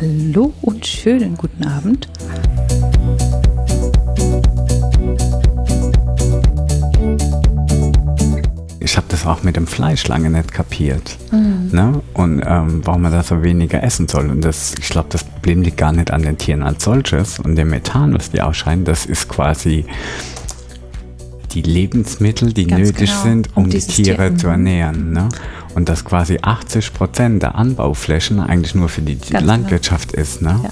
Hallo und schönen guten Abend. Ich habe das auch mit dem Fleisch lange nicht kapiert. Mhm. Ne? Und ähm, warum man da so weniger essen soll. Und das, ich glaube, das Problem liegt gar nicht an den Tieren als solches. Und dem Methan, was die ausscheiden, das ist quasi die Lebensmittel, die Ganz nötig genau. sind, um, um die Tiere Tier. zu mhm. ernähren. Ne? Und dass quasi 80 Prozent der Anbauflächen eigentlich nur für die Ganz genau. Landwirtschaft genau. ist. Ne? Ja.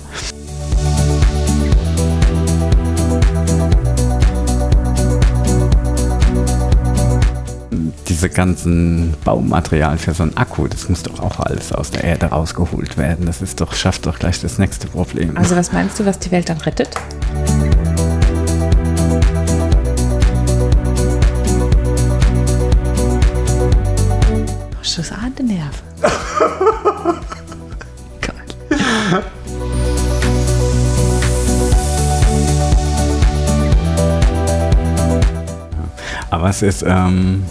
diese ganzen Baumaterial für so ein Akku, das muss doch auch alles aus der Erde rausgeholt werden. Das ist doch, schafft doch gleich das nächste Problem. Also was meinst du, was die Welt dann rettet? Das ahnt Nerv. Gott. Aber es ist, ähm,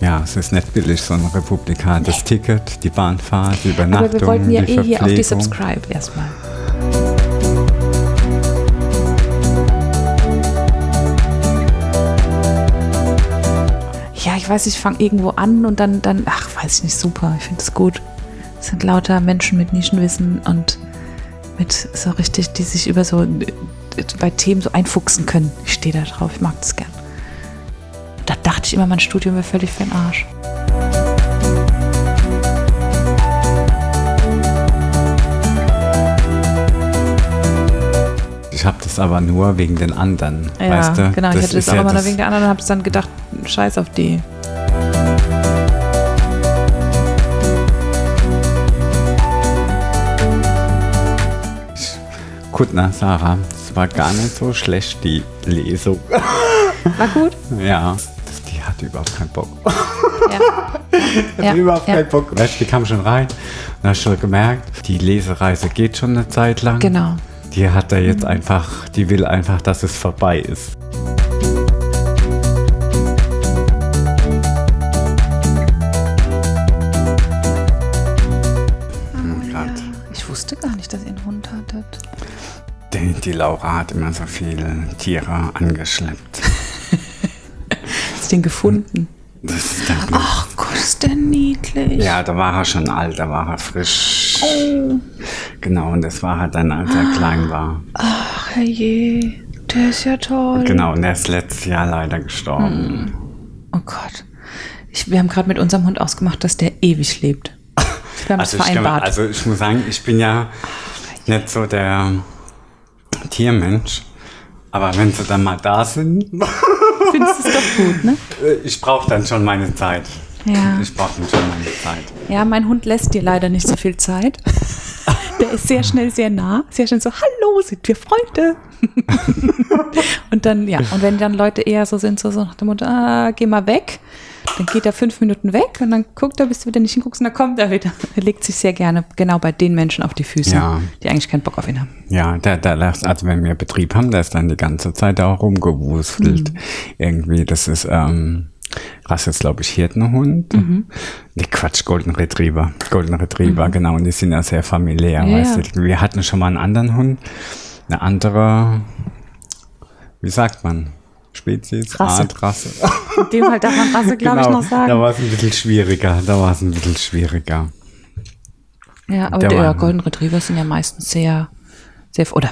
ja, es ist nicht billig, so eine Republika. Das nee. Ticket, die Bahnfahrt, die Übernachtung, Aber wir wollten ja eh hier auf die Subscribe erstmal. Ich weiß, ich fange irgendwo an und dann, dann, ach, weiß ich nicht, super, ich finde es gut. Es sind lauter Menschen mit Nischenwissen und mit so richtig, die sich über so bei Themen so einfuchsen können. Ich stehe da drauf, ich mag das gern. Da dachte ich immer, mein Studium wäre völlig für den Arsch. Ich habe das aber nur wegen den anderen, ja, weißt du? genau. Das ich hatte das auch immer nur wegen der anderen und habe dann gedacht, scheiß auf die. Kuttner, Sarah, es war gar nicht so schlecht, die Lesung. War gut? Ja hatte überhaupt keinen Bock. Ja. hatte ja. überhaupt ja. keinen Bock. Weißt, die kam schon rein und hast schon gemerkt, die Lesereise geht schon eine Zeit lang. Genau. Die hat da jetzt mhm. einfach, die will einfach, dass es vorbei ist. Die, Laura hat immer so viele Tiere angeschleppt den gefunden? Das ist der Ach Gott, ist der niedlich. Ja, da war er schon alt, da war er frisch. Oh. Genau, und das war halt dann, als er ah. klein war. Ach herrje, der ist ja toll. Genau, und er ist letztes Jahr leider gestorben. Hm. Oh Gott. Ich, wir haben gerade mit unserem Hund ausgemacht, dass der ewig lebt. Wir haben also, das vereinbart. Ich, also ich muss sagen, ich bin ja nicht so der Tiermensch. Aber wenn sie dann mal da sind. Findest du es doch gut, ne? Äh, ich brauche dann schon meine Zeit. Ja. Ich brauche dann schon meine Zeit. Ja, mein Hund lässt dir leider nicht so viel Zeit. Der ist sehr schnell sehr nah, sehr schnell so, hallo, sind wir Freunde? und dann, ja, und wenn dann Leute eher so sind, so, so nach dem Motto, ah, geh mal weg, dann geht er fünf Minuten weg und dann guckt er, bis du wieder nicht hinguckst und dann kommt er wieder. Er legt sich sehr gerne genau bei den Menschen auf die Füße, ja. die eigentlich keinen Bock auf ihn haben. Ja, der, der, also wenn wir Betrieb haben, der ist dann die ganze Zeit auch rumgewuselt. Mhm. Irgendwie, das ist, ähm, Rasse ist, glaube ich, Hirtenhund. Mhm. Nee, Quatsch, Golden Retriever. Golden Retriever, mhm. genau. Und die sind ja sehr familiär. Ja, weißt du? Wir hatten schon mal einen anderen Hund. Eine andere, wie sagt man? Spezies, Rasse. Art, Rasse. In dem Fall darf man Rasse, glaube genau, ich, noch sagen. Da war es ein bisschen schwieriger. Da war es ein bisschen schwieriger. Ja, aber der, der Golden Retriever sind ja meistens sehr, sehr, oder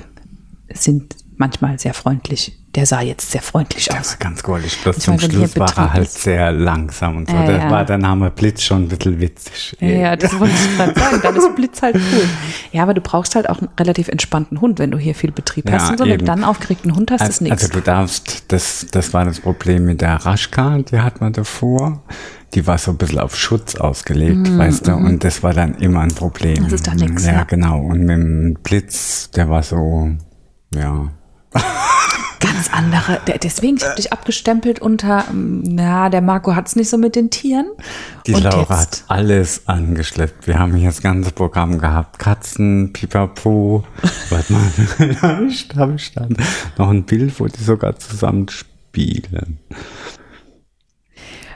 sind manchmal sehr freundlich. Der sah jetzt sehr freundlich aus. Der war ganz goldig. Bloß zum Schluss war er halt ist. sehr langsam und so. Äh, da war der Name Blitz schon ein bisschen witzig. Ja, das wollte ich gerade sagen. Dann ist Blitz halt cool. Ja, aber du brauchst halt auch einen relativ entspannten Hund, wenn du hier viel Betrieb ja, hast und so. Wenn du dann aufgeregten Hund hast, also, ist nichts. Also du darfst, das, das war das Problem mit der Raschka, die hat man davor die war so ein bisschen auf Schutz ausgelegt, mm, weißt du, mm. und das war dann immer ein Problem. Das ist doch nichts. Ja, ja, genau. Und mit dem Blitz, der war so, ja, Ganz andere. Deswegen, ich habe dich abgestempelt unter, na, der Marco hat es nicht so mit den Tieren. Die Und Laura jetzt? hat alles angeschleppt. Wir haben hier das ganze Programm gehabt. Katzen, Pipapo. Warte mal, ich habe stand. Noch ein Bild, wo die sogar zusammen spielen.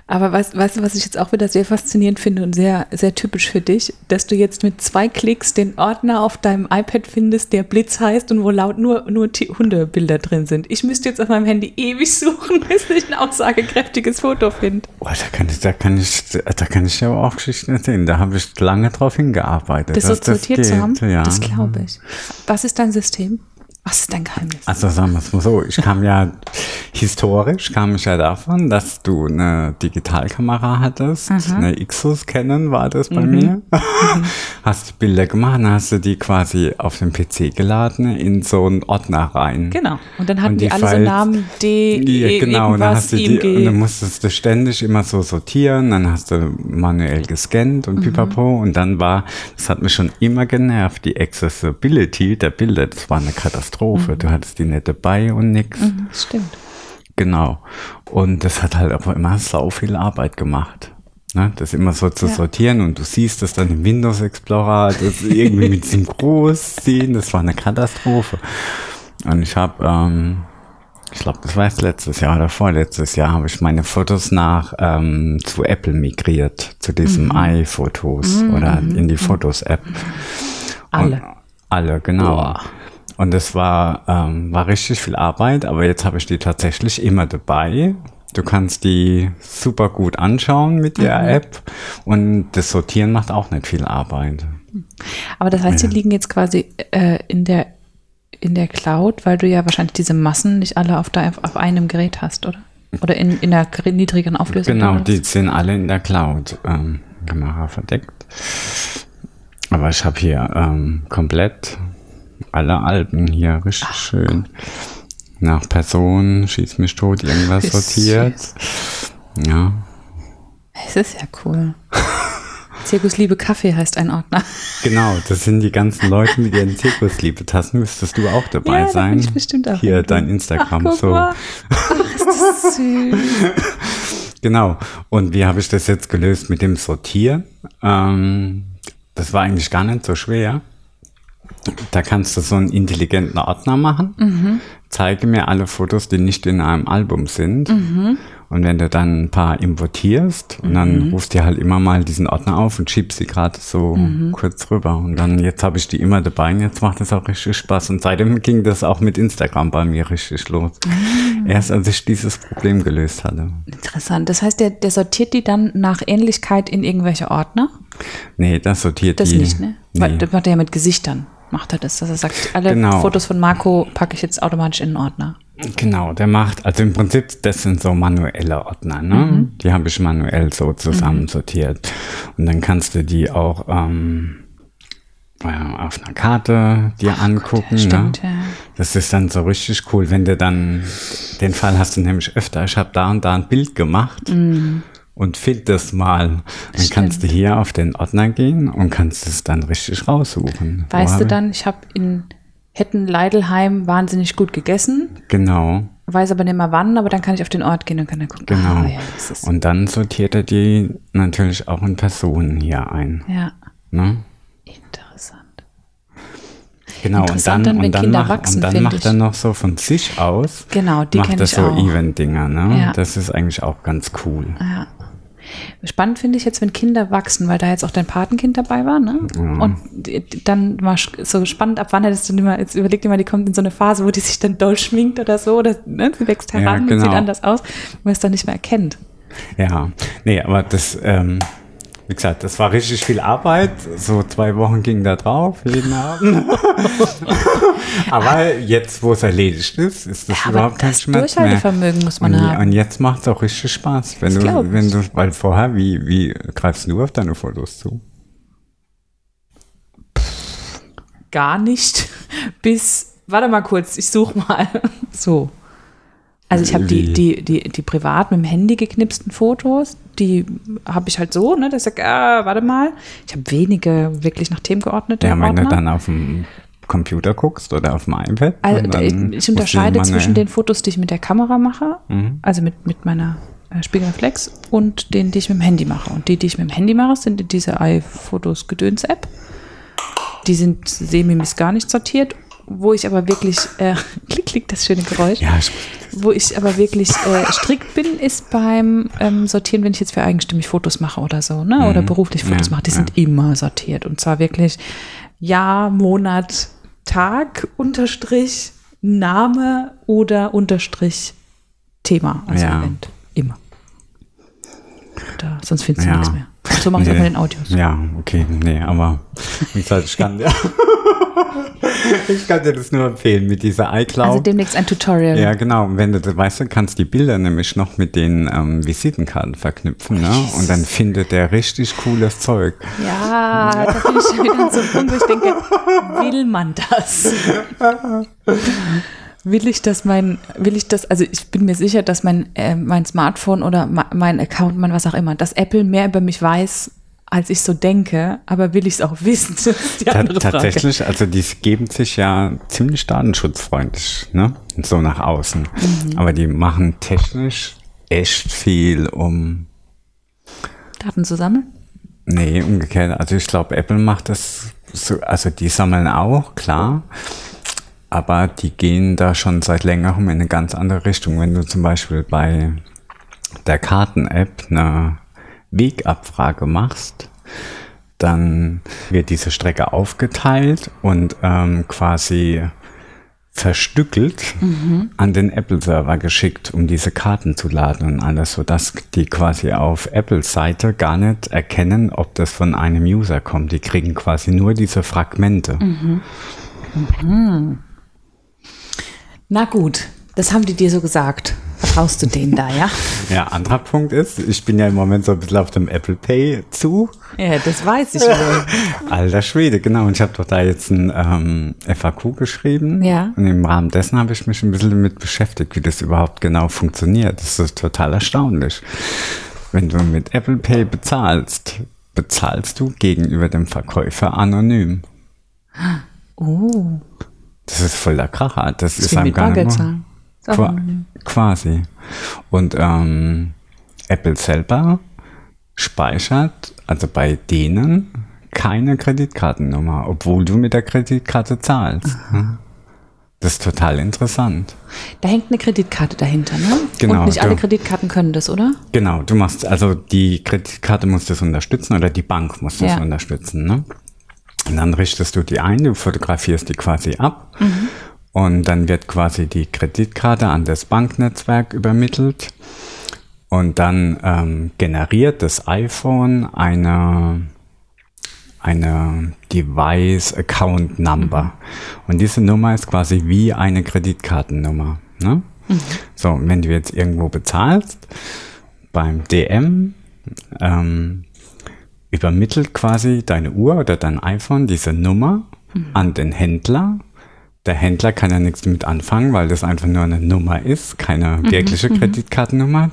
Aber weißt, weißt du, was ich jetzt auch wieder sehr faszinierend finde und sehr, sehr typisch für dich, dass du jetzt mit zwei Klicks den Ordner auf deinem iPad findest, der Blitz heißt und wo laut nur, nur Hundebilder drin sind. Ich müsste jetzt auf meinem Handy ewig suchen, bis ich ein aussagekräftiges Foto finde. Oh, da kann ich, da kann ich, da kann ich ja auch Geschichten erzählen. Da habe ich lange drauf hingearbeitet. Das sortiert geht, zu haben, Ja. das glaube ich. Was ist dein System? Was ist dein Geheimnis? Also sagen wir es mal so, ich kam ja historisch, kam ich ja davon, dass du eine Digitalkamera hattest, eine Ixus Canon war das bei mir. hast die Bilder gemacht, dann hast du die quasi auf den PC geladen in so einen Ordner rein. Genau. Und dann hatten Und die, die alle so Files- Namen D, Ja, E, genau, und dann hast du die, und dann musstest du ständig immer so sortieren, dann hast du manuell gescannt Mhm. und pipapo und dann war, das hat mich schon immer genervt, die Accessibility der Bilder, das war eine Katastrophe. Du hattest die nicht dabei und nix. Mhm, Stimmt. Genau. Und das hat halt aber immer sau viel Arbeit gemacht. Ne? Das immer so zu Ja. sortieren und du siehst das dann im Windows Explorer, das irgendwie mit diesem Großziehen, das war eine Katastrophe. Und ich habe, ähm, ich glaube, das war jetzt letztes Jahr oder vorletztes Jahr, habe ich meine Fotos nach ähm, zu Apple migriert, zu diesem iPhotos oder in die Fotos-App. Alle. Und, alle, genau. Boah. Und das war, ähm, war richtig viel Arbeit, aber jetzt habe ich die tatsächlich immer dabei. Du kannst die super gut anschauen mit der Mhm. App und das Sortieren macht auch nicht viel Arbeit. Aber das heißt, die Ja. liegen jetzt quasi äh, in der in der Cloud, weil du ja wahrscheinlich diese Massen nicht alle auf, der, auf einem Gerät hast, oder? Oder in, in gere- niedrigeren Auflösung? Genau, die sind alle in der Cloud ähm, Kamera verdeckt. Aber ich habe hier ähm, komplett alle Alben hier richtig schön. Nach Person, schieß mich tot, irgendwas Wie sortiert. Ja, Es ist ja cool. Zirkus Liebe Kaffee heißt ein Ordner. Genau, das sind die ganzen Leute mit ihren Zirkusliebe-Tassen. Müsstest du auch dabei Ja, sein. ich bestimmt auch Hier dein Instagram. Ach, so. mal. Ach, ist das süß. Genau. Und wie habe ich das jetzt gelöst mit dem Sortieren? Ähm, das war eigentlich gar nicht so schwer. Da kannst du so einen intelligenten Ordner machen. Mhm. Zeige mir alle Fotos, die nicht in einem Album sind. Mhm. Und wenn du dann ein paar importierst und dann rufst du halt immer mal diesen Ordner auf und schiebst sie gerade so Mhm. kurz rüber. Und dann, jetzt habe ich die immer dabei und jetzt macht es auch richtig Spaß. Und seitdem ging das auch mit Instagram bei mir richtig los. Ah. Erst als ich dieses Problem gelöst hatte. Interessant. Das heißt, der, der sortiert die dann nach Ähnlichkeit in irgendwelche Ordner? Nee, das sortiert Das die. nicht, ne? Nee. Weil das macht er ja mit Gesichtern. Macht er das, dass er sagt, alle Genau. Fotos von Marco packe ich jetzt automatisch in einen Ordner. Genau, der macht, also im Prinzip, das sind so manuelle Ordner, ne? Mhm. Die habe ich manuell so zusammensortiert. Und dann kannst du die auch ähm, ja, auf einer Karte dir angucken. stimmt, ne? ja. Das ist dann so richtig cool, wenn du dann, den Fall hast du nämlich öfter, ich habe da und da ein Bild gemacht. Und find das mal. Dann kannst du hier auf den Ordner gehen und kannst es dann richtig raussuchen. Weißt du dann, ich habe in Hetten-Leidelheim wahnsinnig gut gegessen, Genau. weiß aber nicht mehr wann, aber dann kann ich auf den Ort gehen und kann dann gucken. Genau. Ah, ja, das Und dann sortiert er die natürlich auch in Personen hier ein. ja, Ne? interessant. Genau, und dann, und dann, Kinder macht, wachsen, und dann macht ich. er noch so von sich aus, Genau, die macht ich so. Event-Dinger. Ne? Ja. Das ist eigentlich auch ganz cool. Ja. Spannend finde ich jetzt, wenn Kinder wachsen, weil da jetzt auch dein Patenkind dabei war, ne? Und die- die- dann mal sch- so spannend, ab wann er das dann immer, jetzt überlegt immer, die kommt in so eine Phase, wo die sich dann doll schminkt oder so, oder ne, sie wächst Ja, heran und genau. sieht anders aus, wo man es dann nicht mehr erkennt. Ja, nee, aber das, ähm, wie gesagt, das war richtig viel Arbeit. So zwei Wochen ging da drauf, jeden Abend. aber jetzt, wo es erledigt ist, ist das Ja, überhaupt kein Schmerz mehr. Durchhaltevermögen muss man und, haben. Und jetzt macht es auch richtig Spaß, wenn Das du, wenn du, weil vorher, wie, wie greifst du auf deine Fotos zu? Gar nicht bis, warte mal kurz, ich suche mal. So. Also ich habe die, Wie? die, die, die privat mit dem Handy geknipsten Fotos, die habe ich halt so, ne, dass ich sage, ah, warte mal. Ich habe wenige wirklich nach Themen geordnete Ja, wenn du dann auf dem Computer guckst oder auf dem iPad. Also ich, ich unterscheide zwischen den Fotos, die ich mit der Kamera mache, Mhm. also mit, mit meiner äh, Spiegelreflex und denen, die ich mit dem Handy mache. Und die, die ich mit dem Handy mache, sind diese iPhotos Gedöns App. Die sind semi bis gar nicht sortiert wo ich aber wirklich, äh, klick, klick, das schöne Geräusch, Ja, ich, wo ich aber wirklich äh, strikt bin, ist beim ähm, Sortieren, wenn ich jetzt für eigenstimmig Fotos mache oder so, ne? Oder beruflich Fotos Mhm. Ja, mache, die ja. sind immer sortiert. Und zwar wirklich Jahr, Monat, Tag, Unterstrich, Name oder Unterstrich Thema, also Ja. Event. Immer. Da, sonst findest du Ja. nichts mehr. So mache ich auch Nee. mit den Audios. Ja, okay, nee, aber wie gesagt, ich kann dir, ich kann dir das nur empfehlen mit dieser iCloud. Also demnächst ein Tutorial. ja, genau. Und wenn du das weißt, du kannst die Bilder nämlich noch mit den ähm, Visitenkarten verknüpfen, ne? Und dann findet der richtig cooles Zeug. Ja, da bin ich wieder so Punkt, wo ich denke, will man das? Will ich das mein, will ich das, also ich bin mir sicher, dass mein, äh, mein Smartphone oder mein Account, mein was auch immer, dass Apple mehr über mich weiß, als ich so denke, aber will ich es auch wissen? Tatsächlich, also die geben sich ja ziemlich datenschutzfreundlich, ne? So nach außen. Mhm. Aber die machen technisch echt viel, um Daten zu sammeln? Nee, umgekehrt. Also ich glaube, Apple macht das so, also die sammeln auch, klar. Aber die gehen da schon seit längerem in eine ganz andere Richtung. Wenn du zum Beispiel bei der Karten-App eine Wegabfrage machst, dann wird diese Strecke aufgeteilt und ähm, quasi verstückelt an den Apple-Server geschickt, um diese Karten zu laden und alles, sodass die quasi auf Apples Seite gar nicht erkennen, ob das von einem User kommt. Die kriegen quasi nur diese Fragmente. Na gut, das haben die dir so gesagt. Vertraust du denen da, ja? Ja, anderer Punkt ist, ich bin ja im Moment so ein bisschen auf dem Apple Pay zu. Ja, das weiß ich wohl. Alter Schwede, genau. Und ich habe doch da jetzt ein ähm, FAQ geschrieben. Ja. Und im Rahmen dessen habe ich mich ein bisschen damit beschäftigt, wie das überhaupt genau funktioniert. Das ist total erstaunlich. Wenn du mit Apple Pay bezahlst, bezahlst du gegenüber dem Verkäufer anonym. Oh, Das ist voll der Kracher. Das das ist ist einem gar nicht zahlen. Qua quasi. Und ähm, Apple selber speichert, also bei denen, keine Kreditkartennummer, obwohl du mit der Kreditkarte zahlst. ne? Das ist total interessant. Da hängt eine Kreditkarte dahinter, ne? Genau, Und nicht alle du- Kreditkarten können das, oder? Genau, du machst, also die Kreditkarte muss das unterstützen oder die Bank muss das Ja. unterstützen. Ne? Und dann richtest du die ein, du fotografierst die quasi ab Mhm. Und dann wird quasi die Kreditkarte an das Banknetzwerk übermittelt und dann ähm, generiert das iPhone eine eine Device Account Number. Und diese Nummer ist quasi wie eine Kreditkartennummer. Ne? So, und wenn du jetzt irgendwo bezahlst, beim DM, ähm, übermittelt quasi deine Uhr oder dein iPhone diese Nummer an den Händler. Der Händler kann ja nichts damit anfangen, weil das einfach nur eine Nummer ist, keine wirkliche Kreditkartennummer.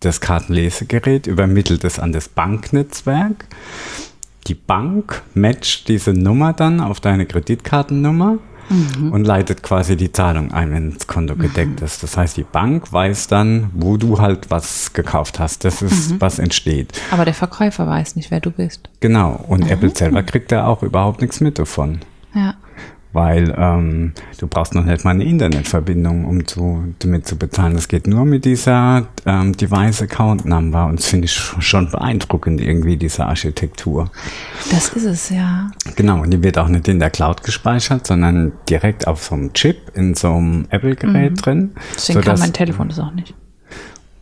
Das Kartenlesegerät übermittelt es an das Banknetzwerk. Die Bank matcht diese Nummer dann auf deine Kreditkartennummer und leitet quasi die Zahlung ein, wenn das Konto gedeckt ist. Das heißt, die Bank weiß dann, wo du halt was gekauft hast. Das ist, was entsteht. Aber der Verkäufer weiß nicht, wer du bist. Genau. Und Apple selber kriegt da auch überhaupt nichts mit davon. Ja. Weil ähm, du brauchst noch nicht mal eine Internetverbindung, um zu, damit zu bezahlen. Das geht nur mit dieser ähm, Device Account Number. Und das finde ich sch- schon beeindruckend, irgendwie, diese Architektur. Das ist es, ja. Genau, und die wird auch nicht in der Cloud gespeichert, sondern direkt auf so einem Chip in so einem Apple-Gerät drin. Deswegen kann mein Telefon das auch nicht.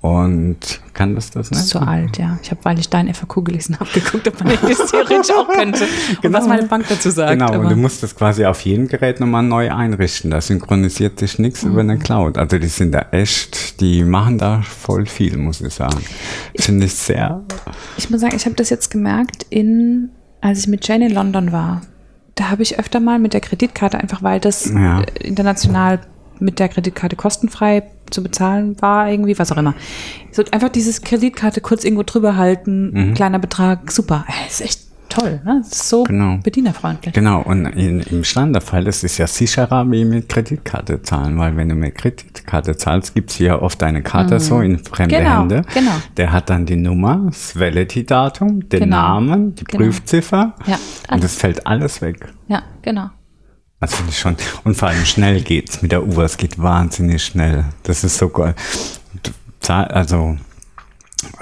Und kann das das Das nicht? ist zu alt, ja. Ich habe, weil ich dein FAQ gelesen habe, geguckt, ob man das theoretisch auch könnte. Und Genau. was meine Bank dazu sagt. Genau, und aber- du musst das quasi auf jedem Gerät nochmal neu einrichten. Da synchronisiert sich nichts über Mhm. eine Cloud. Also die sind da echt, die machen da voll viel, muss ich sagen. Finde ich sehr. Ich muss sagen, ich habe das jetzt gemerkt, in, als ich mit Jane in London war. Da habe ich öfter mal mit der Kreditkarte, einfach weil das Ja. international mit der Kreditkarte kostenfrei zu bezahlen war, irgendwie, was auch immer. So einfach dieses Kreditkarte kurz irgendwo drüber halten, kleiner Betrag, super. Äh, ist echt toll, ne? Das ist so Genau. bedienerfreundlich. Genau, und in, im Standardfall ist es ja sicherer wie mit Kreditkarte zahlen, weil wenn du mit Kreditkarte zahlst, gibst du ja oft deine Karte so in fremde Genau, Hände. genau. Der hat dann die Nummer, das Validity-Datum, den Genau, Namen, die genau. Prüfziffer Ja, und es fällt alles weg. Ja, genau. Das finde ich schon. Und vor allem schnell geht's mit der Uhr. Es geht wahnsinnig schnell. Das ist so geil. Also,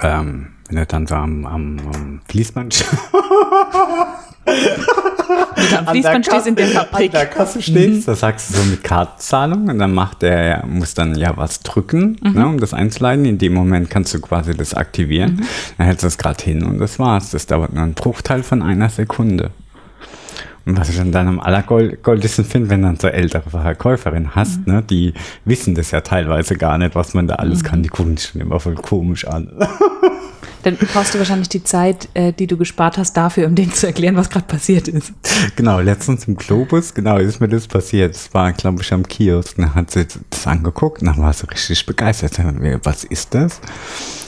ähm, wenn du dann so am, am, am Fließband Wenn du am Fließband stehst in der Fabrik. An der Kasse stehst, da sagst du so mit Kartenzahlung und dann macht der, muss dann ja was drücken, ne, um das einzuleiten. In dem Moment kannst du quasi das aktivieren. Dann hältst du es gerade hin und das war's. Das dauert nur einen Bruchteil von einer Sekunde. Was ich dann, dann am allergoldesten finde, wenn dann so ältere Verkäuferinnen hast, ne, die wissen das ja teilweise gar nicht, was man da alles kann. Die gucken dich schon immer voll komisch an. Dann brauchst du wahrscheinlich die Zeit, äh, die du gespart hast, dafür, um denen zu erklären, was gerade passiert ist. Genau, letztens im Globus, genau, ist mir das passiert. Das war, glaube ich, am Kiosk. Und dann hat sie das angeguckt und dann war sie richtig begeistert. Was ist das?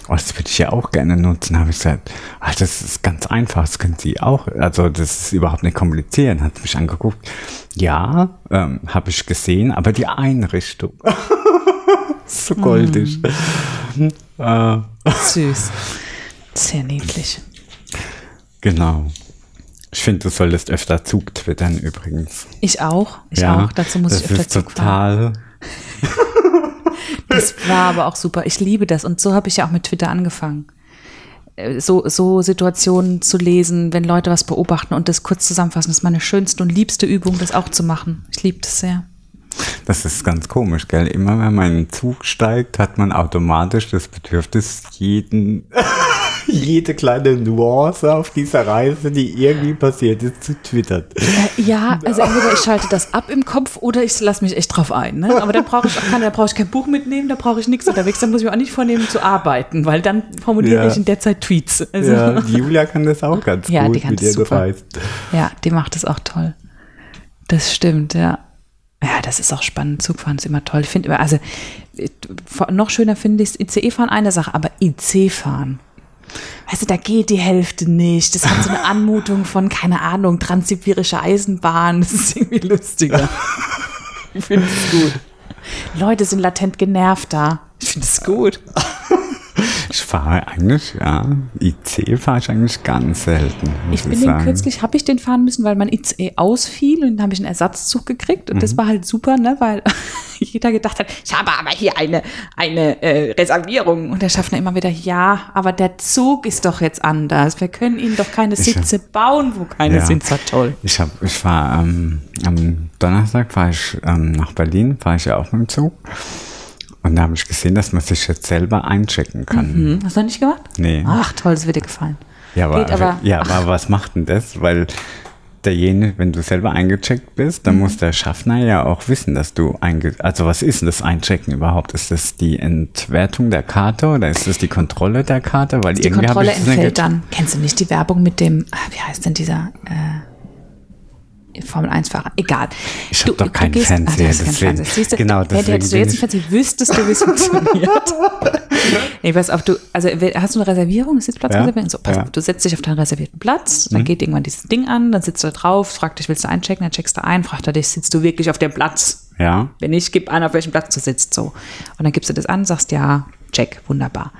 Oh, das würde ich ja auch gerne nutzen. Habe ich gesagt, ach, das ist ganz einfach, das können Sie auch. Also das ist überhaupt nicht kompliziert. Dann hat sie mich angeguckt. Ja, ähm, habe ich gesehen, aber die Einrichtung. so goldig. Äh, Süß. Sehr niedlich. genau. Ich finde, du solltest öfter Zug twittern übrigens. Ich auch. Ich auch. Dazu muss das ich öfter ist Zug fahren. total Das war aber auch super. Ich liebe das. Und so habe ich ja auch mit Twitter angefangen. Äh, So, so Situationen zu lesen, wenn Leute was beobachten und das kurz zusammenfassen. Das ist meine schönste und liebste Übung, das auch zu machen. Ich liebe das sehr. Das ist ganz komisch, gell? Immer wenn man in den Zug steigt, hat man automatisch das Bedürfnis, jeden, jede kleine Nuance auf dieser Reise, die irgendwie passiert ist, zu twittern. Äh, ja, also entweder ich schalte das ab im Kopf oder ich lasse mich echt drauf ein. Ne? Aber dann brauche ich auch keine, da brauche ich kein Buch mitnehmen, da brauche ich nichts unterwegs, dann muss ich mir auch nicht vornehmen zu arbeiten, weil dann formuliere Ja. ich in der Zeit Tweets. Also, Ja, Julia kann das auch ganz Ja, gut, die kann mit das super. reist. Ja, die macht das auch toll. Das stimmt, ja. Ja, das ist auch spannend. Zugfahren ist immer toll. Ich finde immer, also äh, noch schöner finde ich ICE-Fahren eine Sache, aber IC-Fahren. Weißt du, da geht die Hälfte nicht. Das hat so eine Anmutung von, keine Ahnung, transsibirische Eisenbahn. Das ist irgendwie lustiger. Ich finde es gut. Leute sind latent genervt da. Ich finde es gut. Ich fahre eigentlich, ja, IC fahre ich eigentlich ganz selten. Ich bin den sagen. kürzlich, habe ich den fahren müssen, weil mein ICE ausfiel und dann habe ich einen Ersatzzug gekriegt und das Mhm. war halt super, ne, weil jeder gedacht hat, ich habe aber hier eine, eine äh, Reservierung und der Schaffner immer wieder, ja, aber der Zug ist doch jetzt anders. Wir können Ihnen doch keine Ich hab- Sitze bauen, wo keine Ja. sind, so toll. Ich hab, ich war ähm, am Donnerstag fahre ich ähm, nach Berlin, fahre ich ja auch mit dem Zug. Und da habe ich gesehen, dass man sich jetzt selber einchecken kann. Hm, hast du noch nicht gemacht? Nee. Ach toll, das wird dir gefallen. Ja, aber, Geht aber- ja, aber was macht denn das? Weil derjenige, wenn du selber eingecheckt bist, dann Mhm. muss der Schaffner ja auch wissen, dass du einge... Also was ist denn das Einchecken überhaupt? Ist das die Entwertung der Karte oder ist das die Kontrolle der Karte? Weil Die irgendwie Kontrolle entfällt dann. Kennst du nicht die Werbung mit dem, ah, wie heißt denn dieser äh, Formel 1-Fahrer? Egal. Ich hab doch keinen gehst- Fernseher, hast keinen deswegen- Fernseher. Siehst du, genau, deswegen hättest du jetzt ich- einen Fernseher, wüsstest du, wie es funktioniert. nee, pass auf, du, also hast du eine Reservierung, Sitzplatzreservierung? Ja, So, pass ja. Mhm. auf, du setzt dich auf deinen reservierten Platz, dann geht irgendwann dieses Ding an, dann sitzt du da drauf, fragt dich, willst du einchecken, dann checkst du ein, fragt er dich, sitzt du wirklich auf dem Platz? Ja, Wenn nicht, gib an, auf welchem Platz du sitzt. So. Und dann gibst du das an, sagst ja, check, wunderbar.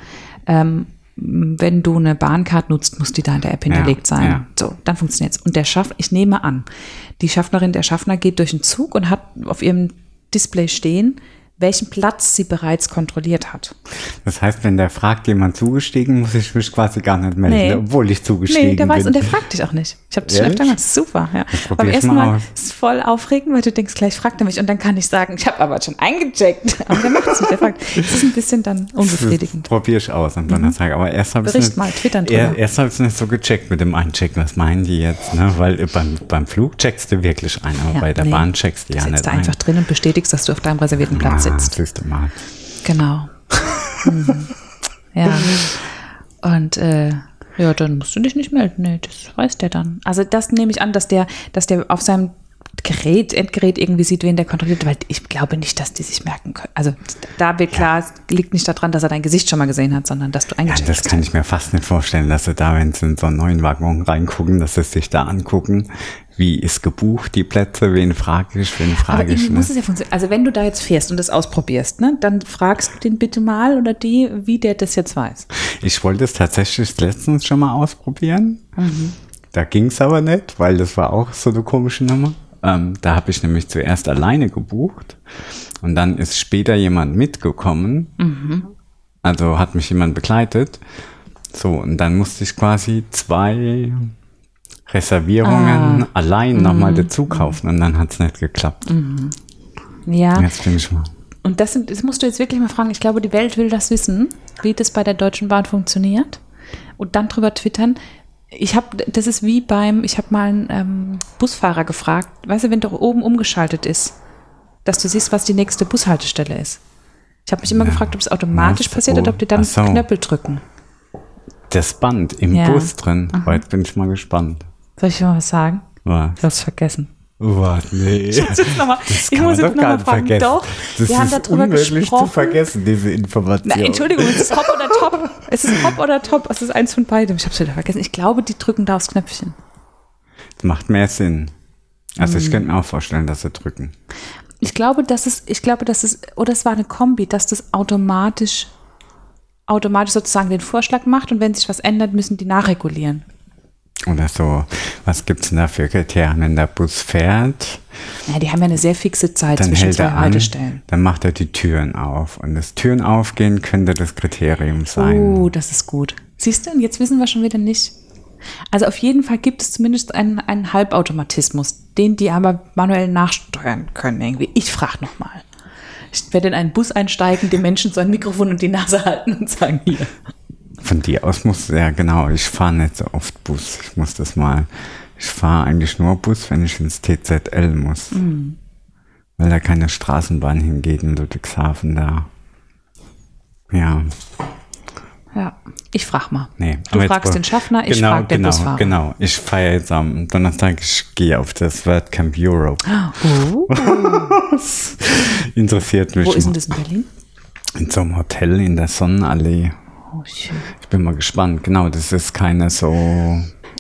Ähm, wenn du eine Bahncard nutzt, muss die da in der App hinterlegt sein. ja. So, dann funktioniert's. Und der Schaff, ich nehme an, die Schaffnerin, der Schaffner geht durch den Zug und hat auf ihrem Display stehen, welchen Platz sie bereits kontrolliert hat. das heißt, wenn der fragt, jemand zugestiegen, muss ich mich quasi gar nicht melden, Nee. obwohl ich zugestiegen Nee, der weiß bin. und der fragt dich auch nicht. Ich habe das schon Ehrlich? öfter gemacht. Super, ja. Beim ersten mal ist es voll aufregend, weil du denkst, gleich fragt er mich und dann kann ich sagen, ich habe aber schon eingecheckt. Aber der macht es nicht, der fragt. Das ist ein bisschen dann unbefriedigend. Probiere ich aus am Donnerstag. Aber erst habe ich Bericht nicht, mal, twittern drüber. erst habe ich nicht so gecheckt mit dem Einchecken. Was meinen die jetzt? Ne? Weil äh, beim, beim Flug checkst du wirklich ein, aber Ja, bei der nee. Bahn checkst du Du ja sitzt nicht da ein. einfach drin und bestätigst, dass du auf deinem reservierten Platz sitzt. siehst du mal. Genau. Mhm. Ja. Und äh, ja, dann musst du dich nicht melden. Nee, das weiß der dann. Also das nehme ich an, dass der, dass der auf seinem Gerät, Endgerät irgendwie sieht, wen der kontrolliert, weil ich glaube nicht, dass die sich merken können. Also da wird klar, es liegt nicht daran, dass er dein Gesicht schon mal gesehen hat, sondern dass du Ja, eingecheckt das hast. kann ich mir fast nicht vorstellen, dass sie da, wenn sie in so einen neuen Waggon reingucken, dass sie sich da angucken, wie ist gebucht, die Plätze, wen frage ich, wen frage ich muss nicht. es ja funktionieren. Also wenn du da jetzt fährst und das ausprobierst, ne, dann fragst du den bitte mal oder die, wie der das jetzt weiß. Ich wollte es tatsächlich letztens schon mal ausprobieren. Mhm. Da ging es aber nicht, weil das war auch so eine komische Nummer. Ähm, da habe ich nämlich zuerst alleine gebucht und dann ist später jemand mitgekommen. Also hat mich jemand begleitet. So, und dann musste ich quasi zwei Reservierungen allein nochmal dazu kaufen und dann hat es nicht geklappt. Ja. Jetzt bin ich mal. Und das, sind, das musst du jetzt wirklich mal fragen. Ich glaube, die Welt will das wissen, wie das bei der Deutschen Bahn funktioniert. Und dann drüber twittern. Ich habe, das ist wie beim, ich habe mal einen ähm, Busfahrer gefragt, weißt du, wenn doch oben umgeschaltet ist, dass du siehst, was die nächste Bushaltestelle ist. Ich habe mich immer gefragt, ob es automatisch Was? passiert oder ob die dann Ach so. Knöppel drücken. Das Band im Ja. Bus drin. Oh, jetzt bin ich mal gespannt. Soll ich mal was sagen? Was? Ich hab's vergessen. Was? Nee. Ich muss jetzt nochmal fragen. vergessen. Doch, Das wir haben ist darüber unmöglich gesprochen. zu vergessen, diese Information. Na, Entschuldigung, es ist Hop oder Top. Es ist Hop oder Top. Es ist eins von beidem. Ich hab's wieder vergessen. Ich glaube, die drücken da aufs Knöpfchen. Das macht mehr Sinn. Also Hm. ich könnte mir auch vorstellen, dass sie drücken. Ich glaube, dass es, ich glaube, dass es, oder es war eine Kombi, dass das automatisch, automatisch sozusagen den Vorschlag macht und wenn sich was ändert, müssen die nachregulieren. Oder so, was gibt's denn da für Kriterien? Wenn der Bus fährt, Ja, die haben ja eine sehr fixe Zeit dann zwischen zwei er an, Haltestellen. dann macht er die Türen auf. Und das Türen aufgehen könnte das Kriterium sein. Oh, das ist gut. Siehst du, und jetzt wissen wir schon wieder nicht. Also auf jeden Fall gibt es zumindest einen, einen Halbautomatismus, den die aber manuell nachsteuern können irgendwie. Ich frage nochmal. Ich werde in einen Bus einsteigen, dem Menschen so ein Mikrofon und die Nase halten und sagen, hier. Von dir aus muss, ja genau, ich fahre nicht so oft Bus. Ich muss das mal, ich fahre eigentlich nur Bus, wenn ich ins TZL muss. Mhm. Weil da keine Straßenbahn hingeht in Ludwigshafen da. Ja, Ja, ich frage mal. nee. Du fragst den Schaffner, ich genau, frage den genau, Busfahrer. Genau, ich feiere jetzt am Donnerstag, ich gehe auf das WordCamp Europe. Oh, Interessiert mich wo ist denn das in Berlin? in so einem Hotel in der Sonnenallee. Oh, schön. Ich bin mal gespannt. Genau, das ist keine so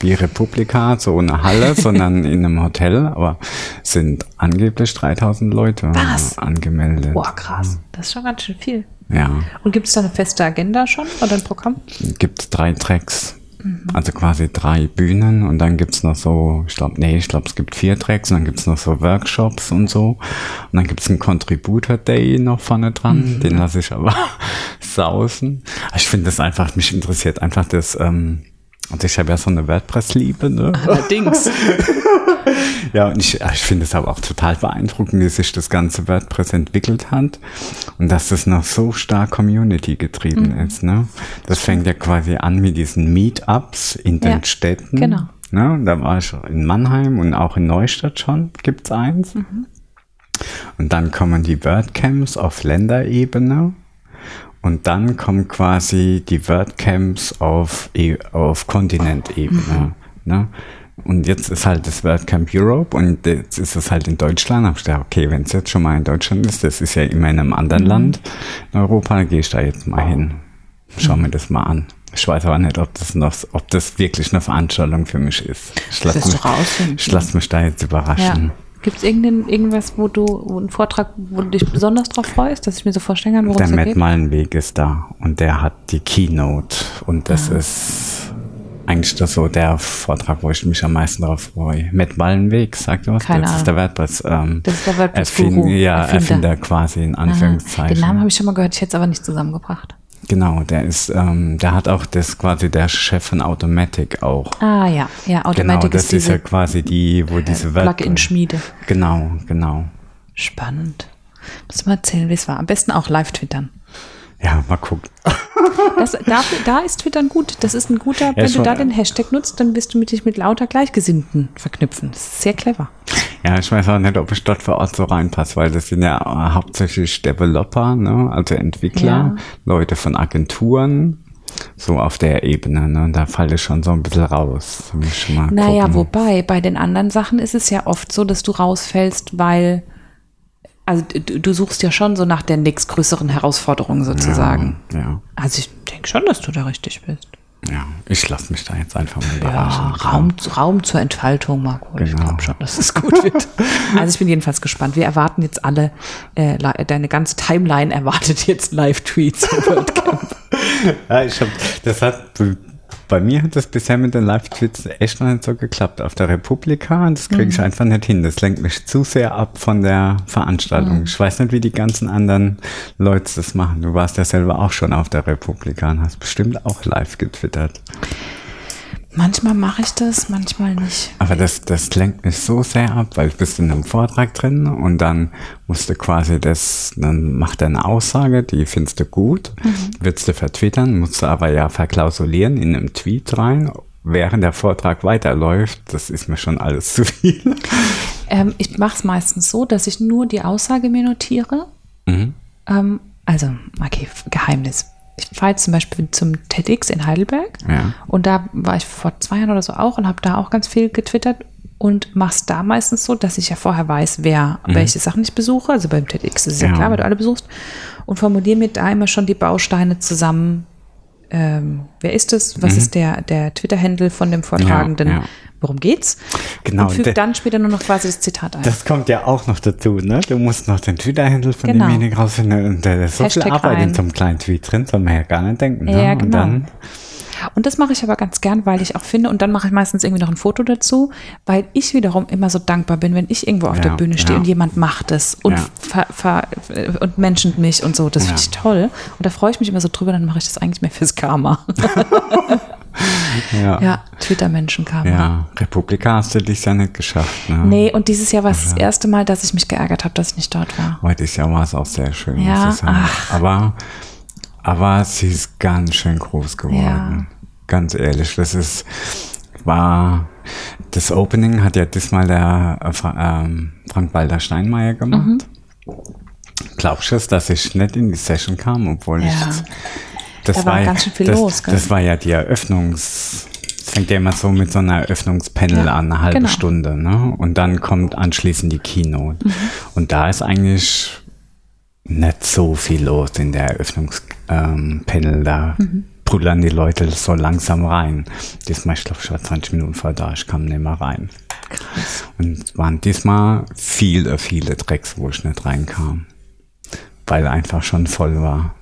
wie Republika, so eine Halle, sondern in einem Hotel, aber es sind angeblich 3000 Leute Was? angemeldet. Boah, krass. Das ist schon ganz schön viel. Ja, Und gibt es da eine feste Agenda schon oder ein Programm? gibt drei Tracks. Also quasi drei Bühnen und dann gibt's noch so, ich glaube, nee, ich glaube, es gibt vier Tracks und dann gibt's noch so Workshops und so. Und dann gibt's einen Contributor Day noch vorne dran, den lasse ich aber sausen. Ich finde das einfach, mich interessiert einfach das, ähm, also ich habe ja so eine WordPress-Liebe, ne? Allerdings. Ja, und ich, ich finde es aber auch total beeindruckend, wie sich das ganze WordPress entwickelt hat und dass das noch so stark Community getrieben Mhm. ist. Ne? Das fängt ja quasi an mit diesen Meetups in den Ja, Städten. genau. Ne? Und Da war ich in Mannheim und auch in Neustadt schon, gibt's eins. Mhm. Und dann kommen die WordCamps auf Länderebene. Und dann kommen quasi die WordCamps auf, E- auf Kontinentebene. Ne? Und jetzt ist halt das WordCamp Europe und jetzt ist es halt in Deutschland. Hab ich gedacht, okay, wenn es jetzt schon mal in Deutschland ist, das ist ja immer in einem anderen Land in Europa, dann gehe ich da jetzt mal hin. Schau mir das mal an. Ich weiß aber nicht, ob das noch, ob das wirklich eine Veranstaltung für mich ist. Ich lass wirst mich, ich lass mich da jetzt Ja. Gibt es irgendwas, wo du, wo einen Vortrag, wo du dich besonders drauf freust, dass ich mir so vorstellen kann, worum Der es da Matt geht? Malenweg ist da und der hat die Keynote und das Ah. ist eigentlich das so der Vortrag, wo ich mich am meisten darauf freue. Matt Malenweg, sagt ihr was? Keine das Ahnung. ist der WordPress. Ähm, Das ist der WordPress-Guru, Erfinder, ja, Erfinder. Erfinder quasi in Aha. Anführungszeichen. Den Namen habe ich schon mal gehört, ich hätte es aber nicht zusammengebracht. Genau, der ist, ähm, der hat auch das quasi der Chef von Automatic auch. Ah ja, ja, Genau, Automatic das ist ist ja diese quasi die, wo diese WordPress- Plugin-Schmiede. Genau, genau. Spannend. Muss mal erzählen, wie es war. Am besten auch live twittern. Ja, mal gucken. Das, da, da ist Twittern gut. Das ist ein guter, wenn du da den Hashtag nutzt, dann wirst du mit dich mit lauter Gleichgesinnten verknüpfen. Das ist sehr clever. Ja, ich weiß auch nicht, ob ich dort vor Ort so reinpasse, weil das sind ja hauptsächlich Developer, ne? also Entwickler, Ja. Leute von Agenturen, so auf der Ebene. Ne? Und da falle ich schon so ein bisschen raus. Mal Naja, gucken. wobei, bei den anderen Sachen ist es ja oft so, dass du rausfällst, weil, also du, du suchst ja schon so nach der nächstgrößeren Herausforderung sozusagen. Ja, Also ich denke schon, dass du da richtig bist. ja, ich lasse mich da jetzt einfach mal Ja, überraschen. Raum, Raum zur Entfaltung, Marco. Ich Genau. glaube schon, dass es gut wird. also ich bin jedenfalls gespannt. Wir erwarten jetzt alle, äh, deine ganze Timeline erwartet jetzt Live-Tweets vom. Ja, ich hab, das hat bei mir hat das bisher mit den Live-Tweets echt noch nicht so geklappt. Auf der Republika, das kriege ich mhm. einfach nicht hin. Das lenkt mich zu sehr ab von der Veranstaltung. Mhm. Ich weiß nicht, wie die ganzen anderen Leute das machen. Du warst ja selber auch schon auf der Republika und hast bestimmt auch live getwittert. Manchmal mache ich das, manchmal nicht. Aber das, das lenkt mich so sehr ab, weil du bist in einem Vortrag drin und dann musst du quasi das, dann macht er eine Aussage, die findest du gut, mhm. willst du vertwittern, musst du aber ja verklausulieren in einem Tweet rein, während der Vortrag weiterläuft. Das ist mir schon alles zu viel. Ähm, ich mache es meistens so, dass ich nur die Aussage mir notiere. Mhm. Ähm, also, okay, Geheimnis ich fahre jetzt zum Beispiel zum TEDx in Heidelberg ja. und da war ich vor zwei Jahren oder so auch und habe da auch ganz viel getwittert und mach's da meistens so, dass ich ja vorher weiß, wer mhm. welche Sachen ich besuche. Also beim TEDx ist es ja. ja klar, weil du alle besuchst und formuliere mir da immer schon die Bausteine zusammen. Ähm, wer ist es? Was mhm. ist der, der Twitter-Handle von dem Vortragenden? Ja, ja worum geht's? Genau. Und fügt dann später nur noch quasi das Zitat ein. Das kommt ja auch noch dazu, ne? Du musst noch den Twitter-Handle von genau. demjenigen rausfinden und da ist so Hashtag viel Arbeit rein. in so einem kleinen Tweet drin, soll man ja gar nicht denken. Ne? Ja, genau. Und dann und das mache ich aber ganz gern, weil ich auch finde, und dann mache ich meistens irgendwie noch ein Foto dazu, weil ich wiederum immer so dankbar bin, wenn ich irgendwo auf ja, der Bühne stehe ja. und jemand macht es und, ja. und menschent mich und so. Das finde ich toll. Und da freue ich mich immer so drüber, dann mache ich das eigentlich mehr fürs Karma. ja, ja Twitter-Menschenkarma. Ja, Republika hast du dich ja nicht geschafft. Ne? Nee, und dieses Jahr war es das erste Mal, dass ich mich geärgert habe, dass ich nicht dort war. Heute dieses Jahr war es auch sehr schön, ja, muss ich sagen. Ach. Aber, aber sie ist ganz schön groß geworden. Ja. Ganz ehrlich, das ist, war, das Opening hat ja diesmal der äh, ähm, Frank Walter Steinmeier gemacht. Mhm. Glaubst du, dass ich nicht in die Session kam, obwohl ja. ich das da war, war ganz schön viel das, los. Gell? Das war ja die Eröffnungs. Es fängt ja immer so mit so einer Eröffnungspanel ja, an, eine halbe genau. Stunde, ne? Und dann kommt anschließend die Keynote. Mhm. Und da ist eigentlich nicht so viel los in der Eröffnungspanel. Ähm, da mhm. brüllern die Leute so langsam rein. Diesmal, ich glaube, ich war 20 Minuten vor da, ich kam nicht mehr rein. Krass. Und es waren diesmal viele, viele Tracks, wo ich nicht reinkam. Weil einfach schon voll war.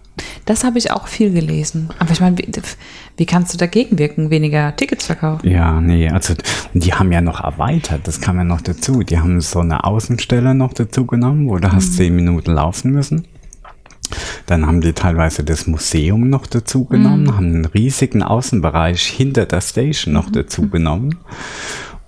Das habe ich auch viel gelesen. Aber ich meine, wie, wie, kannst du dagegen wirken, weniger Tickets verkaufen? Ja, nee, also die haben ja noch erweitert, das kam ja noch dazu. Die haben so eine Außenstelle noch dazu genommen, wo du mhm. hast zehn Minuten laufen müssen. Dann haben die teilweise das Museum noch dazu genommen, mhm. haben einen riesigen Außenbereich hinter der Station noch mhm. dazu genommen.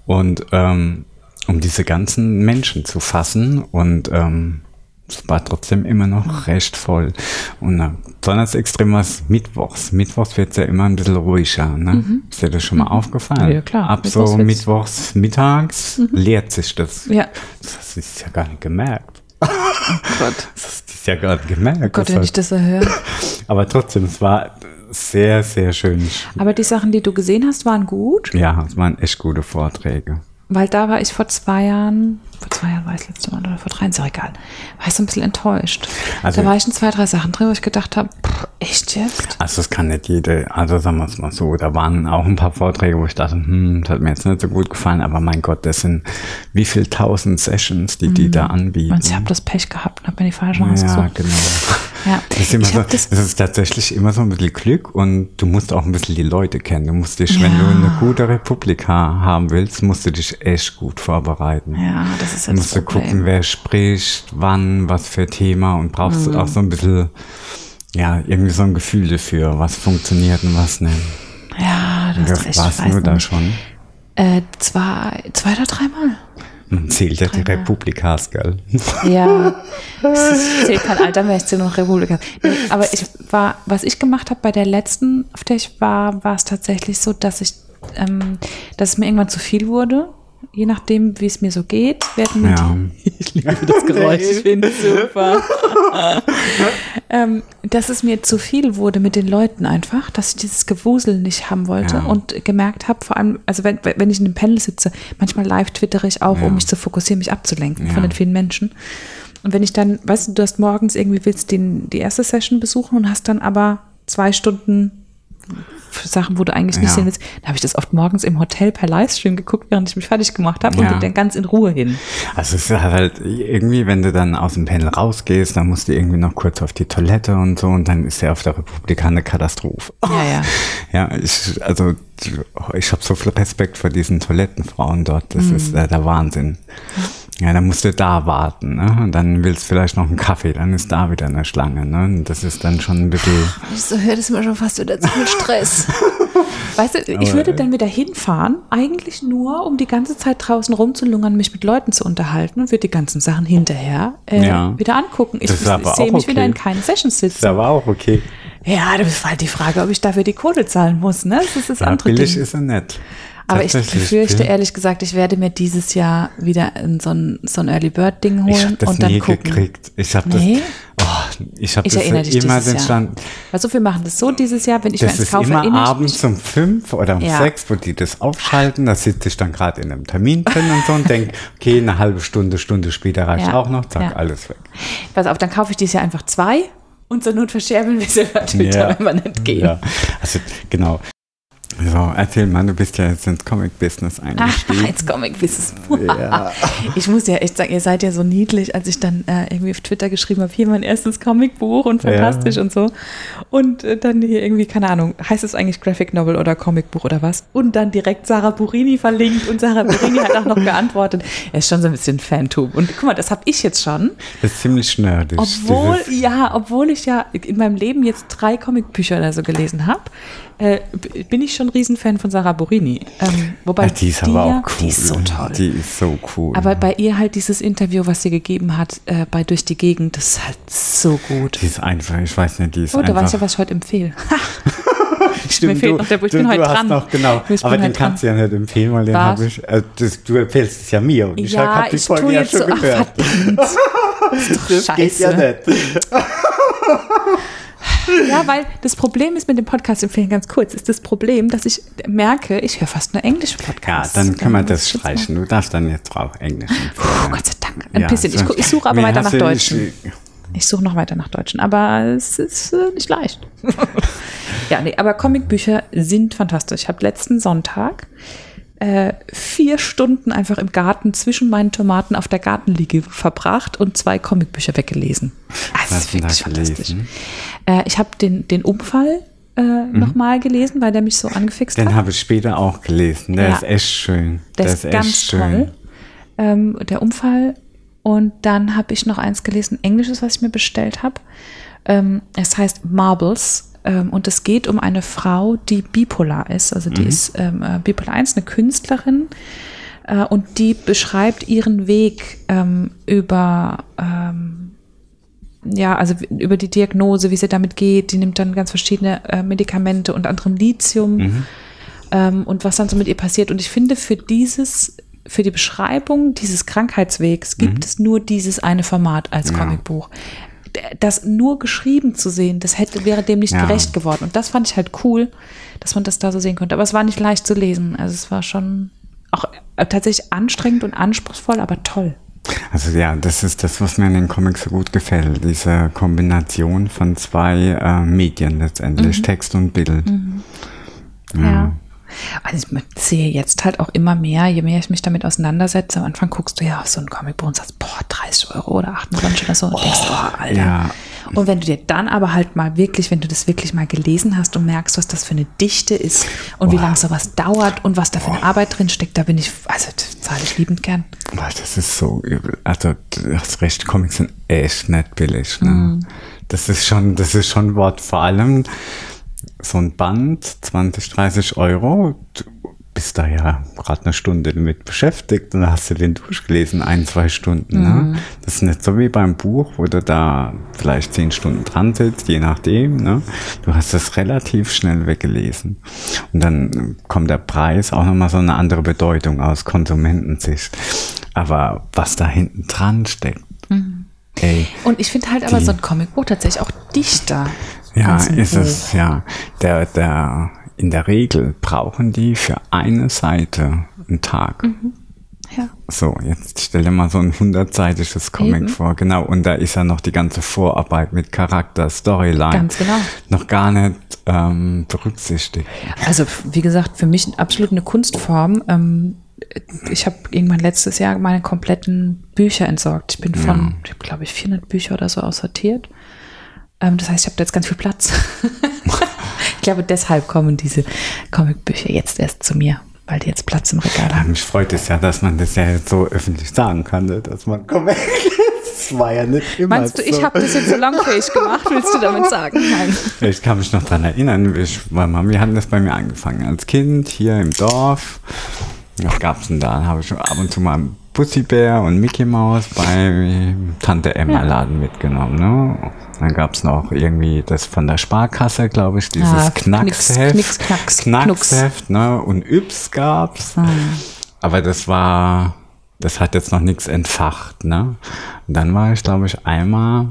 Und ähm, um diese ganzen Menschen zu fassen und ähm, es war trotzdem immer noch recht voll. Und äh, besonders extrem war es mittwochs. Mittwochs wird es ja immer ein bisschen ruhiger. Ne? Mhm. Ist dir das schon mal mhm. aufgefallen? Ja, klar. Ab mittwochs so mittwochs mittags mhm. leert sich das. Ja. Das ist ja gar nicht gemerkt. Oh Gott. Das ist ja gar nicht gemerkt. Oh Gott, wenn ich das so höre. Aber trotzdem, es war sehr, sehr schön. Aber die Sachen, die du gesehen hast, waren gut? Ja, es waren echt gute Vorträge. Weil da war ich vor zwei Jahren, vor zwei Jahren war ich das letzte Mal oder vor drei, ist auch egal, war ich so ein bisschen enttäuscht. Also, da war ich in zwei, drei Sachen drin, wo ich gedacht habe, echt jetzt? Also das kann nicht jede, also sagen wir es mal so, da waren auch ein paar Vorträge, wo ich dachte, hm, das hat mir jetzt nicht so gut gefallen, aber mein Gott, das sind wie viel tausend Sessions, die mhm. die da mhm. anbieten. Und ich habe das Pech gehabt und habe mir die falsche ausgesucht. Ja, genau. Ja. Das, ist immer so, das, das, ist tatsächlich immer so ein bisschen Glück und du musst auch ein bisschen die Leute kennen. Du musst dich, ja. wenn du eine gute Republika haben willst, musst du dich echt gut vorbereiten. Ja, das ist jetzt Du musst du gucken, wer spricht, wann, was für Thema und brauchst mhm. auch so ein bisschen, ja, irgendwie so ein Gefühl dafür, was funktioniert und was nicht. Ja, das ist recht. Warst du da schon? Äh, zwei, zwei oder dreimal. Zählt ja die Republikas, gell? Ja, es zählt kein Alter mehr, ich zähle noch Republikas. Nee, aber ich war, was ich gemacht habe bei der letzten, auf der ich war, war es tatsächlich so, dass ich, ähm, dass es mir irgendwann zu viel wurde je nachdem, wie es mir so geht, werden wir. Ja. Ich liebe das Geräusch, ich finde es super. ähm, dass es mir zu viel wurde mit den Leuten einfach, dass ich dieses Gewusel nicht haben wollte ja. und gemerkt habe, vor allem, also wenn, wenn ich in einem Panel sitze, manchmal live twittere ich auch, ja. um mich zu fokussieren, mich abzulenken von den vielen Menschen. Und wenn ich dann, weißt du, du hast morgens irgendwie willst den, die erste Session besuchen und hast dann aber zwei Stunden Sachen, wo du eigentlich nicht Ja. sehen willst. Da habe ich das oft morgens im Hotel per Livestream geguckt, während ich mich fertig gemacht habe Ja. und dann ganz in Ruhe hin. Also es ist halt irgendwie, wenn du dann aus dem Panel rausgehst, dann musst du irgendwie noch kurz auf die Toilette und so und dann ist ja auf der Republik eine Katastrophe. Ja, ja. Ja, ich, also ich habe so viel Respekt vor diesen Toilettenfrauen dort. Das ist äh, der Wahnsinn. Ja, dann musst du da warten, ne? Und dann willst du vielleicht noch einen Kaffee, dann ist da wieder eine Schlange, ne? Und das ist dann schon ein bisschen. So höre das mir schon fast wieder zu viel Stress. Weißt du, ich würde äh, dann wieder hinfahren, eigentlich nur, um die ganze Zeit draußen rumzulungern, mich mit Leuten zu unterhalten und würde die ganzen Sachen hinterher äh, Ja. wieder angucken. Ich, Das ich sehe mich wieder okay. in keinen Sessions sitzen. aber auch okay. Ja, das ist halt die Frage, ob ich dafür die Kohle zahlen muss. Ne? Das ist das Ja, andere billig Ding. ist er nicht. Aber ich befürchte billig. ehrlich gesagt, ich werde mir dieses Jahr wieder in so ein, so ein Early Bird Ding Ich holen habe das und dann nie gucken. gekriegt. Ich habe Nee? das. Oh, ich habe Ich das erinnere dich immer dieses den Jahr. Stand. Weil so viel machen das so dieses Jahr, wenn ich mir Das eins ist kaufe, immer erinnere ich abends um fünf oder um Ja. sechs, wo die das aufschalten. Da sitze ich dann gerade in einem Termin drin und so und denke, okay, eine halbe Stunde, Stunde später reicht Ja. auch noch, zack, Ja. alles weg. Pass auf, dann kaufe ich dieses Jahr einfach zwei und zur Not verscherbeln wir sie über Twitter, wenn wir nicht gehen. Ja, also genau. So, erzähl mal, du bist ja jetzt ins Comic-Business Ach, eingestiegen. jetzt Comic Business. Ja. Ich muss ja echt sagen, ihr seid ja so niedlich, als ich dann äh, irgendwie auf Twitter geschrieben habe, hier mein erstes Comicbuch und fantastisch Ja. und so. Und äh, dann hier irgendwie, keine Ahnung, heißt es eigentlich Graphic Novel oder Comicbuch oder was? Und dann direkt Sarah Burini verlinkt und Sarah Burini hat auch noch geantwortet. Er ist schon so ein bisschen Fantum. Und guck mal, das habe ich jetzt schon. Das ist ziemlich nerdig. Obwohl, ja, obwohl ich ja in meinem Leben jetzt drei Comicbücher oder so gelesen habe, äh, bin ich schon ein Riesenfan von Sarah Burini. Ähm, wobei Ja, die ist aber ja- auch cool. Die ist so toll. Die ist so cool. aber bei ihr halt dieses Interview, was sie gegeben hat, äh, bei Durch die Gegend, das ist halt so gut. die ist einfach, ich weiß nicht, die ist Oh, da einfach. weiß ich ja, was ich heute empfehle. Stimmt, Mir fehlt du, noch der, ich du, bin du heute hast dran. noch, genau. Aber den kannst du ja nicht empfehlen, weil den habe ich, äh, das, du empfehlst es ja mir und ich ja, habe die ich Folge ja schon so, ach, gehört. verdammt. Das das geht ja scheiße. nicht. Ja, weil das Problem ist mit dem Podcast empfehlen ganz kurz, ist das Problem, dass ich merke, ich höre fast nur englische Ja, Podcasts. dann können wir das streichen. Du darfst dann jetzt auch Englisch empfehlen. Gott sei Dank. Ein Ja, bisschen. Ich, ich suche aber weiter nach Deutschen. Ich suche noch weiter nach Deutschen, aber es ist äh, nicht leicht. ja, nee, aber Comicbücher sind fantastisch. Ich habe letzten Sonntag äh, vier Stunden einfach im Garten zwischen meinen Tomaten auf der Gartenliege verbracht und zwei Comicbücher weggelesen. Das Was ist wirklich fantastisch. gelesen? Äh, ich habe den, den Unfall äh, nochmal gelesen, weil der mich so angefixt Mhm. Den hat. habe ich später auch gelesen. Der Ja. ist echt schön. Der, Der, ist, ganz toll. Ähm, der Unfall. Und dann habe ich noch eins gelesen, Englisches, was ich mir bestellt habe. Ähm, es heißt Marbles. Ähm, und es geht um eine Frau, die bipolar ist. Also die ist ähm, äh, bipolar 1, eine Künstlerin. Äh, und die beschreibt ihren Weg ähm, über ähm, ja, also über die Diagnose, wie sie damit geht. Die nimmt dann ganz verschiedene äh, Medikamente, unter anderem Lithium ähm, und was dann so mit ihr passiert. Und ich finde, für dieses, für die Beschreibung dieses Krankheitswegs gibt es nur dieses eine Format als Comicbuch. D- Das nur geschrieben zu sehen, das hätte, wäre dem nicht Ja. gerecht geworden. Und das fand ich halt cool, dass man das da so sehen konnte. Aber es war nicht leicht zu lesen. Also es war schon auch äh, tatsächlich anstrengend und anspruchsvoll, aber toll. Also ja, das ist das, was mir in den Comics so gut gefällt. Diese Kombination von zwei äh, Medien Mhm. letztendlich, Text und Bild. Ja. Also ich sehe jetzt halt auch immer mehr, je mehr ich mich damit auseinandersetze. Am Anfang guckst du ja auf so ein Comicbuch und sagst, boah, 30 Euro oder 28 oder so. Und denkst, oh, Alter. ja. Und wenn du dir dann aber halt mal wirklich, wenn du das wirklich mal gelesen hast und merkst, was das für eine Dichte ist und wie lange sowas dauert und was da für eine Arbeit drin steckt, da bin ich, also das zahle ich liebend gern. Das ist so übel. Also, du hast recht, Comics sind echt nicht billig. Ne? Mhm. Das ist schon, das ist schon ein Wort. Vor allem so ein Band, 20, 30 Euro. Du bist da ja gerade eine Stunde damit beschäftigt und dann hast du den durchgelesen, ein, zwei Stunden. Mhm. Ne? Das ist nicht so wie beim Buch, wo du da vielleicht zehn Stunden dran sitzt, je nachdem. Ne? Du hast das relativ schnell weggelesen. Und dann kommt der Preis auch nochmal so eine andere Bedeutung aus Konsumentensicht. Aber was da hinten dran steckt, ey, Und ich finde halt aber so ein Comicbuch tatsächlich auch dichter. Ja, ist es, ja. Der, der, in der Regel brauchen die für eine Seite einen Tag. Ja. So, jetzt stell dir mal so ein hundertseitiges Comic Eben. vor, genau. Und da ist ja noch die ganze Vorarbeit mit Charakter, Storyline. Ganz genau. Noch gar nicht ähm, berücksichtigt. Also, wie gesagt, für mich absolut eine Kunstform. Ähm, ich habe irgendwann letztes Jahr meine kompletten Bücher entsorgt. Ich bin von, ich habe glaube ich 400 Bücher oder so aussortiert. Ähm, das heißt, ich habe da jetzt ganz viel Platz. ich glaube, deshalb kommen diese Comicbücher jetzt erst zu mir, weil die jetzt Platz im Regal haben. Mich freut es ja, dass man das ja jetzt so öffentlich sagen kann, ne, dass man Comic Das war ja nicht immer Meinst du, so. ich habe das jetzt so langfähig gemacht? Willst du damit sagen? Nein. Ich kann mich noch dran erinnern, ich, weil Mami hatten das bei mir angefangen als Kind hier im Dorf. Was gab's denn da? Habe ich schon ab und zu mal Pussybär und Mickey Mouse bei Tante Emma Laden mitgenommen. Ne? Dann gab's noch irgendwie das von der Sparkasse, glaube ich, dieses Ah, Knacksheft. Knicks, Knacks, Knacksheft, ne? Und Yps gab's. Aber das war, das hat jetzt noch nichts entfacht, ne? Und dann war ich, glaube ich, einmal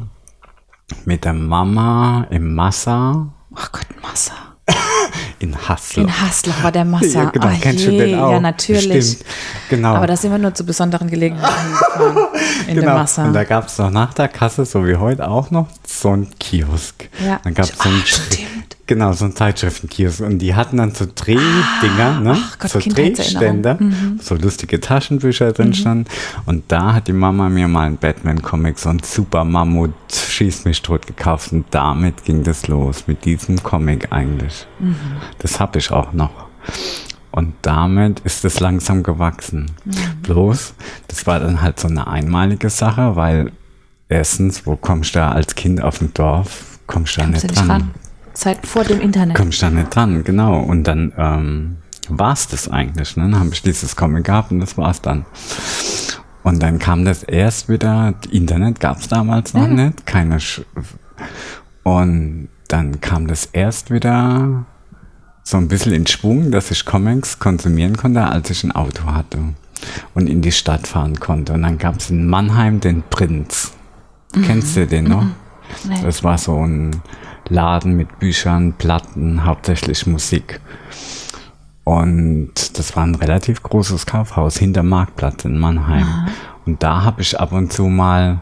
mit der Mama im Massa Ach Gott, Massa. in Hassel. In Haslach war der Massa. Ja, genau, Ah, kennst du je, den auch? Ja, natürlich. Stimmt, genau. Aber da sind wir nur zu besonderen Gelegenheiten gefahren. In der genau. Massa. Und da gab es noch nach der Kasse, so wie heute auch noch, so ein Kiosk. Ja. Dann gab es so Ah, ein, stimmt. Genau, so ein Zeitschriftenkiosk. Und die hatten dann so Drehdinger, ne? ach Gott, so Kindheitserinnerung. Drehstände, so lustige Taschenbücher drin standen. Und da hat die Mama mir mal einen Batman-Comic, so ein super Mammut, schieß mich tot gekauft. Und damit ging das los, mit diesem Comic eigentlich. Das habe ich auch noch. Und damit ist es langsam gewachsen. Bloß, das war dann halt so eine einmalige Sache, weil erstens, wo kommst du da als Kind auf dem Dorf? Kommst du da nicht du nicht dran. ran? Seit vor dem Internet. Kommst du da nicht dran, genau. Und dann ähm, war es das eigentlich. Ne? Dann habe ich dieses Comic gehabt und das war's dann. Und dann kam das erst wieder, Internet gab es damals noch nicht, keine Sch Und dann kam das erst wieder so ein bisschen in Schwung, dass ich Comics konsumieren konnte, als ich ein Auto hatte und in die Stadt fahren konnte. Und dann gab es in Mannheim den Prinz. Kennst du den noch? Nee. Das war so ein Laden mit Büchern, Platten, hauptsächlich Musik. Und das war ein relativ großes Kaufhaus hinter Marktplatz in Mannheim. Und da habe ich ab und zu mal,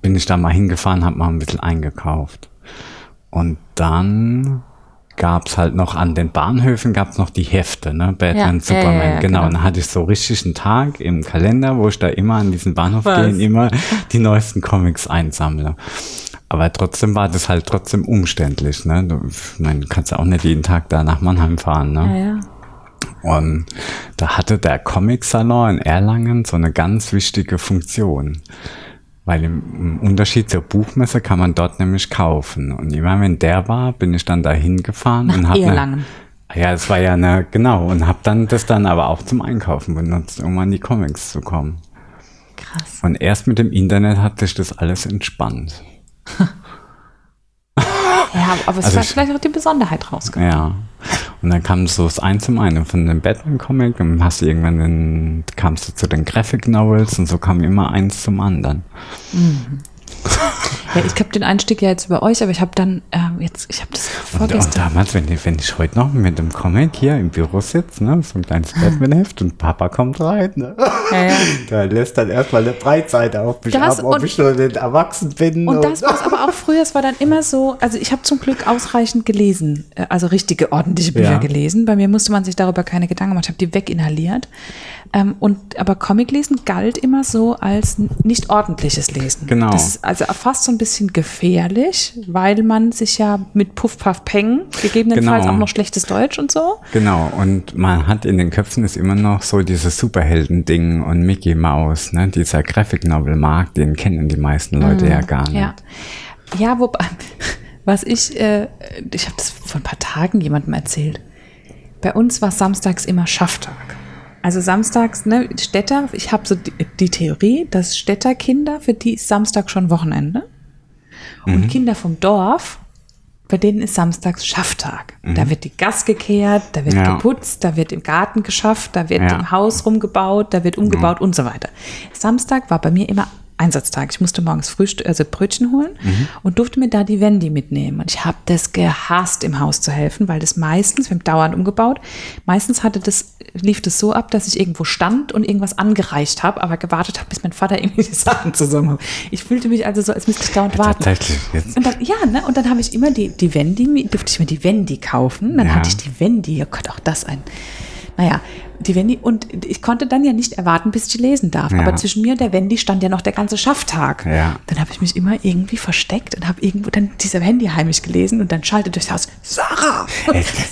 bin ich da mal hingefahren, habe mal ein bisschen eingekauft. Und dann gab's halt noch an den Bahnhöfen gab's noch die Hefte, ne? Batman, Ja, Superman, ja, ja, genau. genau. Und dann hatte ich so richtig einen Tag im Kalender, wo ich da immer an diesen Bahnhof Was? gehe und immer die neuesten Comics einsammle. Aber trotzdem war das halt trotzdem umständlich, ne? Du, du kannst ja auch nicht jeden Tag da nach Mannheim fahren, ne? Ja, ja. Und da hatte der Comic-Salon in Erlangen so eine ganz wichtige Funktion. Weil im, im Unterschied zur Buchmesse kann man dort nämlich kaufen. Und immer wenn der war, bin ich dann dahin gefahren Nach und habe Erlangen. ja, es war ja eine, genau, und habe dann das dann aber auch zum Einkaufen benutzt, um an die Comics zu kommen. Krass. Und erst mit dem Internet hat sich das alles entspannt. Ja, aber es Also hat ich- vielleicht auch die Besonderheit rausgekommen. Ja. Und dann kam so das eins zum einen von dem Batman-Comic und hast du irgendwann den, kamst du zu den Graphic Novels und so kam immer eins zum anderen. Ja, ich habe den Einstieg ja jetzt über euch, aber ich habe dann ähm, jetzt, ich habe das Und, und vorgestern. damals, wenn, ich- wenn ich heute noch mit dem Comic hier im Büro sitze, ne, so ein kleines Batman-Heft und Papa kommt rein, ne, Ja, ja. da lässt dann erstmal eine Breitseite auf mich Das ab, ob und- ich nur den Erwachsen bin. Und das war es aber auch früher, es war dann immer so, also ich habe zum Glück ausreichend gelesen, äh, also richtige, ordentliche Bücher Ja. gelesen. Bei mir musste man sich darüber keine Gedanken machen, ich habe die weginhaliert. Ähm, und, aber Comic lesen galt immer so als nicht ordentliches Lesen. Genau. Das ist also fast so ein bisschen gefährlich, weil man sich ja mit Puff, Puff, Peng, gegebenenfalls Genau. auch noch schlechtes Deutsch und so. Genau, und man hat in den Köpfen ist immer noch so dieses Superhelden-Ding und Mickey Mouse, ne? Dieser Graphic Novel-Markt, den kennen die meisten Leute ja gar nicht. Ja, ja wobei, was ich, äh, ich habe das vor ein paar Tagen jemandem erzählt. Bei uns war samstags immer Schafftag. Also samstags, ne, Städter, ich habe so die, die Theorie, dass Städterkinder, für die ist Samstag schon Wochenende. Und Kinder vom Dorf, bei denen ist samstags Schafftag. Da wird die Gas gekehrt, da wird Ja. geputzt, da wird im Garten geschafft, da wird Ja. im Haus rumgebaut, da wird umgebaut und so weiter. Samstag war bei mir immer Einsatztag. Ich musste morgens Frühstück, also Brötchen holen und durfte mir da die Wendy mitnehmen. Und ich habe das gehasst, im Haus zu helfen, weil das meistens, wir haben dauernd umgebaut, meistens hatte das, lief das so ab, dass ich irgendwo stand und irgendwas angereicht habe, aber gewartet habe, bis mein Vater irgendwie die Sachen zusammen hat. Ich fühlte mich also so, als müsste ich dauernd warten. Und dann, ja, ne? Und dann habe ich immer die, die Wendy, durfte ich mir die Wendy kaufen. Dann Ja. hatte ich die Wendy, oh Gott, auch das ein. Naja, die Wendy, und ich konnte dann ja nicht erwarten, bis ich lesen darf. Ja. Aber zwischen mir und der Wendy stand ja noch der ganze Schafftag. Ja. Dann habe ich mich immer irgendwie versteckt und habe irgendwo dann diese Wendy heimisch gelesen und dann schaltet durchs Haus, Sarah!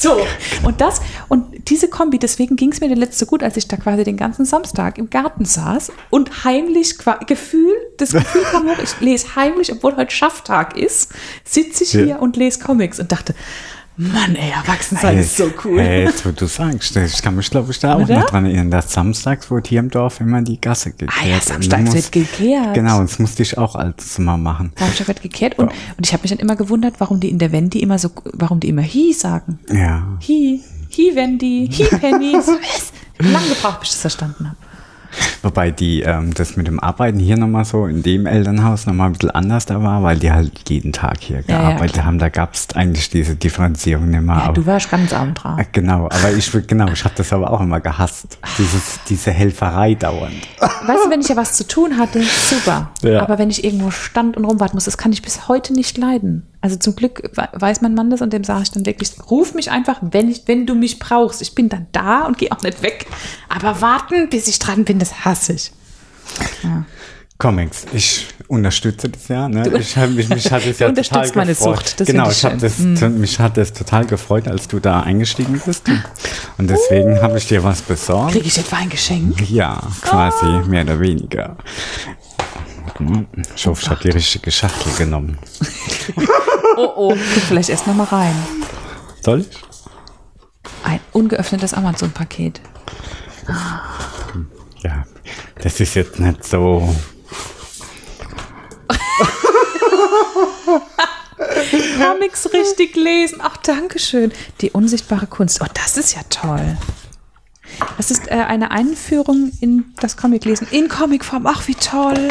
so, und das, und diese Kombi, deswegen ging es mir der letzte gut, als ich da quasi den ganzen Samstag im Garten saß und heimlich, Gefühl, das Gefühl kam hoch, ich lese heimlich, obwohl heute Schafftag ist, sitze ich Ja. hier und lese Comics und dachte, Mann, ey, Erwachsensein ist so cool. Hey, jetzt, wo du sagst, ich kann mich, glaube ich, da auch noch dran erinnern, dass samstags wurde hier im Dorf immer die Gasse gekehrt. Ah ja, samstags du wird gekehrt. Genau, das musste ich auch als mal machen. Samstag wird gekehrt und, und ich habe mich dann immer gewundert, warum die in der Wendy immer so, warum die immer Hi sagen. Ja. Hi, Hi Wendy, Hi Penny. So, was? Lange gebraucht, bis ich das verstanden habe. Wobei die, ähm, das mit dem Arbeiten hier nochmal so in dem Elternhaus nochmal ein bisschen anders da war, weil die halt jeden Tag hier Ja, ja, gearbeitet klar. haben. Da gab es eigentlich diese Differenzierung nicht mehr. Ja, aber- du warst ganz abend dran. Ah, Genau, aber ich genau, ich habe das aber auch immer gehasst. Dieses, diese Helferei dauernd. Weißt du, wenn ich ja was zu tun hatte, super. Ja. Aber wenn ich irgendwo stand und rumwarten muss, das kann ich bis heute nicht leiden. Also zum Glück we- weiß mein Mann das und dem sage ich dann wirklich, ruf mich einfach, wenn, ich, wenn du mich brauchst. Ich bin dann da und gehe auch nicht weg. Aber warten, bis ich dran bin, das hasse ich. Comics, ich unterstütze das ja. Ne? Ich mich, mich hat es Du ja unterstützt total meine gefreut. Sucht, das genau, ich hab das, mich hat es total gefreut, als du da eingestiegen bist. Und deswegen habe ich dir was besorgt. Kriege ich etwa ein Geschenk? Ja, quasi, mehr oder weniger. Ich hoffe, ich habe die richtige Schachtel genommen. Oh, oh. Guck vielleicht erst noch mal rein. Soll ich? Ein ungeöffnetes Amazon-Paket. Ja, das ist jetzt nicht so. Comics richtig lesen. Ach, danke schön. Die unsichtbare Kunst. Oh, das ist ja toll. Das ist äh, eine Einführung in das Comiclesen in Comicform. Ach, wie toll.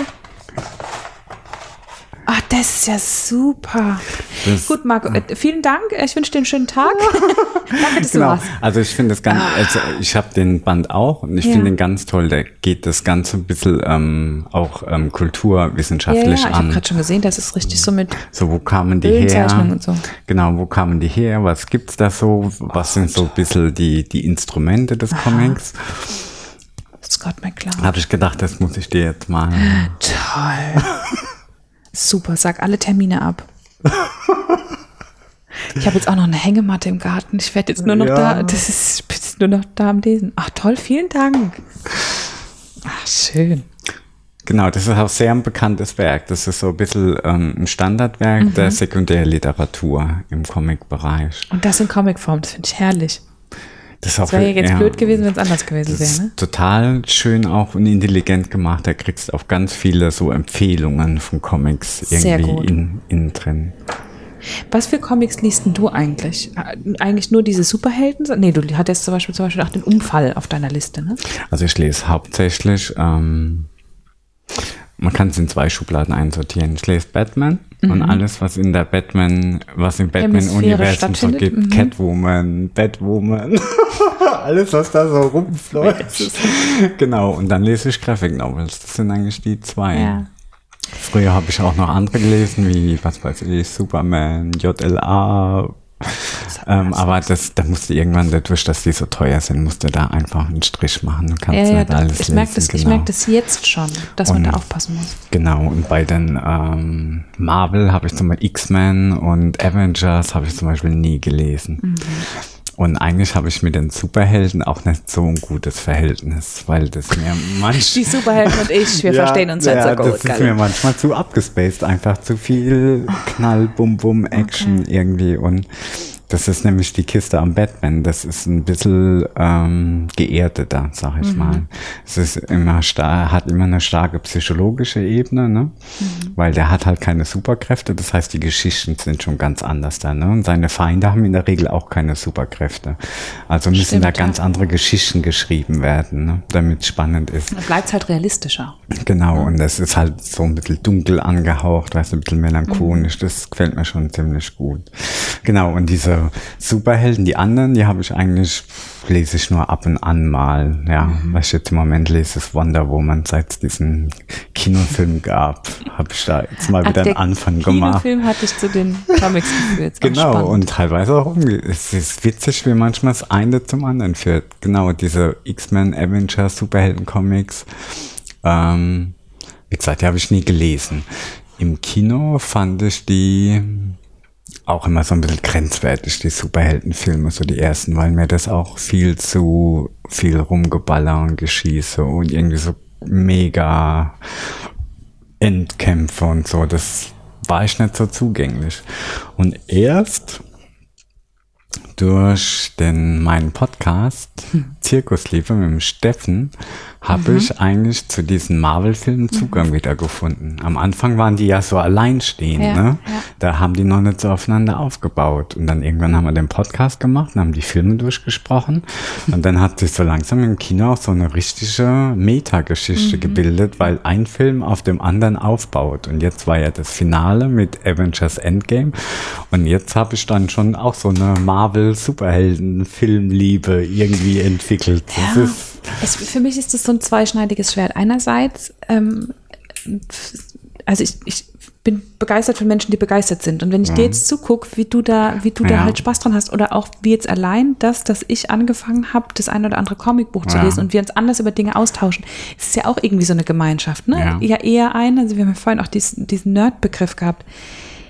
Ach, das ist ja super. Das- Gut, Marco, äh, vielen Dank. Ich wünsche dir einen schönen Tag. Danke, dass du Genau. warst. Also ich finde das ganz, also ich habe den Band auch und ich Ja. finde den ganz toll. Der geht das Ganze ein bisschen ähm, auch ähm, Ja, ja, kulturwissenschaftlich ich habe an. gerade schon gesehen, das ist richtig so mit. So, wo kamen die her? Und so. Genau, wo kamen die her? Was gibt's da so? Was sind so ein bisschen die, die Instrumente des Comics? Scott McCloud. Habe ich gedacht, das muss ich dir jetzt mal. Toll. Super, sag alle Termine ab. Ich habe jetzt auch noch eine Hängematte im Garten. Ich werde jetzt nur noch Ja. da, das ist, nur noch da am Lesen. Ach toll, vielen Dank. Ach, schön. Genau, das ist auch sehr ein bekanntes Werk. Das ist so ein bisschen ähm, ein Standardwerk Mhm. der Sekundärliteratur im Comic-Bereich. Und das in Comicform, das finde ich herrlich. Das Das wäre ja jetzt ja, blöd gewesen, wenn es anders gewesen wäre, ne? total schön auch und intelligent gemacht. Da kriegst du auch ganz viele so Empfehlungen von Comics irgendwie gut. in, innen drin. Was für Comics liest denn du eigentlich? Äh, Eigentlich nur diese Superhelden? Nee, du hattest zum Beispiel, zum Beispiel auch den Unfall auf deiner Liste, ne? Also ich lese hauptsächlich, ähm, man kann es in zwei Schubladen einsortieren. Ich lese Batman und alles, was in der Batman, was im Batman-Universum so gibt. Mhm. Catwoman, Batwoman, alles, was da so rumfläuft. genau, und dann lese ich Graphic Novels. Das sind eigentlich die zwei. Ja. Früher habe ich auch noch andere gelesen, wie, was weiß ich, Superman, JLA. Ähm, aber das, da musste irgendwann dadurch, dass die so teuer sind, musste da einfach einen Strich machen. Du kannst Ja, ja, nicht alles ich merke lesen, das, ich genau. merk das jetzt schon, dass man Und- da aufpassen muss. Genau, und bei den ähm, Marvel habe ich zum Beispiel X-Men und Avengers habe ich zum Beispiel nie gelesen. Mhm. Und eigentlich habe ich mit den Superhelden auch nicht so ein gutes Verhältnis, weil das mir manch Die Superhelden und ich, wir Ja, verstehen uns ja, halt so gut. Das ist mir manchmal zu abgespaced, einfach zu viel Knall, Bum, Bum, Action irgendwie. Und Das ist nämlich die Kiste am Batman. Das ist ein bisschen ähm, geerdeter, sag ich mhm. mal. Es ist immer star hat immer eine starke psychologische Ebene, ne? Mhm. Weil der hat halt keine Superkräfte. Das heißt, die Geschichten sind schon ganz anders da, ne? Und seine Feinde haben in der Regel auch keine Superkräfte. Also müssen Stimmt, da ganz ja. andere Geschichten geschrieben werden, ne? damit es spannend ist. Dann bleibt halt realistischer. Genau, ja. und es ist halt so ein bisschen dunkel angehaucht, weißt du, ein bisschen melancholisch. Mhm. Das gefällt mir schon ziemlich gut. Genau, und diese Superhelden, die anderen, die habe ich eigentlich, lese ich nur ab und an mal. Ja, mhm. was ich jetzt im Moment lese, ist Wonder Woman. Seit es diesen Kinofilm gab, habe ich da jetzt mal Ach, wieder einen Anfang gemacht. Der Kinofilm hatte ich zu den Comics geführt. Genau, und teilweise auch umge Es ist witzig, wie manchmal das eine zum anderen führt. Genau, diese X-Men, Avengers, Superhelden-Comics. Ähm, wie gesagt, die habe ich nie gelesen. Im Kino fand ich die auch immer so ein bisschen grenzwertig, die Superheldenfilme, so die ersten, weil mir das auch viel zu viel rumgeballer und Geschieße und irgendwie so mega Endkämpfe und so, das war ich nicht so zugänglich. Und erst durch den meinen Podcast Zirkusliebe mit dem Steffen habe mhm. ich eigentlich zu diesen Marvel-Filmen Zugang mhm. wieder gefunden. Am Anfang waren die ja so alleinstehend, ja, ne? Ja. Da haben die noch nicht so aufeinander aufgebaut. Und dann irgendwann haben wir den Podcast gemacht und haben die Filme durchgesprochen. Und dann hat sich so langsam im Kino auch so eine richtige Metageschichte mhm. gebildet, weil ein Film auf dem anderen aufbaut. Und jetzt war ja das Finale mit Avengers Endgame. Und jetzt habe ich dann schon auch so eine Marvel-Superhelden-Filmliebe irgendwie entwickelt. Ja. Es, für mich ist das so ein zweischneidiges Schwert. Einerseits, ähm, also ich, ich bin begeistert von Menschen, die begeistert sind. Und wenn ich mhm. dir jetzt zugucke, wie du da, wie du ja. da halt Spaß dran hast, oder auch wie jetzt allein das, dass ich angefangen habe, das ein oder andere Comicbuch ja. zu lesen und wir uns anders über Dinge austauschen, ist ja auch irgendwie so eine Gemeinschaft, ne? Ja, ja eher eine, also wir haben ja vorhin auch diesen, diesen Nerd-Begriff gehabt.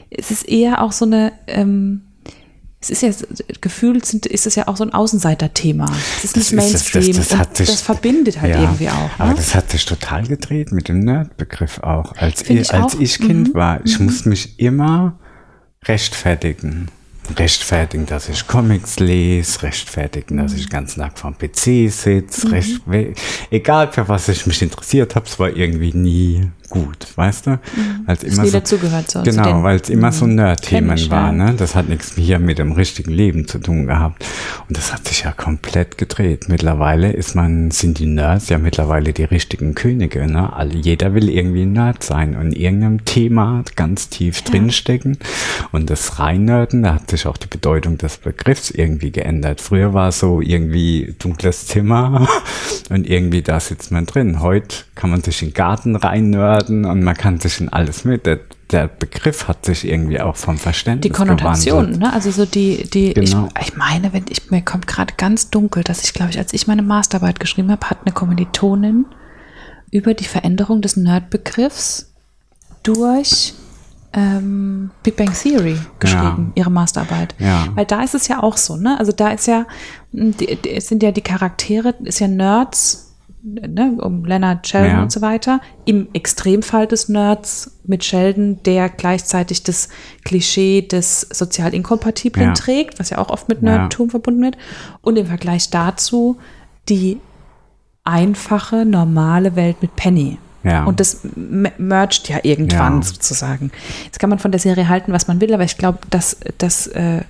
Es ist eher auch so eine, ähm, es ist ja gefühlt sind, ist es ja auch so ein Außenseiter-Thema. Es ist nicht Mainstream. Das, das, das, hat sich, das verbindet halt ja, irgendwie auch. Ne? Aber das hat sich total gedreht mit dem Nerd-Begriff auch. Als, ich, ich, als ich Kind mhm. war, ich mhm. musste mich immer rechtfertigen rechtfertigen, dass ich Comics lese, rechtfertigen, dass ich den ganzen Tag vom PC sitze, mhm. egal für was ich mich interessiert habe, es war irgendwie nie gut, weißt du? Mhm. Als immer so, dazugehört so. Genau, weil es immer so. Nerd-Themen war, ne? Das hat nichts hier mit dem richtigen Leben zu tun gehabt. Und das hat sich ja komplett gedreht. Mittlerweile ist man, sind die Nerds ja mittlerweile die richtigen Könige, ne? Alle, jeder will irgendwie ein Nerd sein und in irgendeinem Thema ganz tief ja. drinstecken. Und das Reinnörden, da hat sich auch die Bedeutung des Begriffs irgendwie geändert. Früher war es so irgendwie dunkles Zimmer und irgendwie da sitzt man drin. Heute kann man sich in den Garten reinnörden werden und man kann sich in alles mit. Der, der Begriff hat sich irgendwie auch vom Verständnis Die Konnotation, ne? Also so die, die, genau. ich, ich meine, wenn ich, mir kommt gerade ganz dunkel, dass ich, glaube ich, als ich meine Masterarbeit geschrieben habe, hat eine Kommilitonin über die Veränderung des Nerd-Begriffs durch ähm, Big Bang Theory geschrieben, ja. ihre Masterarbeit. Ja. Weil da ist es ja auch so, ne? Also da ist ja, die, die, sind ja die Charaktere, ist ja Nerds ne, um Leonard Sheldon ja. und so weiter. Im Extremfall des Nerds mit Sheldon, der gleichzeitig das Klischee des sozial Inkompatiblen ja. trägt, was ja auch oft mit Nerdtum ja. verbunden wird. Und im Vergleich dazu die einfache, normale Welt mit Penny. Ja. Und das mercht ja irgendwann ja. sozusagen. Jetzt kann man von der Serie halten, was man will, aber ich glaube, dass, dass äh,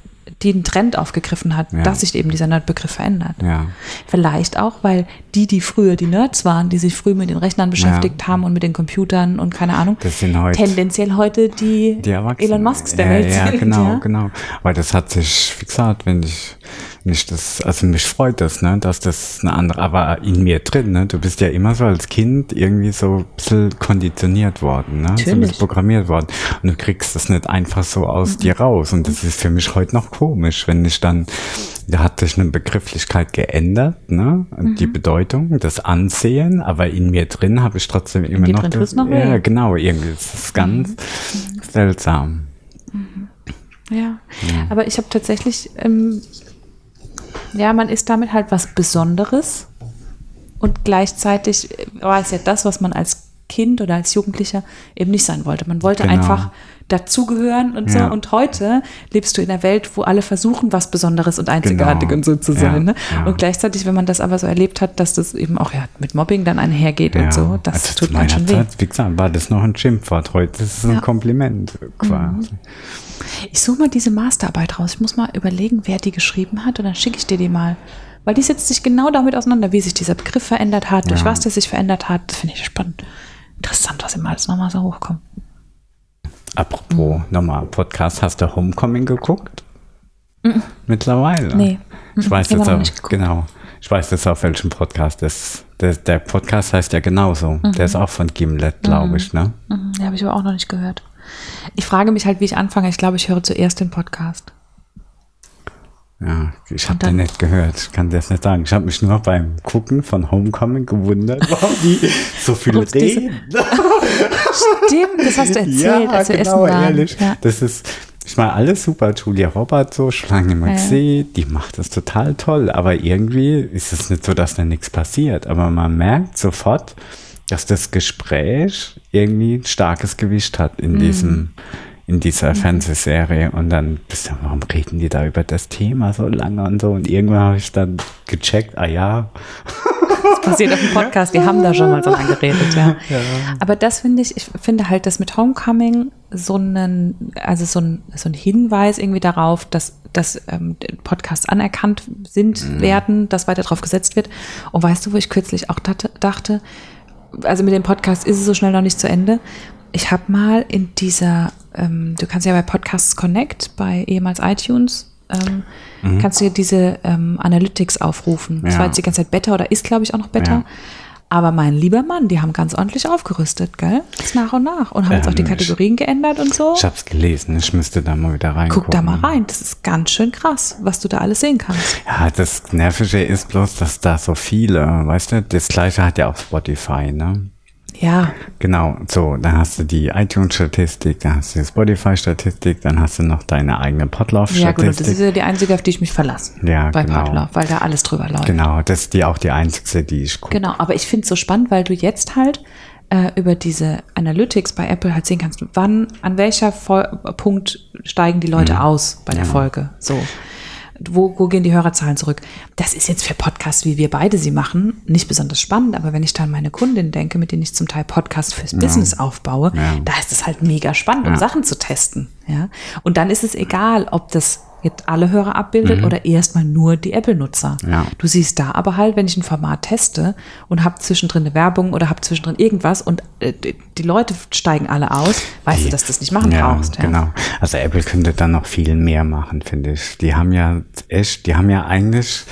die einen Trend aufgegriffen hat, ja. dass sich eben dieser Nerdbegriff verändert. Ja. Vielleicht auch, weil die, die früher die Nerds waren, die sich früh mit den Rechnern beschäftigt ja. haben und mit den Computern und keine Ahnung, das sind heute tendenziell heute die, die Elon Musks der Welt ja, sind. Genau, ja, genau. Weil das hat sich, wie gesagt, wenn ich mich das, also mich freut das, ne, dass das eine andere, aber in mir drin, ne, du bist ja immer so als Kind irgendwie so ein bisschen konditioniert worden, ne, Natürlich. so ein bisschen programmiert worden und du kriegst das nicht einfach so aus mhm. dir raus und das ist für mich heute noch komisch, wenn ich dann, da hat sich eine Begrifflichkeit geändert, ne, mhm. die Bedeutung, das Ansehen, aber in mir drin habe ich trotzdem immer noch, das, noch ja, genau, irgendwie, das ist ganz mhm. seltsam. Mhm. Ja. ja. aber ich habe tatsächlich ähm, ja, man ist damit halt was Besonderes und gleichzeitig war es ja das, was man als Kind oder als Jugendlicher eben nicht sein wollte. Man wollte Genau. einfach dazugehören und so. Ja. Und heute lebst du in einer Welt, wo alle versuchen, was Besonderes und Einzigartig Genau. und so zu Ja, sein. Ne? ja. Und gleichzeitig, wenn man das aber so erlebt hat, dass das eben auch ja, mit Mobbing dann einhergeht und so, das also tut meiner schon weh. Zeit, wie gesagt, war das noch ein Schimpfwort. Heute ist es ein. Mhm. Kompliment quasi. Ich suche mal diese Masterarbeit raus. Ich muss mal überlegen, wer die geschrieben hat und dann schicke ich dir die mal. Weil die setzt sich genau damit auseinander, wie sich dieser Begriff verändert hat, durch Ja. was der sich verändert hat. Das finde ich spannend. Interessant, was immer alles nochmal so hochkommt. Apropos nochmal Podcast, hast du Homecoming geguckt? Mittlerweile? Nee. Ich weiß jetzt auch, genau. Ich weiß jetzt auf welchem Podcast das, der, der Podcast heißt ja genauso. Der ist auch von Gimlet, glaube ich, ne? Mhm, die habe ich aber auch noch nicht gehört. Ich frage mich halt, wie ich anfange. Ich glaube, ich höre zuerst den Podcast. Ja, ich habe den nicht gehört. Ich kann das nicht sagen. Ich habe mich nur beim Gucken von Homecoming gewundert, warum die so viel Warum es diese- reden. Stimmt, das hast du erzählt, als wir genau, essen waren. ehrlich. Ja. Das ist, ich meine, alles super. Julia Roberts so, schon lange nicht mehr Ja. Die macht das total toll. Aber irgendwie ist es nicht so, dass da nichts passiert. Aber man merkt sofort, dass das Gespräch irgendwie ein starkes Gewicht hat in Mhm. diesem in dieser Fernsehserie und dann bist du, warum reden die da über das Thema so lange und so und irgendwann habe ich dann gecheckt, ah ja, Das passiert auf dem Podcast, die haben da schon mal so lange geredet, ja. Aber das finde ich, ich finde halt, dass mit Homecoming so einen, also so ein, so ein Hinweis irgendwie darauf, dass, dass ähm, Podcasts anerkannt sind, werden, dass weiter drauf gesetzt wird. Und weißt du, wo ich kürzlich auch dachte, dachte also mit dem Podcast ist es so schnell noch nicht zu Ende. Ich habe mal in dieser, ähm, du kannst ja bei Podcasts Connect, bei ehemals iTunes, ähm, kannst du dir diese ähm, Analytics aufrufen. Das Ja. war jetzt die ganze Zeit Beta oder ist, glaube ich, auch noch Beta. Ja. Aber mein lieber Mann, die haben ganz ordentlich aufgerüstet, gell? Das nach und nach. Und haben jetzt auch die Ähm, Kategorien geändert und so. ich habe es gelesen, ich müsste da mal wieder reingucken. Guck da mal rein. Das ist ganz schön krass, was du da alles sehen kannst. Ja, das Nervige ist bloß, dass da so viele, weißt du, das gleiche hat ja auch Spotify, ne? Ja, Genau, so, dann hast du die iTunes-Statistik, dann hast du die Spotify-Statistik, dann hast du noch deine eigene ja gut, das ist ja die einzige, auf die ich mich verlasse. Ja, bei genau. Podlove, weil da alles drüber läuft. Genau, das ist die auch die einzige, die ich gucke. Genau, aber ich finde es so spannend, weil du jetzt halt äh, über diese Analytics bei Apple halt sehen kannst, wann, an welcher Vol Punkt steigen die Leute aus bei der Folge. So. Wo, wo gehen die Hörerzahlen zurück? Das ist jetzt für Podcasts, wie wir beide sie machen, nicht besonders spannend, aber wenn ich da an meine Kundin denke, mit denen ich zum Teil Podcasts fürs Business aufbaue, Ja. da ist es halt mega spannend, um Ja. Sachen zu testen. Ja? Und dann ist es egal, ob das jetzt alle Hörer abbildet oder erstmal nur die Apple-Nutzer. Mhm. Ja. Du siehst da aber halt, wenn ich ein Format teste und habe zwischendrin eine Werbung oder habe zwischendrin irgendwas und äh, die- die Leute steigen alle aus, weißt du, dass du das nicht machen ja, brauchst. Ja. Genau. Also Apple könnte da noch viel mehr machen, finde ich. Die haben ja echt, die haben ja eigentlich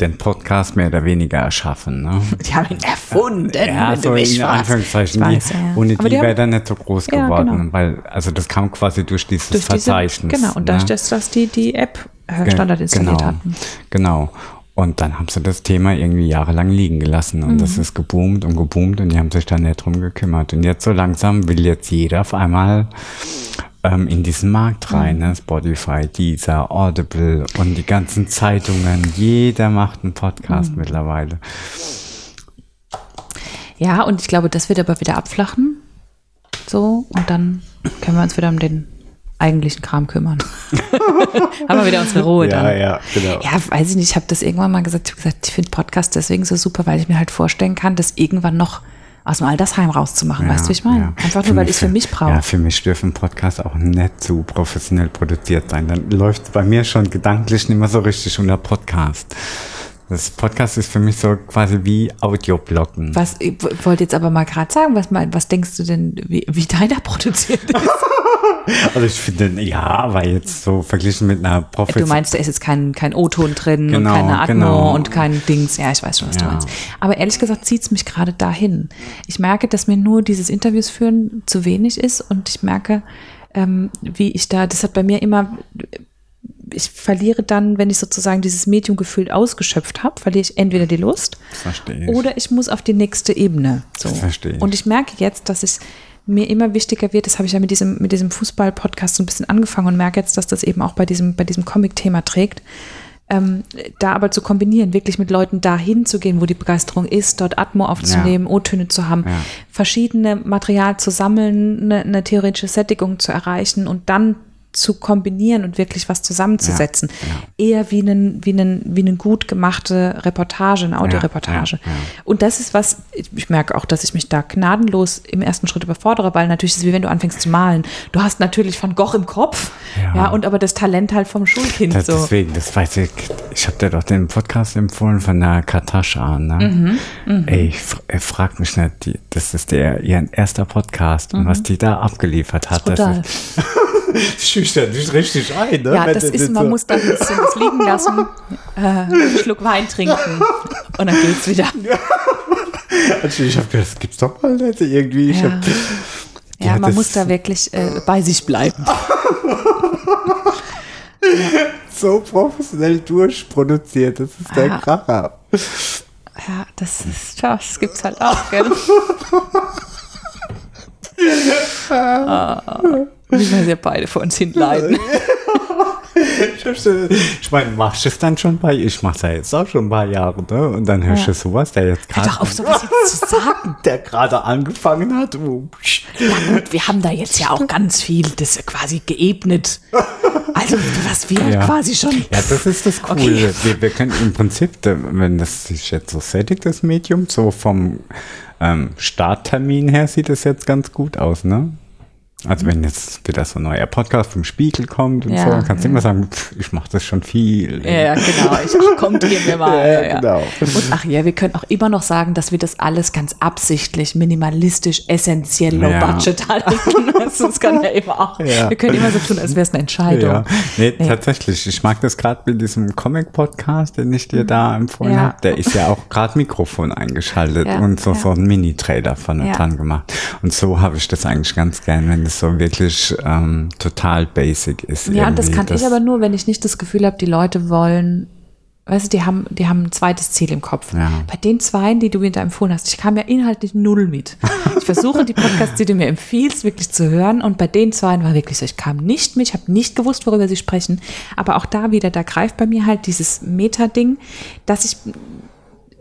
den Podcast mehr oder weniger erschaffen. Ne? Die haben ihn erfunden. Ja, so in. Anführungszeichen. Ich Die, weiß, ja. Ohne Aber die, haben- wäre dann nicht so groß Ja, geworden, genau. weil also das kam quasi durch dieses durch diese, Verzeichnis. genau, und ne? dadurch, dass, dass die die App äh, Standard installiert genau, hatten. Genau. Und dann haben sie das Thema irgendwie jahrelang liegen gelassen und Mhm. das ist geboomt und geboomt und die haben sich da nicht drum gekümmert. Und jetzt so langsam will jetzt jeder auf einmal ähm, in diesen Markt rein, Mhm. ne? Spotify, Deezer, Audible und die ganzen Zeitungen. Jeder macht einen Mhm. Podcast mittlerweile. Ja, und ich glaube, das wird aber wieder abflachen. So, und dann können wir uns wieder um den eigentlichen Kram kümmern. Haben wir wieder unsere Ruhe dann. ja, genau. Ja, weiß ich nicht. Ich habe das irgendwann mal gesagt. Ich habe gesagt, ich finde Podcast deswegen so super, weil ich mir halt vorstellen kann, das irgendwann noch aus dem Altersheim rauszumachen. weißt du, wie ich meine? ja. Einfach nur, weil ich es für mich brauche. Ja, für mich dürfen Podcasts auch nicht zu professionell produziert sein. Dann läuft bei mir schon gedanklich nicht mehr so richtig unter Podcast. Das Podcast ist für mich so quasi wie Audioblocken. Was, ich wollte jetzt aber mal gerade sagen, was, was denkst du denn, wie, wie deiner produziert ist? Also ich finde, ja, aber jetzt so verglichen mit einer Du professionellen... meinst, da ist jetzt kein, kein O-Ton drin Genau, und keine Atmo genau. und kein Dings. Ja, ich weiß schon, was du Ja. meinst. Aber ehrlich gesagt zieht es mich gerade dahin. Ich merke, dass mir nur dieses Interviews führen zu wenig ist und ich merke, ähm, wie ich da, das hat bei mir immer, ich verliere dann, wenn ich sozusagen dieses Medium gefühlt ausgeschöpft habe, verliere ich entweder die Lust Verstehe ich. oder ich muss auf die nächste Ebene. So. Verstehe ich. Und ich merke jetzt, dass es mir immer wichtiger wird, das habe ich ja mit diesem, mit diesem Fußball-Podcast so ein bisschen angefangen und merke jetzt, dass das eben auch bei diesem, bei diesem Comic-Thema trägt, ähm, da aber zu kombinieren, wirklich mit Leuten dahin zu gehen, wo die Begeisterung ist, dort Atmo aufzunehmen, O-Töne zu haben, Ja. verschiedene Material zu sammeln, eine, eine theoretische Sättigung zu erreichen und dann zu kombinieren und wirklich was zusammenzusetzen. Eher wie einen, wie einen, wie eine gut gemachte Reportage, eine Audioreportage. ja, ja. Und das ist was, ich merke auch, dass ich mich da gnadenlos im ersten Schritt überfordere, weil natürlich ist es wie wenn du anfängst zu malen. Du hast natürlich Van Gogh im Kopf, ja, Ja. und aber das Talent halt vom Schulkind Das, so. Deswegen, das weiß ich. Ich habe dir doch den Podcast empfohlen von der Katascha. Ne? Mhm, Ey, ich, ich frag mich nicht, die, das ist der, ihr erster Podcast und was die da abgeliefert hat. Mhm. Brutal. Das schüchtert dich richtig ein, ne? Ja, das ist, man so- muss dann ein bisschen das liegen lassen, äh, einen Schluck Wein trinken und dann geht's wieder. Also ich habe gedacht, das gibt's doch mal nicht irgendwie. Ja. hab, Ja, Ja, man muss da wirklich äh, bei sich bleiben. so professionell durchproduziert. Das ist der Ja. Kracher. Ja, das ist, ja, das gibt's halt auch, gell? Wie wir ja beide vor uns hin leiden. Ich, ich meine, machst du es dann schon bei? Ich mach's ja jetzt auch schon ein paar Jahre, ne? Und dann hörst du sowas, der jetzt gerade doch auf, sowas jetzt zu sagen. der gerade angefangen hat. Oh. Ja gut, wir haben da jetzt ja auch ganz viel das quasi geebnet. Also was wir Ja. quasi schon. Ja, das ist das Coole. Okay. Wir, wir können im Prinzip, wenn das sich jetzt so sättigt, das Medium, so vom ähm, Starttermin her sieht es jetzt ganz gut aus, ne? Also wenn jetzt wieder so ein neuer Podcast vom Spiegel kommt und Ja, so, dann kannst du immer sagen, pff, ich mache das schon viel. Ja, genau. Ich, ach, kommt ihr mir mal. Ja, Ja, genau. Und ach ja, wir können auch immer noch sagen, dass wir das alles ganz absichtlich, minimalistisch, essentiell, low Ja. budget halten. Das, kann ja immer auch. Wir können immer so tun, als wäre es eine Entscheidung. Ja, nee, Nee. tatsächlich. Ich mag das gerade mit diesem Comic-Podcast, den ich dir da empfohlen habe. Der ist ja auch gerade Mikrofon eingeschaltet und so, so ein Mini-Trailer von Ja. dran gemacht. Und so habe ich das eigentlich ganz gern, wenn es so wirklich ähm, total basic ist. Ja, und das kann ich aber nur, wenn ich nicht das Gefühl habe, die Leute wollen, weißt du, die haben, die haben ein zweites Ziel im Kopf. Ja. Bei den zwei, die du mir da empfohlen hast, ich kam ja inhaltlich null mit. Ich versuche die Podcasts, die du mir empfiehlst, wirklich zu hören. Und bei den zwei war wirklich so, ich kam nicht mit, ich habe nicht gewusst, worüber sie sprechen. Aber auch da wieder, da greift bei mir halt dieses Meta-Ding, dass ich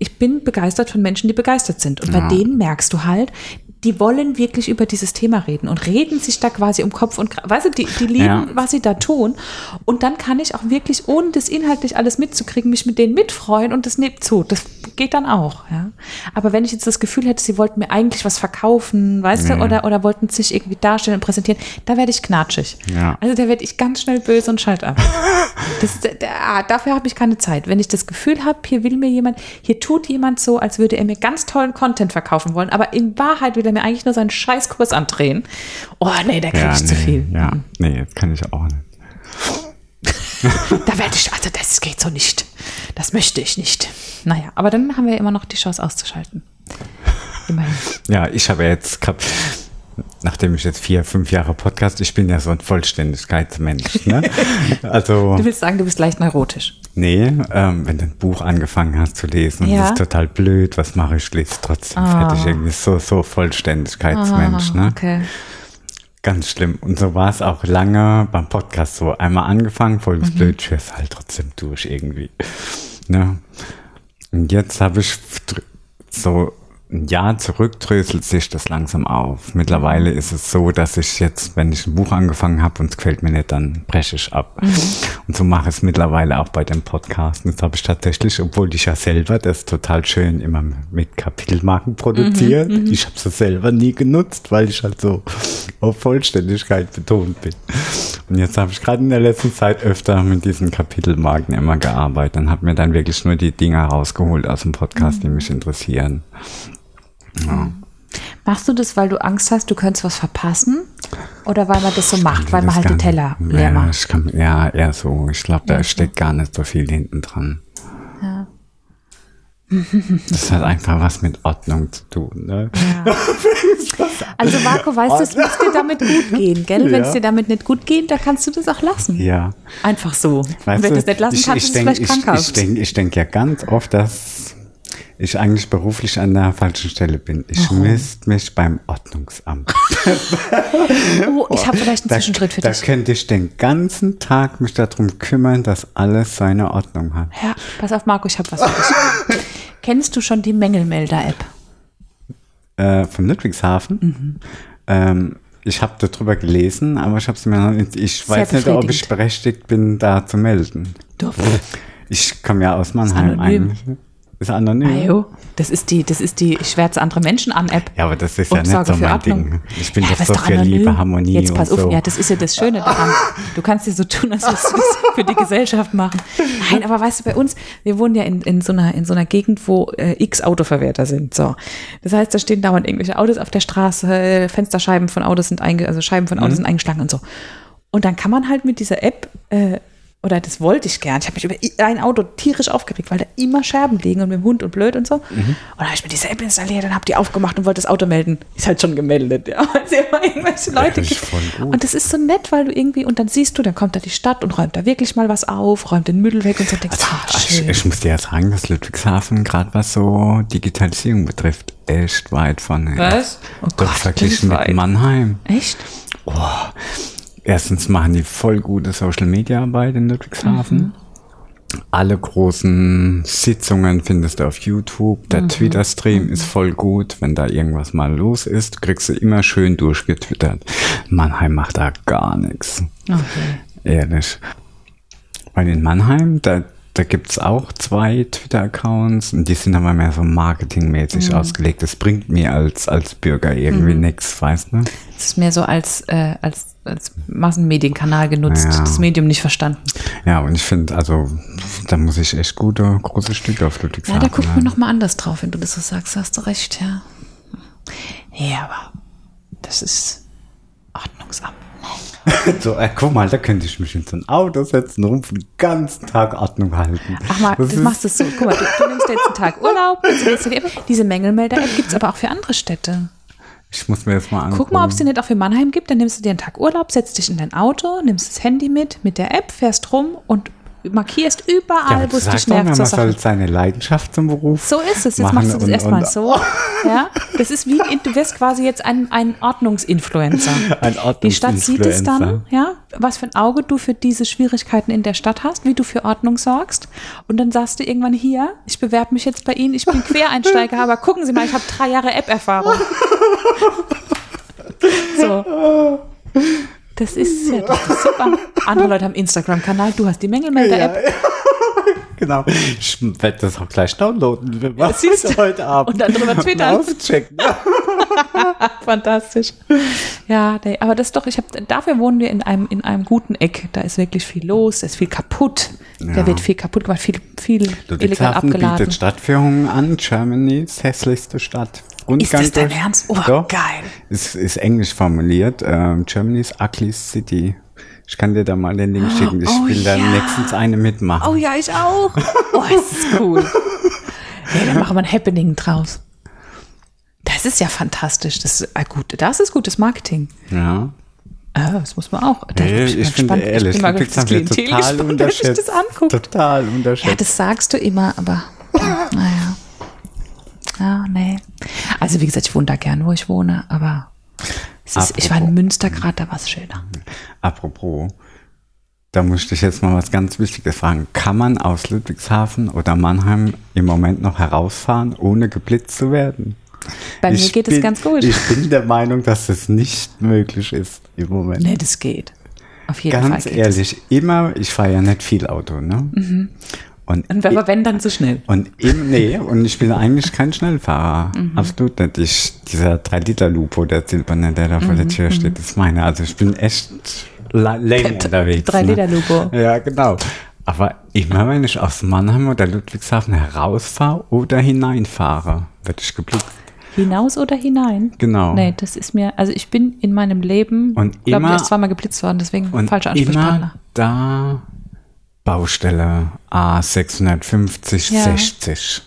ich bin begeistert von Menschen, die begeistert sind. Und bei denen merkst du halt, die wollen wirklich über dieses Thema reden und reden sich da quasi um Kopf und Kragen. Weißt du, die, die lieben, Ja. was sie da tun. Und dann kann ich auch wirklich, ohne das inhaltlich alles mitzukriegen, mich mit denen mitfreuen und das nimmt zu. Das geht dann auch, ja. Aber wenn ich jetzt das Gefühl hätte, sie wollten mir eigentlich was verkaufen, weißt du, oder, oder wollten sich irgendwie darstellen und präsentieren, da werde ich knatschig. Ja. Also da werde ich ganz schnell böse und schalt ab. Das, da, da- dafür habe ich keine Zeit. Wenn ich das Gefühl habe, hier will mir jemand, hier tut jemand so, als würde er mir ganz tollen Content verkaufen wollen, aber in Wahrheit will er mir eigentlich nur seinen Scheißkurs andrehen. Oh nee, da kriege ja, ich nee, zu viel. Ja, nee, das kann ich auch nicht. Da werde ich, also das geht so nicht. Das möchte ich nicht. Naja, aber dann haben wir immer noch die Chance auszuschalten. Immerhin. Ja, ich habe jetzt gehabt, nachdem ich jetzt vier, fünf Jahre Podcast, ich bin ja so ein Vollständigkeitsmensch. Ne? Also, Du willst sagen, du bist leicht neurotisch. nee, ähm, wenn du ein Buch angefangen hast zu lesen und das ist total blöd, was mache ich, lese trotzdem Ah. fertig. Irgendwie so, so Vollständigkeitsmensch. Ne? Okay. Ganz schlimm. Und so war es auch lange beim Podcast so. Einmal angefangen, voll Mhm. blöd, ich hör's halt trotzdem durch irgendwie. Ne? Und jetzt habe ich so ein Jahr zurück dröselt sich das langsam auf. Mittlerweile ist es so, dass ich jetzt, wenn ich ein Buch angefangen habe und es gefällt mir nicht, dann breche ich ab. Und so mache ich es mittlerweile auch bei dem Podcast. Und jetzt habe ich tatsächlich, obwohl ich ja selber das total schön immer mit Kapitelmarken produziert, ich habe es selber nie genutzt, weil ich halt so auf Vollständigkeit betont bin. Und jetzt habe ich gerade in der letzten Zeit öfter mit diesen Kapitelmarken immer gearbeitet und habe mir dann wirklich nur die Dinger rausgeholt aus dem Podcast, die mich interessieren. Machst du das, weil du Angst hast, du könntest was verpassen? Oder weil man das so macht, weil man halt den Teller leer ja, macht? kann, ja, eher so. Ich glaube, da steckt gar nicht so viel hinten dran. Ja. Das hat einfach was mit Ordnung zu tun. Ne? Also Marco, weißt du, es muss dir damit gut gehen, gell? Wenn es Ja. dir damit nicht gut geht, dann kannst du das auch lassen. Ja. Einfach so. Weißt wenn du das nicht lassen ich, kannst, ich ist es vielleicht ich, krankhaft. ich denke ich denk ja ganz oft, dass ich eigentlich beruflich an der falschen Stelle bin. Ich müsste mich beim Ordnungsamt. Oh, ich habe vielleicht einen Da, Zwischenschritt für da dich. könnte ich den ganzen Tag mich darum kümmern, dass alles seine Ordnung hat. Ja, pass auf, Marco, ich habe was für dich. Kennst du schon die Mängelmelder-App? Äh, von Ludwigshafen. Mhm. Ähm, ich habe darüber gelesen, aber ich habe es mir noch nicht, ich Sehr weiß nicht, ob ich berechtigt bin, da zu melden. Doch. Ich komme ja aus Mannheim eigentlich. Ist anonym. Ajo, das ist die, das ist die Ich schwärze andere Menschen an App. Ja, aber das ist ja nicht so mein Ordnung. Ding. Ich bin Ja, doch so für anonym. Liebe, Harmonie Jetzt pass und auf, so. ja, das ist ja das Schöne daran. Du kannst dir so tun, als würdest du das für die Gesellschaft machen. Nein, aber weißt du, bei uns, wir wohnen ja in, in, so, einer, in so einer Gegend, wo äh, x Autoverwerter sind. So. Das heißt, da stehen dauernd irgendwelche Autos auf der Straße, Fensterscheiben von Autos sind einge also Scheiben von Mhm. Autos sind eingeschlagen und so. Und dann kann man halt mit dieser App äh, oder das wollte ich gern. Ich habe mich über ein Auto tierisch aufgeregt, weil da immer Scherben liegen und mit dem Hund und blöd und so. Mhm. Und dann habe ich mir diese App installiert und habe die aufgemacht und wollte das Auto melden. Ist halt schon gemeldet, ja, weil es immer irgendwelche Leute gibt. Und das ist so nett, weil du irgendwie, und dann siehst du, dann kommt da die Stadt und räumt da wirklich mal was auf, räumt den Müll weg und so denkst, Also, Ich, schön. ich muss dir ja sagen, dass Ludwigshafen gerade was so Digitalisierung betrifft, echt weit vorne. Was? ist. Oh Doch Gott, verglichen das ist mit weit. Mannheim. Echt? Erstens machen die voll gute Social Media Arbeit in Ludwigshafen. Mhm. Alle großen Sitzungen findest du auf YouTube. Mhm. Der Twitter-Stream ist voll gut. Wenn da irgendwas mal los ist, kriegst du immer schön durchgetwittert. Mannheim macht da gar nichts. Okay. Ehrlich. Weil in Mannheim, da, da gibt's auch zwei Twitter-Accounts und die sind aber mehr so marketingmäßig ausgelegt. Das bringt mir als, als Bürger irgendwie nix, weißt du? Es ist mehr so als, äh, als, als Massenmedienkanal genutzt, Ja. das Medium nicht verstanden. Ja, und ich finde, also, da muss ich echt gute, große Stücke auf Ja, Ludwigshafen da guckt man haben. nochmal anders drauf, wenn du das so sagst, hast du recht, ja. Ja, aber das ist Ordnungsamt. So, äh, guck mal, da könnte ich mich in so ein Auto setzen und den ganzen Tag Ordnung halten. Ach mal, Das du machst es so. Guck mal, du, du nimmst jetzt einen Tag Urlaub. jetzt willst du die App- Diese Mängelmelder-App gibt es aber auch für andere Städte. Ich muss mir das mal angucken. Guck mal, ob es die nicht auch für Mannheim gibt. Dann nimmst du dir einen Tag Urlaub, setzt dich in dein Auto, nimmst das Handy mit, mit der App, fährst rum und markierst ja, überall, aber wo es dich nervt. man soll Sache. seine Leidenschaft zum Beruf So ist es. Jetzt machen machst du das erstmal so. Ja, das ist wie, du wirst quasi jetzt ein, ein Ordnungsinfluencer. Ein Die Stadt sieht es dann, Ordnungsinfluencer. ja, was für ein Auge du für diese Schwierigkeiten in der Stadt hast, wie du für Ordnung sorgst. Und dann sagst du irgendwann hier, ich bewerbe mich jetzt bei Ihnen, ich bin Quereinsteiger, aber gucken Sie mal, ich habe drei Jahre App-Erfahrung. So. Das ist ja das ist super. Andere Leute haben Instagram-Kanal, du hast die Mängelmelder-App. Genau. Ich werde das auch gleich downloaden. Wir machen siehst es du. heute Abend. Und dann drüber twittern. Auschecken. Fantastisch. Ja, nee, aber das ist doch, ich habe, dafür wohnen wir in einem, in einem guten Eck. Da ist wirklich viel los, da ist viel kaputt. Da Ja. wird viel kaputt gemacht, viel, viel illegal abgeladen. bietet Stadtführungen an. Germany's hässlichste Stadt. Ist das dein Ernst? Oh, Doch. geil. Ist, ist englisch formuliert. Ähm, Germany's ugly city. Ich kann dir da mal den Link schicken. Ich Oh, will da ja. nächstens eine mitmachen. Oh ja, ich auch. Oh, das ist cool. Ja, dann machen wir ein Happening draus. Das ist ja fantastisch. Das ist, ah, gut, das ist gutes Marketing. Ja. Ah, das muss man auch. Da bin Nee, ich ich finde gespannt. ehrlich, ich bin mal das Klientel total gespannt, wenn ich unterschätzt. das angucke. Total Ja, unterschätzt. das sagst du immer, aber naja. Ja, nee. Also wie gesagt, ich wohne da gern, wo ich wohne, aber ist, ich war in. Münster gerade, da war es schöner. Apropos, da muss ich dich jetzt mal was ganz Wichtiges fragen. Kann man aus Ludwigshafen oder Mannheim im Moment noch herausfahren, ohne geblitzt zu werden? Bei mir Ich geht bin, es ganz gut. Ich bin der Meinung, dass das nicht möglich ist im Moment. nee, das geht. Auf jeden Ganz Fall geht ehrlich, immer, ich fahre ja nicht viel Auto, ne? Mhm. Und. Und wenn, wenn dann so schnell. und im, nee, und ich bin eigentlich kein Schnellfahrer. Mhm. Absolut nicht. Ich, dieser 3-Liter-Lupo, der silberne, der da vor Mhm, der Tür steht, ist meiner. Also ich bin echt la- lame unterwegs. Drei ne? Liter Lupo. Ja, genau. Aber immer wenn ich aus Mannheim oder Ludwigshafen herausfahre oder hineinfahre, werde ich geblitzt. Hinaus oder hinein? Genau. Nee, das ist mir, also ich bin in meinem Leben, Und glaube ich, immer- erst zweimal geblitzt worden, deswegen Und falscher immer Ansprechpartner. da Baustelle A650, Ja. 60.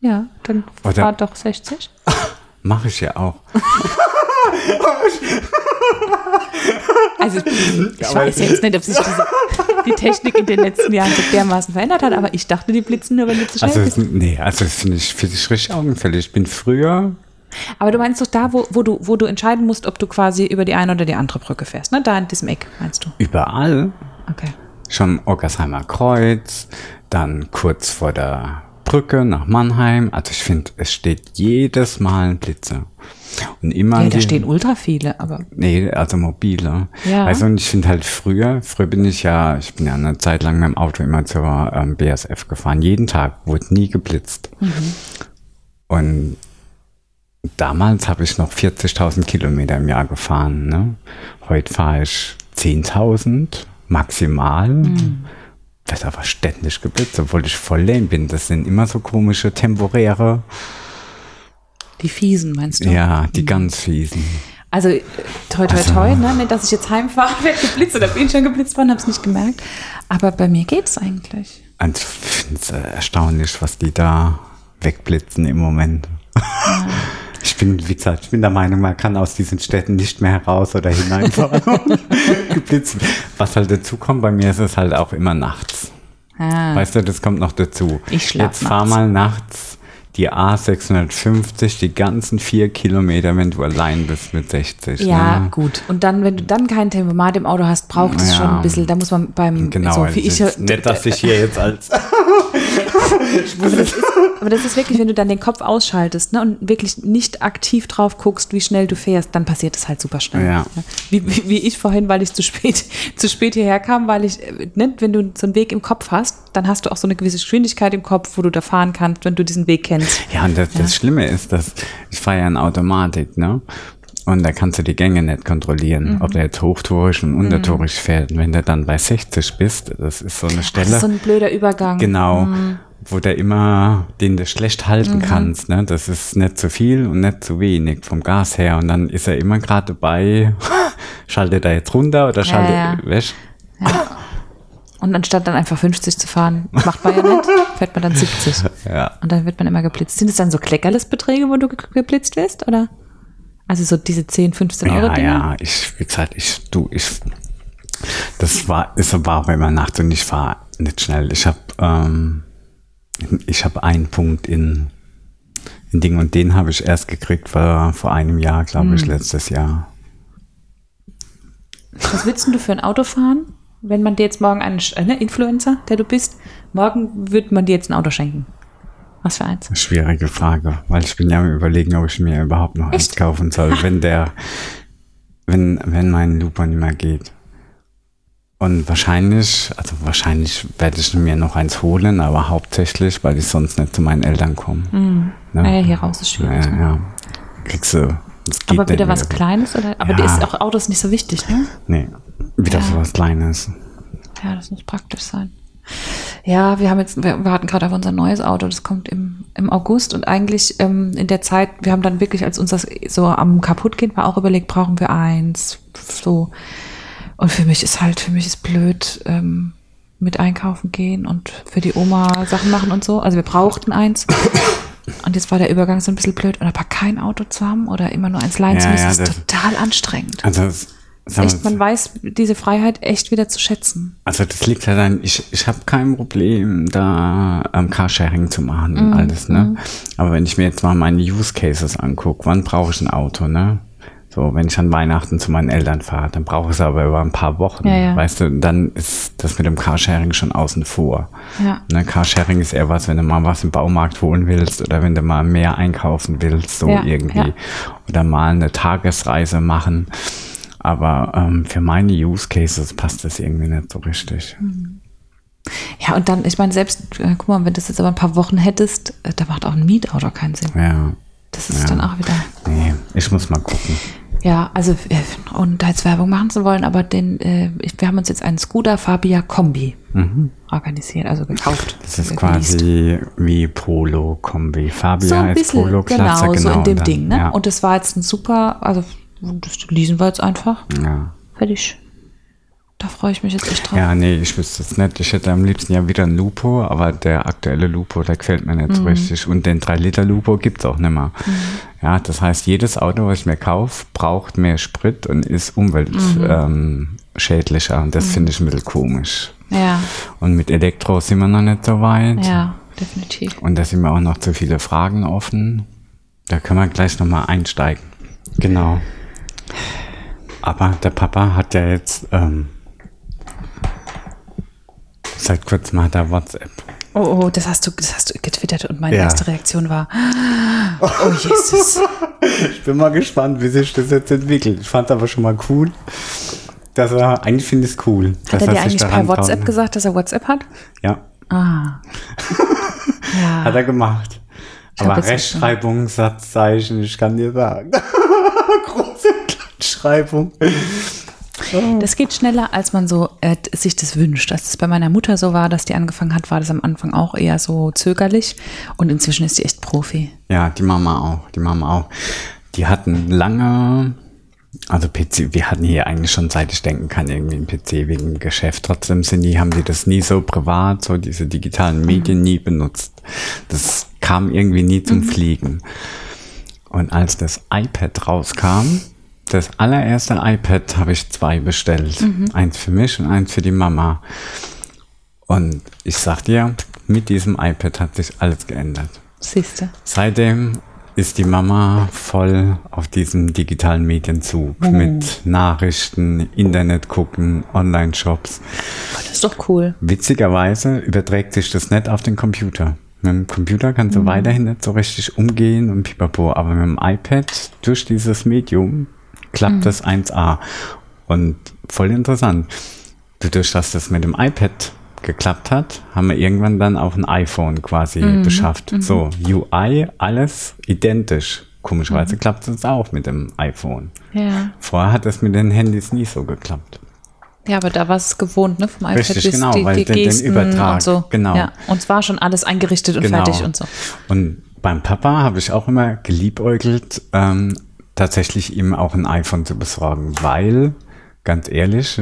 Ja, dann Oder- fahr doch 60. Mache ich ja auch. Also ich, ich weiß jetzt nicht, ob sich diese, die Technik in den letzten Jahren so dermaßen verändert hat. Aber ich dachte, die blitzen nur, wenn du zu schnell Also, bist. nee, also das finde ich, finde ich richtig augenfällig. Ich bin früher, Aber du meinst doch da, wo, wo, du, wo du entscheiden musst, ob du quasi über die eine oder die andere Brücke fährst. Ne? Da in diesem Eck, meinst du? überall, Okay. Schon Ockersheimer Kreuz, dann kurz vor der Brücke nach Mannheim. Also ich finde, es steht jedes Mal ein Blitzer. Und immer Ja, da stehen ultra viele, aber Nee, also mobile. Ja. Also und ich finde halt früher, früher bin ich ja, ich bin ja eine Zeit lang mit dem Auto immer zur ähm, BSF gefahren. Jeden Tag, wurde nie geblitzt. Und damals habe ich noch 40.000 Kilometer im Jahr gefahren. Ne? Heute fahre ich 10.000 maximal. Wird aber ständig geblitzt, obwohl ich voll lame bin. Das sind immer so komische temporäre, die fiesen, meinst du? ja, die ganz fiesen. Also äh, toi toi Also- toi, ne? nicht, dass ich jetzt heimfahre, werde geblitzt oder bin schon geblitzt worden, habe es nicht gemerkt. Aber bei mir geht's eigentlich. Also ich finde es erstaunlich, was die da wegblitzen im Moment. Ich bin, wie gesagt, ich bin der Meinung, man kann aus diesen Städten nicht mehr heraus oder hineinfahren. geblitzt. Was halt dazu kommt, bei mir ist es halt auch immer nachts. Ah. Weißt du, das kommt noch dazu. Ich schlaf Jetzt fahr nachts. mal nachts die A650, die ganzen vier Kilometer, wenn du allein bist mit 60. Ja, ne? gut. Und dann, wenn du dann kein Tempomat im Auto hast, braucht es Ja. schon ein bisschen, da muss man beim, Genau, so wie ich, nicht, dass ich hier jetzt als aber das ist wirklich, wenn du dann den Kopf ausschaltest ne, und wirklich nicht aktiv drauf guckst, wie schnell du fährst, dann passiert es halt super schnell. Ja. Ne? Wie, wie, wie ich vorhin, weil ich zu spät, zu spät hierher kam, weil ich, äh, ne, wenn du so einen Weg im Kopf hast, dann hast du auch so eine gewisse Geschwindigkeit im Kopf, wo du da fahren kannst, wenn du diesen Weg kennst. Ja, und das, das Schlimme ist, dass ich fahre ja in Automatik, ne? Und da kannst du die Gänge nicht kontrollieren, Mhm. ob der jetzt hochtourig und untertourig fährt. Und wenn du dann bei 60 bist, das ist so eine Das Stelle, ist so ein blöder Übergang. genau, wo du immer, den du schlecht halten kannst, ne? Das ist nicht zu viel und nicht zu wenig vom Gas her. Und dann ist er immer gerade dabei, schaltet er jetzt runter oder schaltet, ja. weißt Und anstatt dann einfach 50 zu fahren, macht man ja nicht, fährt man dann 70. Ja. Und dann wird man immer geblitzt. Sind es dann so Kleckerlesbeträge, wo du ge geblitzt wirst, oder? Also so diese 10, 15 Euro Ja, Dinger? ja, ich, wie gesagt, ich, du, ich, das war, ist war auch immer Nacht und ich fahre nicht schnell. Ich habe, ähm, ich habe einen Punkt in, in Ding und den habe ich erst gekriegt war vor einem Jahr, glaube Hm. ich, letztes Jahr. Was willst denn du für ein Auto fahren, wenn man dir jetzt morgen einen äh, ne, Influencer, der du bist, morgen wird man dir jetzt ein Auto schenken? Was für eins? Schwierige Frage, weil ich bin ja am überlegen, ob ich mir überhaupt noch eins Echt? kaufen soll, wenn der, wenn, wenn mein Lupo nicht mehr geht. Und wahrscheinlich, also wahrscheinlich werde ich mir noch eins holen, aber hauptsächlich, weil ich sonst nicht zu meinen Eltern komme. Ne? Naja, hier raus ist schwierig. Ja, ja. Kriegst du. Geht Aber wieder was. Kleines? Oder? Aber Ja. ist auch Autos nicht so wichtig, ne? Nee, wieder so was Kleines. Ja, das muss praktisch sein. Ja, wir haben jetzt, wir warten gerade auf unser neues Auto, das kommt im, im August und eigentlich ähm, in der Zeit, wir haben dann wirklich, als uns das so am kaputtgehen war, auch überlegt, brauchen wir eins, so. Und für mich ist halt, für mich ist blöd, ähm, mit einkaufen gehen und für die Oma Sachen machen und so. Also wir brauchten eins. Und jetzt war der Übergang so ein bisschen blöd. Und aber kein Auto zu haben oder immer nur eins leihen zu Ja, müssen, ja, ist total anstrengend. Also, das- Echt, man weiß diese Freiheit echt wieder zu schätzen. also das liegt ja dann, ich, ich habe kein Problem, da ähm, Carsharing zu machen und alles, ne? Aber wenn ich mir jetzt mal meine Use Cases angucke, wann brauche ich ein Auto, ne? So, wenn ich an Weihnachten zu meinen Eltern fahre, dann brauche ich es aber über ein paar Wochen. Ja, ja. Weißt du, dann ist das mit dem Carsharing schon außen vor. Ja. Ne, Carsharing ist eher was, wenn du mal was im Baumarkt holen willst oder wenn du mal mehr einkaufen willst, so Ja, irgendwie. Oder mal eine Tagesreise machen. Aber ähm, für meine Use Cases passt das irgendwie nicht so richtig. Ja, und dann, ich meine, selbst, äh, guck mal, wenn du das jetzt aber ein paar Wochen hättest, äh, da macht auch ein Mietauto keinen Sinn. Ja. Das ist Ja. dann auch wieder. Nee, ich muss mal gucken. Ja, also, äh, ohne da jetzt Werbung machen zu wollen, aber den, äh, wir haben uns jetzt einen Skoda Fabia Kombi organisiert, also gekauft. Mhm. Das ist äh, quasi wie Polo Kombi. Fabia so ein ist bisschen, Polo Klasse, genau, so in dem dann, Ding, ne? Ja. Und das war jetzt ein super, also, das leasen wir jetzt einfach. ja. Fertig. Da freue ich mich jetzt echt drauf. Ja, nee, ich wüsste es nicht. Ich hätte am liebsten ja wieder ein Lupo, aber der aktuelle Lupo, der gefällt mir nicht so Mhm. richtig. Und den 3-Liter-Lupo gibt es auch nicht mehr. Ja, das heißt, jedes Auto, was ich mir kaufe, braucht mehr Sprit und ist umweltschädlicher. Mhm. Ähm, und das finde ich ein bisschen komisch. Ja, Und mit Elektro sind wir noch nicht so weit. ja, definitiv. Und da sind mir auch noch zu viele Fragen offen. Da können wir gleich nochmal einsteigen. Genau. Aber der Papa hat ja jetzt ähm, seit kurzem hat er WhatsApp. Oh, oh, das hast du, das hast du getwittert und meine Ja. erste Reaktion war, oh Jesus. Ich bin mal gespannt, wie sich das jetzt entwickelt. Ich fand aber schon mal cool, dass er, eigentlich finde ich es cool. Hat er dir eigentlich per WhatsApp traut. gesagt, dass er WhatsApp hat? Ja, Ah. ja. hat er gemacht. Ich aber Rechtschreibung, Satzzeichen, ich kann dir sagen. Große Kleinschreibung. Das geht schneller, als man so äh, sich das wünscht. Als es bei meiner Mutter so war, dass die angefangen hat, war das am Anfang auch eher so zögerlich. Und inzwischen ist die echt Profi. Ja, die Mama auch, die Mama auch. Die hatten lange, also PC, wir hatten hier eigentlich schon seit ich denken kann irgendwie einen PC wegen dem Geschäft. Trotzdem sind die, haben die das nie so privat, so diese digitalen Medien nie benutzt. Das kam irgendwie nie zum Fliegen. Und als das iPad rauskam, das allererste iPad habe ich zwei bestellt. Eins für mich und eins für die Mama. Und ich sag dir, mit diesem iPad hat sich alles geändert. Siehste. Seitdem ist die Mama voll auf diesem digitalen Medienzug mit Nachrichten, Internet gucken, Online-Shops. Das ist doch cool. Witzigerweise überträgt sich das nicht auf den Computer. Mit dem Computer kannst du weiterhin nicht so richtig umgehen und pipapo, aber mit dem iPad durch dieses Medium klappt das 1A. Und voll interessant. Dadurch, dass das mit dem iPad geklappt hat, haben wir irgendwann dann auch ein iPhone quasi beschafft. So, UI, alles identisch. Komischerweise klappt es auch mit dem iPhone. Ja. Vorher hat es mit den Handys nie so geklappt. Ja, aber da war es gewohnt, ne? Vom iPad Richtig, bis genau, die, weil die den- den Gesten Übertrag, und so. genau. Ja. Und es war schon alles eingerichtet und Genau. fertig und so. Und beim Papa habe ich auch immer geliebäugelt, ähm, tatsächlich ihm auch ein iPhone zu besorgen, weil, ganz ehrlich,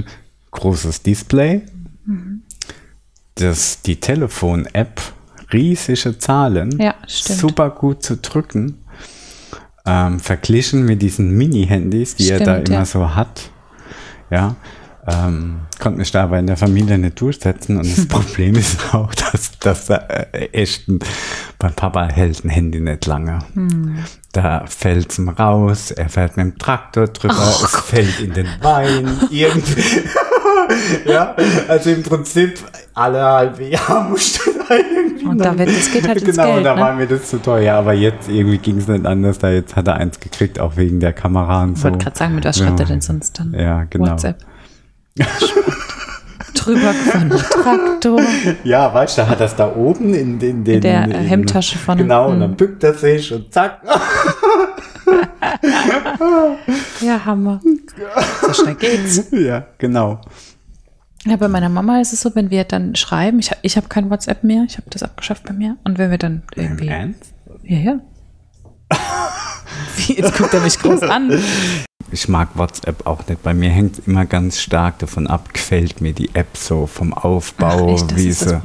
großes Display, das, die Telefon-App, riesige Zahlen, Ja, stimmt. super gut zu drücken, ähm, verglichen mit diesen Mini-Handys, die er da Stimmt, immer ja. so hat, ja, ähm, konnte mich da aber in der Familie nicht durchsetzen und das Problem ist auch, dass, dass er äh, echt ein, beim Papa hält ein Handy nicht lange. Hm. Da fällt's ihm raus, er fährt mit dem Traktor drüber, Oh es fällt in den Wein, irgendwie. ja, also im Prinzip alle halbe Jahr musste da irgendwie. Und da wird- das geht halt Genau, Geld, da ne? war mir das zu teuer, aber jetzt irgendwie ging es nicht anders, da jetzt hat er eins gekriegt, auch wegen der Kamera und Ich so. wollte gerade sagen, mit was schreibt er denn sonst dann? Ja, genau. WhatsApp. Drüber gefahren, Traktor. Ja, weißt du, da hat er es da oben in, in, den, der, äh, Hemdtasche vorne. Genau, und Mhm. dann bückt er sich und zack. Ja, Hammer. So schnell geht's. ja, genau. Ja, bei meiner Mama ist es so, wenn wir dann schreiben, ich, ich habe kein WhatsApp mehr, ich habe das abgeschafft bei mir. Und wenn wir dann irgendwie. Ernst? Ja, ja. Wie, jetzt guckt er mich groß an. Ich mag WhatsApp auch nicht. Bei mir hängt es immer ganz stark davon ab, gefällt mir die App so vom Aufbau, Ach, echt, wie sie.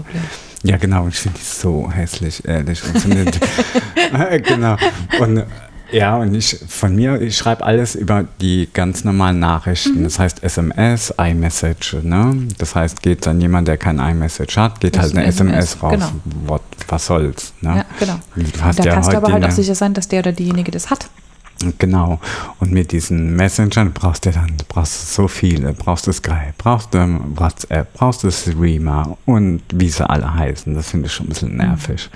Ja, genau, ich finde die so hässlich, ehrlich. Und genau. Und ja, und ich von mir, ich schreibe alles über die ganz normalen Mhm. Nachrichten. Das heißt SMS, iMessage, ne? Das heißt, geht an jemand, der kein iMessage hat, geht Das halt eine ein SMS, SMS, raus. genau. What, was soll's, ne? Ja, genau. Du Und hast da ja kannst du aber halt auch sicher sein, dass der oder diejenige das hat. Genau. Und mit diesen Messengern brauchst du dann, du brauchst so viele. Brauchst du Skype, brauchst du WhatsApp, brauchst du Streamer und wie sie alle heißen. Das finde ich schon ein bisschen nervig.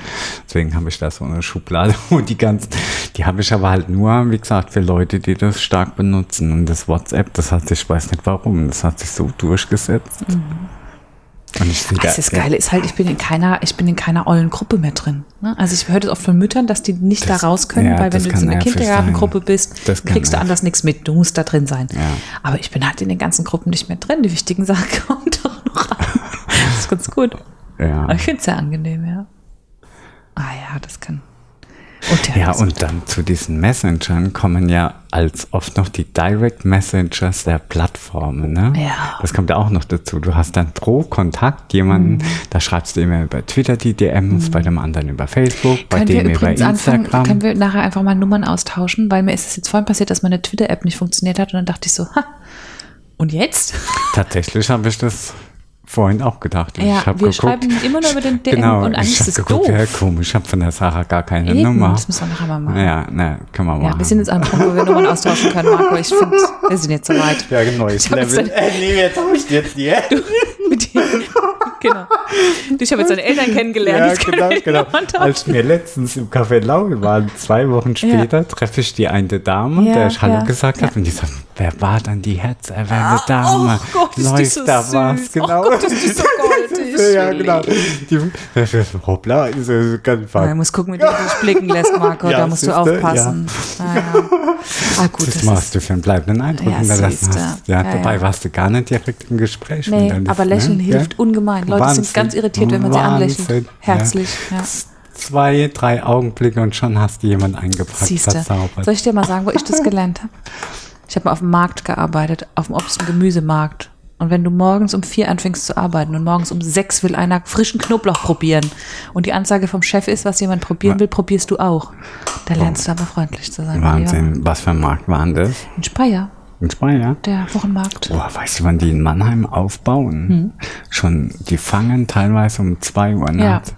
Deswegen habe ich da so eine Schublade, wo die ganzen, die habe ich aber halt nur, wie gesagt, für Leute, die das stark benutzen. Und das WhatsApp, das hat sich, ich weiß nicht warum, das hat sich so durchgesetzt. Und ich sehe Das da- ist geil, ist halt, ich bin in keiner, ich bin in keiner ollen Gruppe mehr drin. ne? Also ich höre das oft von Müttern, dass die nicht Das- da raus können, ja, weil wenn du in der nervig Kindergartengruppe bist, kriegst du anders nichts mit. Du musst da drin sein. Ja. Aber ich bin halt in den ganzen Gruppen nicht mehr drin. Die wichtigen Sachen kommen doch noch an. Das ist ganz gut. Ja. Aber ich finde es sehr angenehm, ja. Ah ja, das kann. Und Ja, und dann zu diesen Messengern kommen ja als oft noch die Direct Messengers der Plattformen. Ne? Ja. Das kommt ja auch noch dazu. Du hast dann pro Kontakt jemanden, Mhm. da schreibst du immer über Twitter die DMs, bei dem anderen über Facebook, bei können dem über übrigens anfangen, Instagram. können wir nachher einfach mal Nummern austauschen, weil mir ist es jetzt vorhin passiert, dass meine Twitter-App nicht funktioniert hat und dann dachte ich so, ha, und jetzt? Tatsächlich habe ich das vorhin auch gedacht. Ja, ich hab wir geguckt, schreiben immer nur über den DM genau, und eigentlich ich ist habe es geguckt, doof. ja komisch, ich habe von der Sarah gar keine Eben, Nummer. das müssen wir nachher mal machen. Ja, ne, können wir machen. Ja, wir sind jetzt an einem Punkt, wo wir Nummern austauschen können, Marco. Ich finde, wir sind jetzt soweit. ja, ein neues Level. Äh, nee, jetzt hab ich jetzt die. Dir. Genau. Ich habe jetzt deine Eltern kennengelernt. Ja, genau, genau. Als wir letztens im Café Lauge waren, zwei Wochen später, treffe ich die eine Dame, Ja, der ich Hallo ja, gesagt ja. habe, und die sagt, wer war dann die herzerwärmende Dame? Oh Gott, ist die Läuft so da süß. was? Genau. Oh Gott, ist die so goldig. ja, genau. Die, hoppla, ist ja ganz Ja, muss gucken, wie du dich blicken lässt, Marco. Ja, da musst du aufpassen. Ah, ja. ah, gut, Das das machst ist, du für einen bleibenden Eindruck Ja, siehste. hast. Ja, Ja, dabei ja. warst du gar nicht direkt im Gespräch. nee, aber Lächeln ne? hilft Ja. ungemein. Leute Wahnsinn. sind ganz irritiert, wenn man sie Wahnsinn, anlächelt. Herzlich. Ja. Ja. Zwei, drei Augenblicke und schon hast du jemanden eingepackt, Siehst du. verzaubert. Soll ich dir mal sagen, wo ich das gelernt habe? Ich habe mal auf dem Markt gearbeitet, auf dem Obst- und Gemüsemarkt. Und wenn du morgens um vier anfängst zu arbeiten und morgens um sechs will einer frischen Knoblauch probieren und die Ansage vom Chef ist, was jemand probieren will, probierst du auch. Da lernst du aber freundlich zu sein. Wahnsinn. Was für ein Markt war denn das? In Speyer, In Speyer? der Wochenmarkt. Boah, weißt du, wann die in Mannheim aufbauen? Schon, die fangen teilweise um zwei Uhr Hm. Ja. nachts.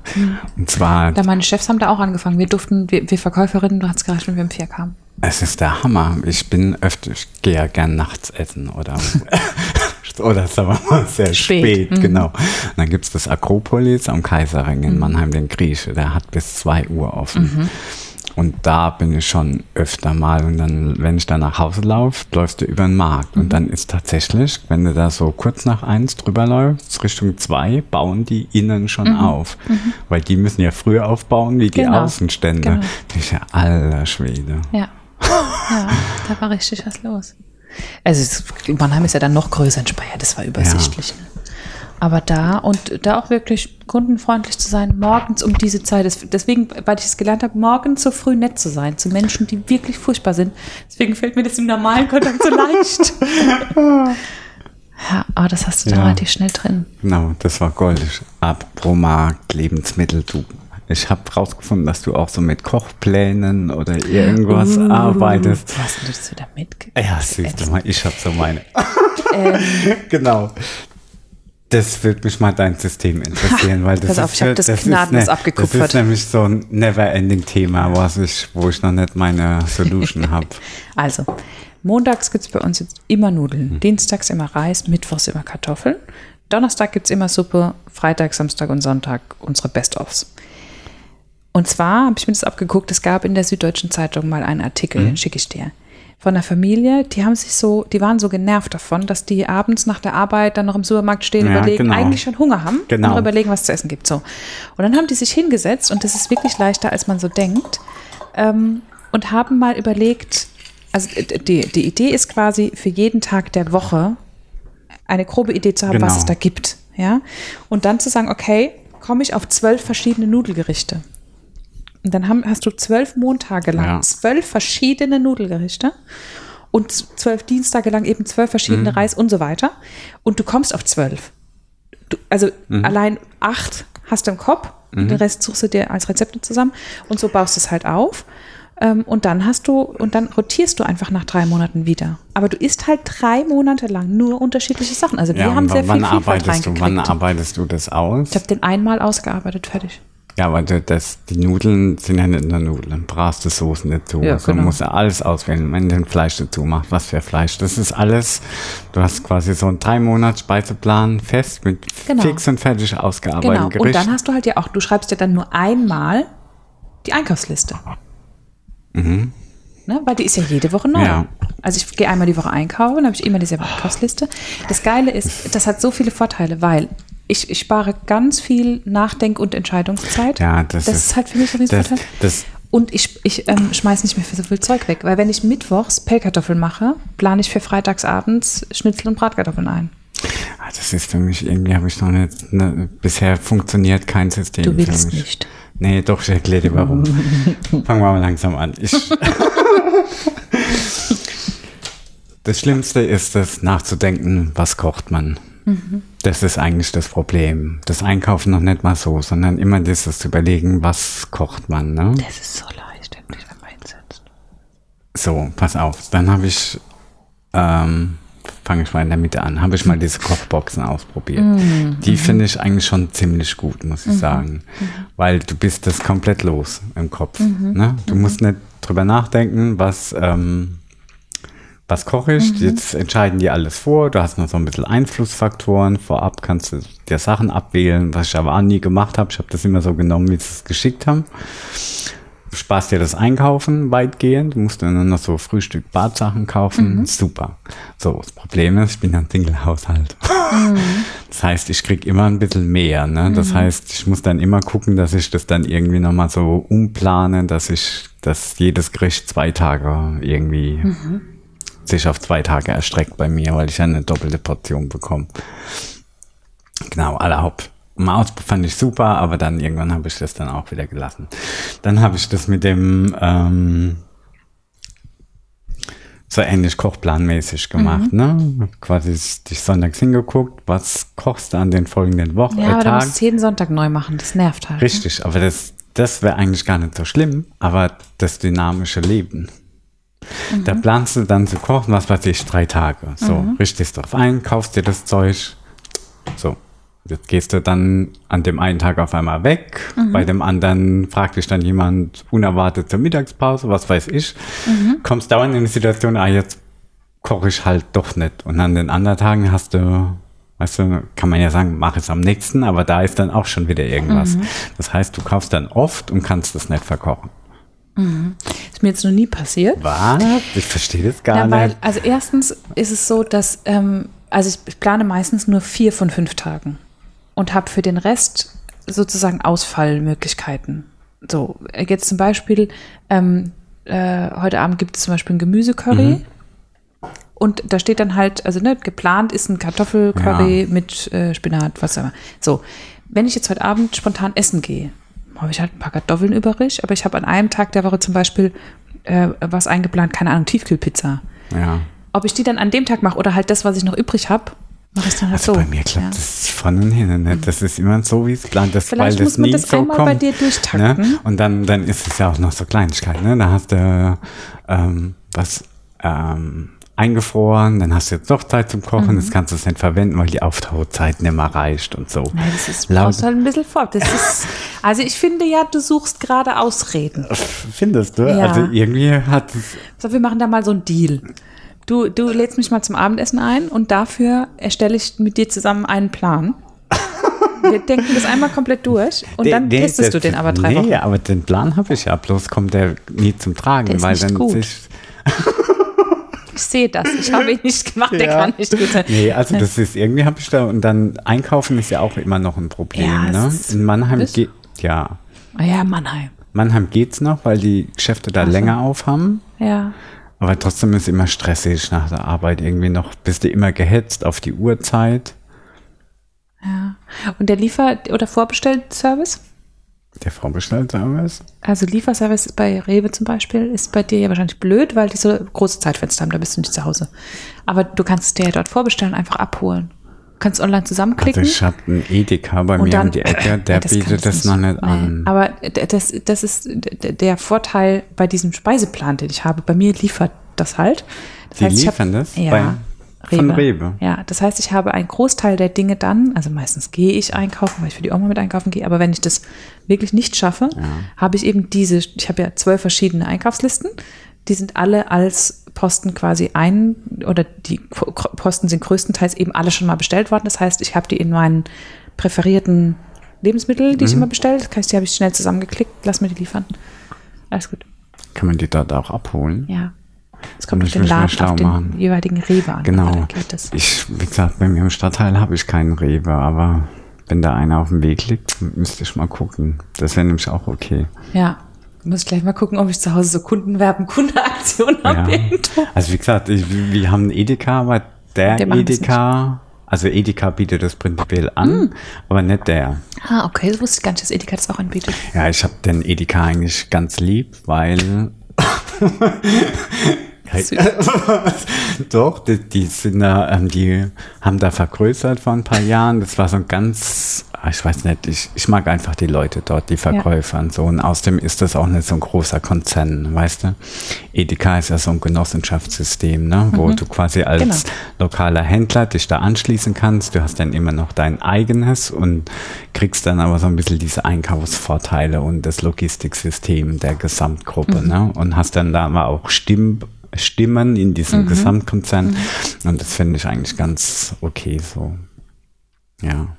Und zwar, Da meine Chefs haben da auch angefangen. Wir durften, wir, wir Verkäuferinnen, du hast gereicht, wenn wir um vier kamen. es ist der Hammer. Ich bin öfter, ich gehe ja gern nachts essen oder, oder sagen wir mal sehr Spät. spät, genau. Und dann gibt's das Akropolis am Kaiserring in Mannheim, den Grieche. Der hat bis zwei Uhr offen. Und da bin ich schon öfter mal. Und dann, wenn ich da nach Hause laufe, läufst du über den Markt. Und dann ist tatsächlich, wenn du da so kurz nach eins drüber läufst, Richtung zwei, bauen die innen schon auf. Weil die müssen ja früher aufbauen wie die Genau. Außenstände. Genau. Das ist ja alter Schwede. Ja. ja, da war richtig was los. Also Mannheim ist ja dann noch größer in Speyer, das war übersichtlich. Ne? Aber da und da auch wirklich kundenfreundlich zu sein, morgens um diese Zeit, deswegen, weil ich es gelernt habe, morgens so früh nett zu sein zu Menschen, die wirklich furchtbar sind. Deswegen fällt mir das im normalen Kontakt so leicht. ja, aber das hast du da Ja. relativ schnell drin. Genau, das war goldig. Apropos Markt, Lebensmittel, du. Ich habe rausgefunden, dass du auch so mit Kochplänen oder irgendwas Uh, arbeitest. Hast du das wieder mitgekriegt? Ja, siehst du mal, ich habe so meine. Ähm, genau. Das würde mich mal dein System interessieren, weil das Pass auf, ist, ich hab das ist gnadenlos ne- abgekupfert. Das ist nämlich so ein Never-Ending-Thema, was ich, wo ich noch nicht meine Solution habe. Also, montags gibt es bei uns jetzt immer. Nudeln, dienstags immer Reis, mittwochs immer Kartoffeln, Donnerstag gibt es immer Suppe, Freitag, Samstag und Sonntag unsere Best-ofs. Und zwar habe ich mir das abgeguckt, es gab in der Süddeutschen Zeitung mal einen Artikel, Hm. den schicke ich dir. Von einer Familie, die haben sich so, die waren so genervt davon, dass die abends nach der Arbeit dann noch im Supermarkt stehen, Ja, überlegen, genau. eigentlich schon Hunger haben Genau. und noch überlegen, was zu essen gibt. So. Und dann haben die sich hingesetzt und das ist wirklich leichter, als man so denkt, ähm, und haben mal überlegt, also die, die Idee ist quasi für jeden Tag der Woche eine grobe Idee zu haben, was Genau. es da gibt. Ja? Und dann zu sagen, okay, komme ich auf zwölf verschiedene Nudelgerichte. Und dann haben, hast du zwölf Montage lang Ja. zwölf verschiedene Nudelgerichte und zwölf Dienstage lang eben zwölf verschiedene Mhm. Reis und so weiter. Und du kommst auf zwölf. Du, also Mhm. allein acht hast du im Kopf, den Rest suchst du dir als Rezepte zusammen und so baust du es halt auf. Ähm, und dann hast du, und dann rotierst du einfach nach drei Monaten wieder. Aber du isst halt drei Monate lang nur unterschiedliche Sachen. Also wir Ja, haben sehr wann viel Vielfalt arbeitest du, wann arbeitest du das aus? Ich habe den einmal ausgearbeitet, fertig. Ja, aber das, die Nudeln sind ja nicht nur Nudeln, brauchst du Soßen dazu. Ja, also genau. musst du alles auswählen, wenn du ein Fleisch dazu machst, was für Fleisch. Das ist alles, du hast quasi so einen drei Monats Speiseplan fest mit Genau. fix und fertig ausgearbeiteten Genau. Und dann hast du halt ja auch, du schreibst ja dann nur einmal die Einkaufsliste. Ne? Weil die ist ja jede Woche neu. Mhm. Ja. Also ich gehe einmal die Woche einkaufen, dann habe ich immer diese Einkaufsliste. Das Geile ist, das hat so viele Vorteile, weil ich, ich spare ganz viel Nachdenk- und Entscheidungszeit. Ja, das das ist- ist halt für mich ein das, Riesenvorteil. Und ich, ich ähm, schmeiß nicht mehr für so viel Zeug weg, weil wenn ich mittwochs Pellkartoffeln mache, plane ich für freitagsabends Schnitzel und Bratkartoffeln ein. ah, das ist für mich, irgendwie habe ich noch nicht, ne, bisher funktioniert kein System Du willst nicht. Nee, doch, ich erkläre dir warum. Fangen wir mal langsam an. Das Schlimmste ist es, nachzudenken, was kocht man. Das ist eigentlich das Problem. Das Einkaufen noch nicht mal so, sondern immer dieses zu überlegen, was kocht man. Ne? Das ist so leicht, wenn du dich da reinsetzt. So, pass auf. Dann habe ich ähm, fange ich mal in der Mitte an. Habe ich mal diese Kochboxen ausprobiert. Mm, Die mhm. finde ich eigentlich schon ziemlich gut, muss ich sagen. Weil du bist das komplett los im Kopf. Mhm. Ne? Du musst nicht drüber nachdenken, was, ähm, was koche ich. Mhm. Jetzt entscheiden die alles vor. Du hast noch so ein bisschen Einflussfaktoren. Vorab kannst du dir Sachen abwählen, was ich aber auch nie gemacht habe. Ich habe das immer so genommen, wie sie es geschickt haben. Du sparst dir das Einkaufen weitgehend. Du musst dann nur noch so Frühstück, Badsachen kaufen. Mhm. Super. So, das Problem ist, ich bin ein Single-Haushalt. Mhm. Das heißt, ich krieg immer ein bisschen mehr. Ne? Das heißt, ich muss dann immer gucken, dass ich das dann irgendwie nochmal so umplane, dass ich, dass jedes Gericht zwei Tage irgendwie Mhm. Sich auf zwei Tage erstreckt bei mir, weil ich ja eine doppelte Portion bekomme. Genau, aller Haupt. Maus fand ich super, aber dann irgendwann habe ich das dann auch wieder gelassen. Dann habe ich das mit dem ähm, so ähnlich kochplanmäßig gemacht, Mhm. ne? Quasi dich sonntags hingeguckt, was kochst du an den folgenden Wochen, Ja, aber du Tagen? musst es jeden Sonntag neu machen. Das nervt halt. ne? Richtig, aber das, das wäre eigentlich gar nicht so schlimm, aber das dynamische Leben. Da Mhm. planst du dann zu kochen, was weiß ich, drei Tage. So, richtest drauf ein, kaufst dir das Zeug. So, jetzt gehst du dann an dem einen Tag auf einmal weg. Mhm. Bei dem anderen fragt dich dann jemand unerwartet zur Mittagspause, was weiß ich. Mhm. Kommst dauernd in die Situation, ah, jetzt koche ich halt doch nicht. Und an den anderen Tagen hast du, weißt du, kann man ja sagen, mach es am nächsten, aber da ist dann auch schon wieder irgendwas. Mhm. Das heißt, du kaufst dann oft und kannst es nicht verkochen. Ist mir jetzt noch nie passiert. Was? Ich verstehe das gar Ja, weil, nicht. also erstens ist es so, dass, ähm, also ich, plane meistens nur vier von fünf Tagen und habe für den Rest sozusagen Ausfallmöglichkeiten. So, jetzt zum Beispiel, ähm, äh, heute Abend gibt es zum Beispiel ein Gemüsecurry. Und da steht dann halt, also ne, geplant ist ein Kartoffelcurry Ja. mit äh, Spinat, was auch immer. So, wenn ich jetzt heute Abend spontan essen gehe, habe ich halt ein paar Kartoffeln übrig, aber ich habe an einem Tag der Woche zum Beispiel äh, was eingeplant, keine Ahnung, Tiefkühlpizza. Ja. Ob ich die dann an dem Tag mache oder halt das, was ich noch übrig habe, mache ich dann halt Also so. bei mir klappt ja. das von und hin. Ne? Das ist immer so, wie es plant. Das, Vielleicht weil muss das man nie das so einmal kommt. bei dir durchtakten. Ne? Und dann, dann ist es ja auch noch so Kleinigkeit. Ne? Da hast du ähm, was ähm, eingefroren, dann hast du jetzt doch Zeit zum Kochen, Mhm. jetzt kannst du es nicht verwenden, weil die Auftauchzeit nicht mehr reicht und so. Nein, das ist, brauchst halt ein bisschen. Das ist, also ich finde ja, du suchst gerade Ausreden. Findest du? Ja. Also irgendwie hat es So, wir machen da mal so einen Deal. Du, du lädst mich mal zum Abendessen ein und dafür erstelle ich mit dir zusammen einen Plan. Wir denken das einmal komplett durch und dann Nee, testest du den aber drei nee, Wochen. aber den Plan habe ich ja, bloß kommt der nie zum Tragen, Der ist weil nicht dann gut. sich Ich sehe das. Ich habe ihn nicht gemacht, der Ja. kann nicht gut sein. Nee, also das ist irgendwie habe ich da und dann einkaufen ist ja auch immer noch ein Problem, Ja, ne? es In Mannheim geht ja, Ah Ja, Mannheim. Mannheim geht's noch, weil die Geschäfte da Ach so. länger auf haben, Ja. aber trotzdem ist immer stressig nach der Arbeit irgendwie noch, bist du immer gehetzt auf die Uhrzeit. Ja. Und der Liefer- oder Vorbestellservice? Der Vorbestellservice? Also Lieferservice bei Rewe zum Beispiel, ist bei dir ja wahrscheinlich blöd, weil die so große Zeitfenster haben, da bist du nicht zu Hause. Aber du kannst dir ja dort vorbestellen, einfach abholen. Du kannst online Also zusammenklicken. ich habe einen Edeka bei mir dann, um die Ecke, der das bietet du das noch nicht an. Aber das, das ist der Vorteil bei diesem Speiseplan, den ich habe. Bei mir liefert das halt. Das Die ich liefern das? Ja. Bei- von Rewe? Ja, das heißt, ich habe einen Großteil der Dinge dann, also meistens gehe ich einkaufen, weil ich für die Oma mit einkaufen gehe, aber wenn ich das wirklich nicht schaffe, habe ich eben diese, ich habe ja zwölf verschiedene Einkaufslisten, die sind alle als Posten quasi ein, oder die Posten sind größtenteils eben alle schon mal bestellt worden. Das heißt, ich habe die in meinen präferierten Lebensmittel, die ich immer bestelle, das heißt, die habe ich schnell zusammengeklickt, lass mir die liefern. Alles gut. Kann man die dort auch abholen? Ja. Es kommt auf den Laden, auf den machen. jeweiligen Rewe an. Genau. es. Ich, wie gesagt, bei mir im Stadtteil habe ich keinen Rewe, aber wenn da einer auf dem Weg liegt, müsste ich mal gucken. Das wäre nämlich auch okay. Ja. Muss ich gleich mal gucken, ob ich zu Hause so Kundenwerben, Kundenaktionen habe. Ja. irgendwo. Also wie gesagt, ich, wir haben einen Edeka, aber der Edeka, also Edeka bietet das prinzipiell an, Hm. aber nicht der. Ah, okay, das wusste ich gar nicht, dass Edeka das auch anbietet. Ja, ich habe den Edeka eigentlich ganz lieb, weil Süß. Doch, die, die sind da, ähm, die haben da vergrößert vor ein paar Jahren. Das war so ein ganz ich weiß nicht, ich, ich mag einfach die Leute dort, die Verkäufer ja. und so. Und außerdem ist das auch nicht so ein großer Konzern, weißt du? Edeka ist ja so ein Genossenschaftssystem, ne? wo mhm. du quasi als genau. lokaler Händler dich da anschließen kannst. Du hast dann immer noch dein eigenes und kriegst dann aber so ein bisschen diese Einkaufsvorteile und das Logistiksystem der Gesamtgruppe. Mhm. Ne? Und hast dann da aber auch Stimm Stimmen in diesem mhm. Gesamtkonzern. Mhm. Und das finde ich eigentlich ganz okay so. Ja.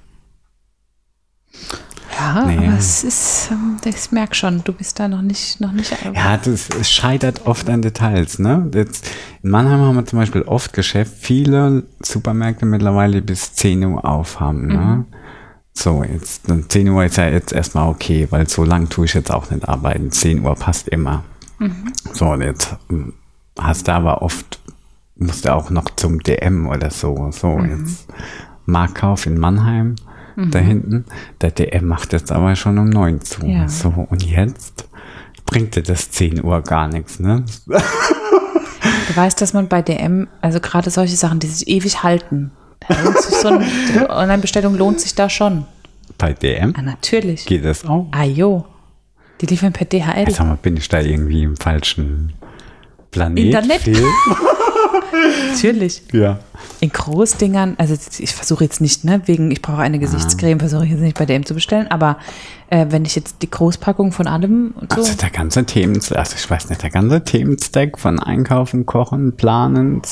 Ja, nee. aber es ist, ähm, ich merke schon, du bist da noch nicht, noch nicht. Ja, das, es scheitert oft an Details, ne? Jetzt, in Mannheim haben wir zum Beispiel oft Geschäft, viele Supermärkte mittlerweile bis 10 Uhr aufhaben, ne? mhm. So, jetzt, 10 Uhr ist ja jetzt erstmal okay, weil so lang tue ich jetzt auch nicht arbeiten. 10 Uhr passt immer. Mhm. So, und jetzt hast du aber oft, musst du auch noch zum DM oder so. So, mhm. jetzt Marktkauf in Mannheim mhm. da hinten. Der DM macht jetzt aber schon um neun zu. Ja. So, und jetzt bringt dir das 10 Uhr gar nichts, ne? Du weißt, dass man bei DM, also gerade solche Sachen, die sich ewig halten, so eine Online-Bestellung lohnt sich da schon. Bei DM? Ah, natürlich. Geht das auch? Ah, jo. Die liefern per DHL. Sag mal, bin ich da irgendwie im falschen Planet? Internet? Natürlich. Ja. In Großdingern, also ich versuche jetzt nicht, ne, wegen, ich brauche eine Gesichtscreme, versuche ich jetzt nicht bei DM zu bestellen, aber äh, wenn ich jetzt die Großpackung von allem und so. Also der ganze Themen, also ich weiß nicht, der ganze Themenstack von Einkaufen, Kochen, Planen,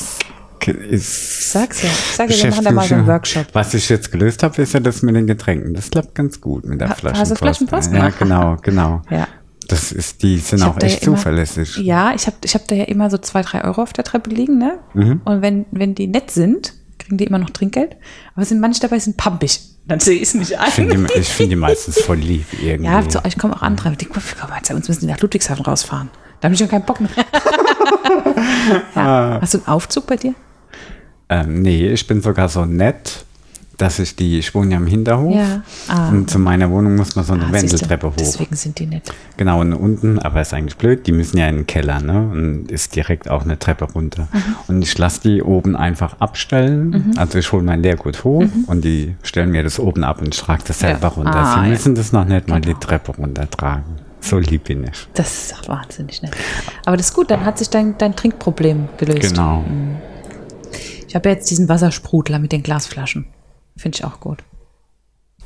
ist. Sag's ja. Sag ja, wir machen da mal so einen Workshop. Was ich jetzt gelöst habe, ist ja das mit den Getränken. Das klappt ganz gut mit der Flaschenpost. Also Flaschenpost? Ja, genau, genau. Ja. Das ist, die sind auch echt ja zuverlässig. Immer, ja, ich habe ich hab da ja immer so zwei, drei Euro auf der Treppe liegen, ne? Mhm. Und wenn, wenn die nett sind, kriegen die immer noch Trinkgeld. Aber sind manche dabei sind pampig. Dann sehe ich es nicht ein. Ich finde die, find die meistens voll lieb irgendwie. Ja, zu euch kommen auch andere. Ich denke, komm, uns müssen die nach Ludwigshafen rausfahren. Da habe ich schon keinen Bock mehr. ja. Ah. Hast du einen Aufzug bei dir? Ähm, nee, ich bin sogar so nett dass ich die, ich wohne ja im Hinterhof ja. Ah. und zu meiner Wohnung muss man so eine ah, Wendeltreppe hoch. Deswegen sind die nicht. Genau, und unten, aber ist eigentlich blöd, die müssen ja in den Keller, ne? Und ist direkt auch eine Treppe runter. Mhm. Und ich lasse die oben einfach abstellen. Mhm. Also ich hole mein Leergut hoch mhm. und die stellen mir das oben ab und ich trage das selber ja. runter. Ah, Sie müssen das noch nicht mal genau. die Treppe runtertragen. So lieb bin ich. Das ist doch wahnsinnig nett. Aber das ist gut, dann hat sich dein, dein Trinkproblem gelöst. Genau. Mhm. Ich habe jetzt diesen Wassersprudler mit den Glasflaschen. Finde ich auch gut.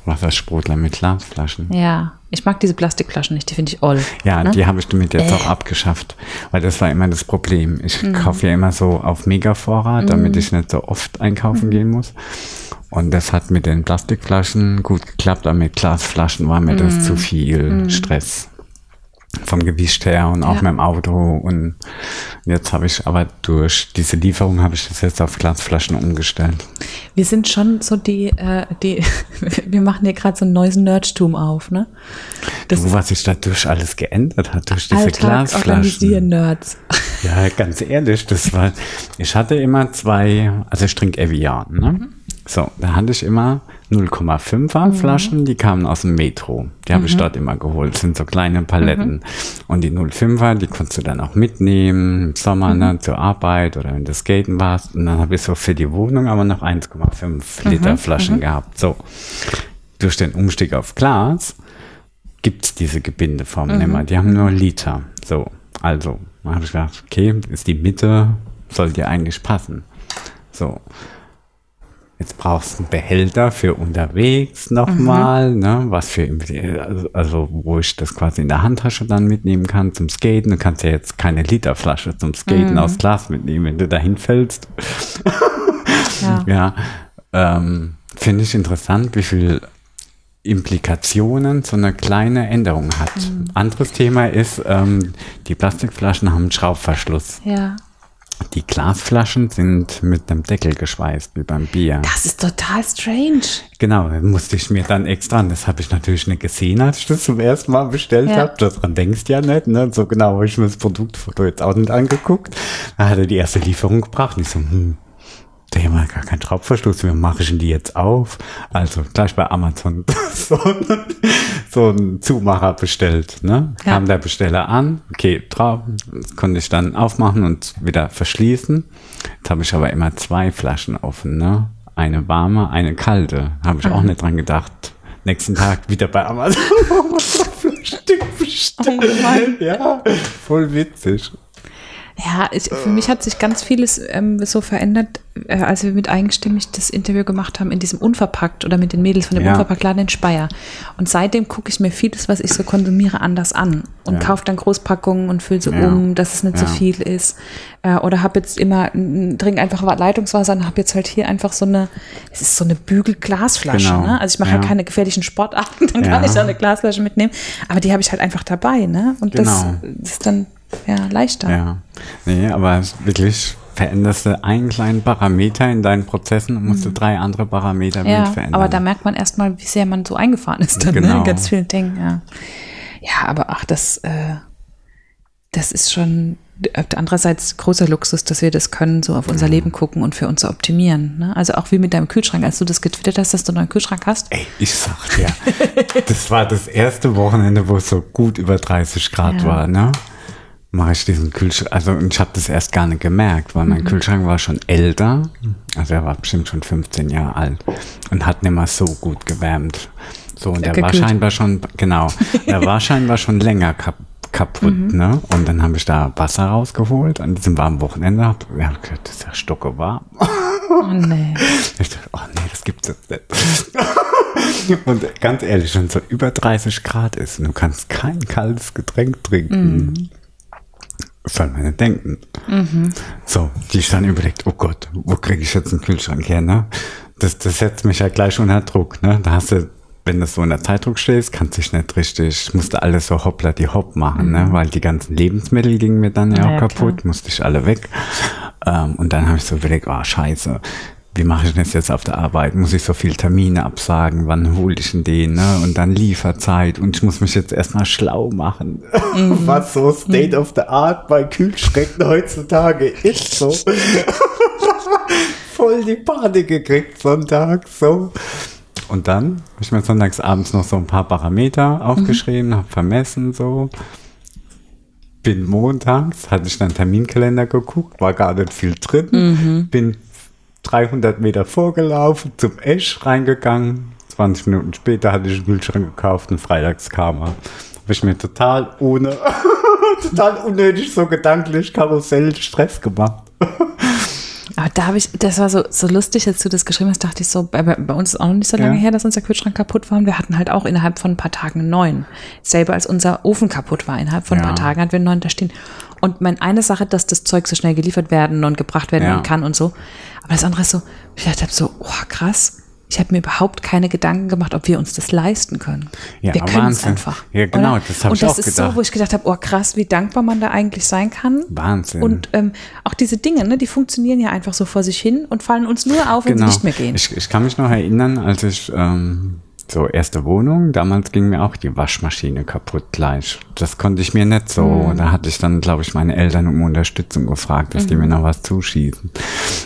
Wassersprudler mit Glasflaschen. Ja, ich mag diese Plastikflaschen nicht, die finde ich all. Ja, ne? die habe ich damit jetzt äh. auch abgeschafft, weil das war immer das Problem. Ich mhm. kaufe ja immer so auf Mega-Vorrat, damit mhm. ich nicht so oft einkaufen mhm. gehen muss. Und das hat mit den Plastikflaschen gut geklappt, aber mit Glasflaschen war mir das mhm. zu viel mhm. Stress vom Gewicht her und auch ja. mit dem Auto. Und jetzt habe ich aber durch diese Lieferung habe ich das jetzt auf Glasflaschen umgestellt. Wir sind schon so die, äh, die wir machen hier gerade so ein neues Nerdtum auf, ne? Das du, was sich dadurch alles geändert hat, durch diese Alltag Glasflaschen. Nerds. Ja, ganz ehrlich, das war, ich hatte immer zwei, also ich trinke Evian, ne? Mhm. So, da hatte ich immer 0,5er mhm. Flaschen, die kamen aus dem Metro. Die habe mhm. ich dort immer geholt. Das sind so kleine Paletten. Mhm. Und die 0,5er, die konntest du dann auch mitnehmen im Sommer ne, mhm. zur Arbeit oder wenn du skaten warst. Und dann habe ich so für die Wohnung aber noch 1,5 mhm. Liter Flaschen mhm. gehabt. So, durch den Umstieg auf Glas gibt's diese Gebindeformen mhm. immer. Die haben nur Liter. So, also, habe ich gedacht, okay, ist die Mitte, soll dir eigentlich passen. So. Jetzt brauchst du einen Behälter für unterwegs nochmal, mhm. ne, was für, also, also, wo ich das quasi in der Handtasche dann mitnehmen kann zum Skaten. Du kannst ja jetzt keine Literflasche zum Skaten mhm. aus Glas mitnehmen, wenn du dahin fällst. ja. ja ähm, Finde ich interessant, wie viel Implikationen so eine kleine Änderung hat. Mhm. Anderes Thema ist, ähm, die Plastikflaschen haben einen Schraubverschluss. Ja. Die Glasflaschen sind mit einem Deckel geschweißt, wie beim Bier. Das ist total strange. Genau, musste ich mir dann extra, das habe ich natürlich nicht gesehen, als ich das zum ersten Mal bestellt ja. habe. Daran denkst du ja nicht, ne? So genau habe ich mir das Produktfoto jetzt auch nicht angeguckt. Da hat er die erste Lieferung gebracht und ich so, hm, der haben gar keinen Schraubverschluss, wie mache ich denn die jetzt auf? Also gleich bei Amazon so, so einen Zumacher bestellt. Ne? Ja. Kam der Besteller an, okay, drauf, konnte ich dann aufmachen und wieder verschließen. Jetzt habe ich aber immer zwei Flaschen offen, ne? Eine warme, eine kalte. Habe ich mhm. auch nicht dran gedacht, Nächsten Tag wieder bei Amazon. Stück Stück. Oh ja, voll witzig. Ja, ich, für mich hat sich ganz vieles ähm, so verändert, äh, als wir mit eigenstimmig das Interview gemacht haben in diesem Unverpackt oder mit den Mädels von dem Ja. Unverpacktladen in Speyer. Und seitdem gucke ich mir vieles, was ich so konsumiere, anders an und Ja. kaufe dann Großpackungen und fülle so Ja. um, dass es nicht so viel ist. Äh, oder habe jetzt immer, trinke einfach Leitungswasser und habe jetzt halt hier einfach so eine, es ist so eine Bügelglasflasche. Genau. Ne? Also ich mache Ja. halt keine gefährlichen Sportarten, dann kann ich so eine Glasflasche mitnehmen. Aber die habe ich halt einfach dabei. Ne? Und Genau. das ist dann ja, leichter. Ja. Nee, aber wirklich veränderst du einen kleinen Parameter in deinen Prozessen und musst du drei andere Parameter mit Mhm. Ja, verändern. aber da merkt man erstmal, wie sehr man so eingefahren ist dann, ne? Genau. in ganz vielen Dingen, ja. Ja, aber ach, das, äh, das ist schon äh, andererseits großer Luxus, dass wir das können, so auf unser Leben gucken und für uns optimieren. Ne? Also auch wie mit deinem Kühlschrank, als du das getwittert hast, dass du einen Kühlschrank hast. Ey, ich sag dir, das war das erste Wochenende, wo es so gut über 30 Grad Ja. war, ne? Mache ich diesen Kühlschrank, also und ich habe das erst gar nicht gemerkt, weil Mhm. mein Kühlschrank war schon älter, also er war bestimmt schon 15 Jahre alt und hat nicht mal so gut gewärmt. So, und der war scheinbar schon, genau, der war scheinbar schon länger kap kaputt, Mhm. ne? Und dann habe ich da Wasser rausgeholt an diesem warmen Wochenende. Hab, ja, das ist ja stocke warm. Oh nee. Ich dachte, oh nee, das gibt's jetzt nicht. Und ganz ehrlich, wenn es so über 30 Grad ist und du kannst kein kaltes Getränk trinken, was soll man denn denken? So, die ich dann überlegt, oh Gott, wo kriege ich jetzt einen Kühlschrank her, ne? Das, das setzt mich ja gleich unter Druck, ne? Da hast du, wenn du so unter Zeitdruck stehst, kannst du dich nicht richtig, ich musste alles so hoppla die hopp machen, ne? Weil die ganzen Lebensmittel gingen mir dann ja Ja, auch kaputt, musste ich alle weg. Ähm, und dann habe ich so überlegt, oh scheiße, wie mache ich das jetzt auf der Arbeit? Muss ich so viel Termine absagen? Wann hole ich denn den? Ne? Und dann Lieferzeit. Und ich muss mich jetzt erstmal schlau machen. Was so State of the Art bei Kühlschränken heutzutage ist. So. Voll die Panik gekriegt sonntags. So. Und dann habe ich mir sonntags abends noch so ein paar Parameter aufgeschrieben, habe vermessen so. Bin montags, hatte ich dann Terminkalender geguckt, war gar nicht viel drin. Bin 300 Meter vorgelaufen, zum Esch reingegangen. 20 Minuten später hatte ich einen Kühlschrank gekauft und freitags kam er. Habe ich mir total ohne, total unnötig so gedanklich Karussell Stress gemacht. Aber da habe ich, das war so, so lustig, als du das geschrieben hast, dachte ich so, bei, bei uns ist auch noch nicht so lange Ja. her, dass unser Kühlschrank kaputt war. Und wir hatten halt auch innerhalb von ein paar Tagen einen neuen. Selber als unser Ofen kaputt war, innerhalb von ein Ja. paar Tagen hatten wir einen neuen da stehen. Und meine eine Sache, dass das Zeug so schnell geliefert werden und gebracht werden Ja. kann und so. Aber das andere ist so, ich dachte so, oh krass, ich habe mir überhaupt keine Gedanken gemacht, ob wir uns das leisten können. Ja, wir können es einfach. Ja, genau, oder? das hab Und ich das auch ist gedacht. so, wo ich gedacht habe, oh krass, wie dankbar man da eigentlich sein kann. Wahnsinn. Und ähm, auch diese Dinge, ne, die funktionieren ja einfach so vor sich hin und fallen uns nur auf, wenn genau. sie nicht mehr gehen. Ich, ich kann mich noch erinnern, als ich ähm, so erste Wohnung, damals ging mir auch die Waschmaschine kaputt gleich. Das konnte ich mir nicht so. Mhm. Da hatte ich dann, glaube ich, meine Eltern um Unterstützung gefragt, dass die Mhm. mir noch was zuschießen.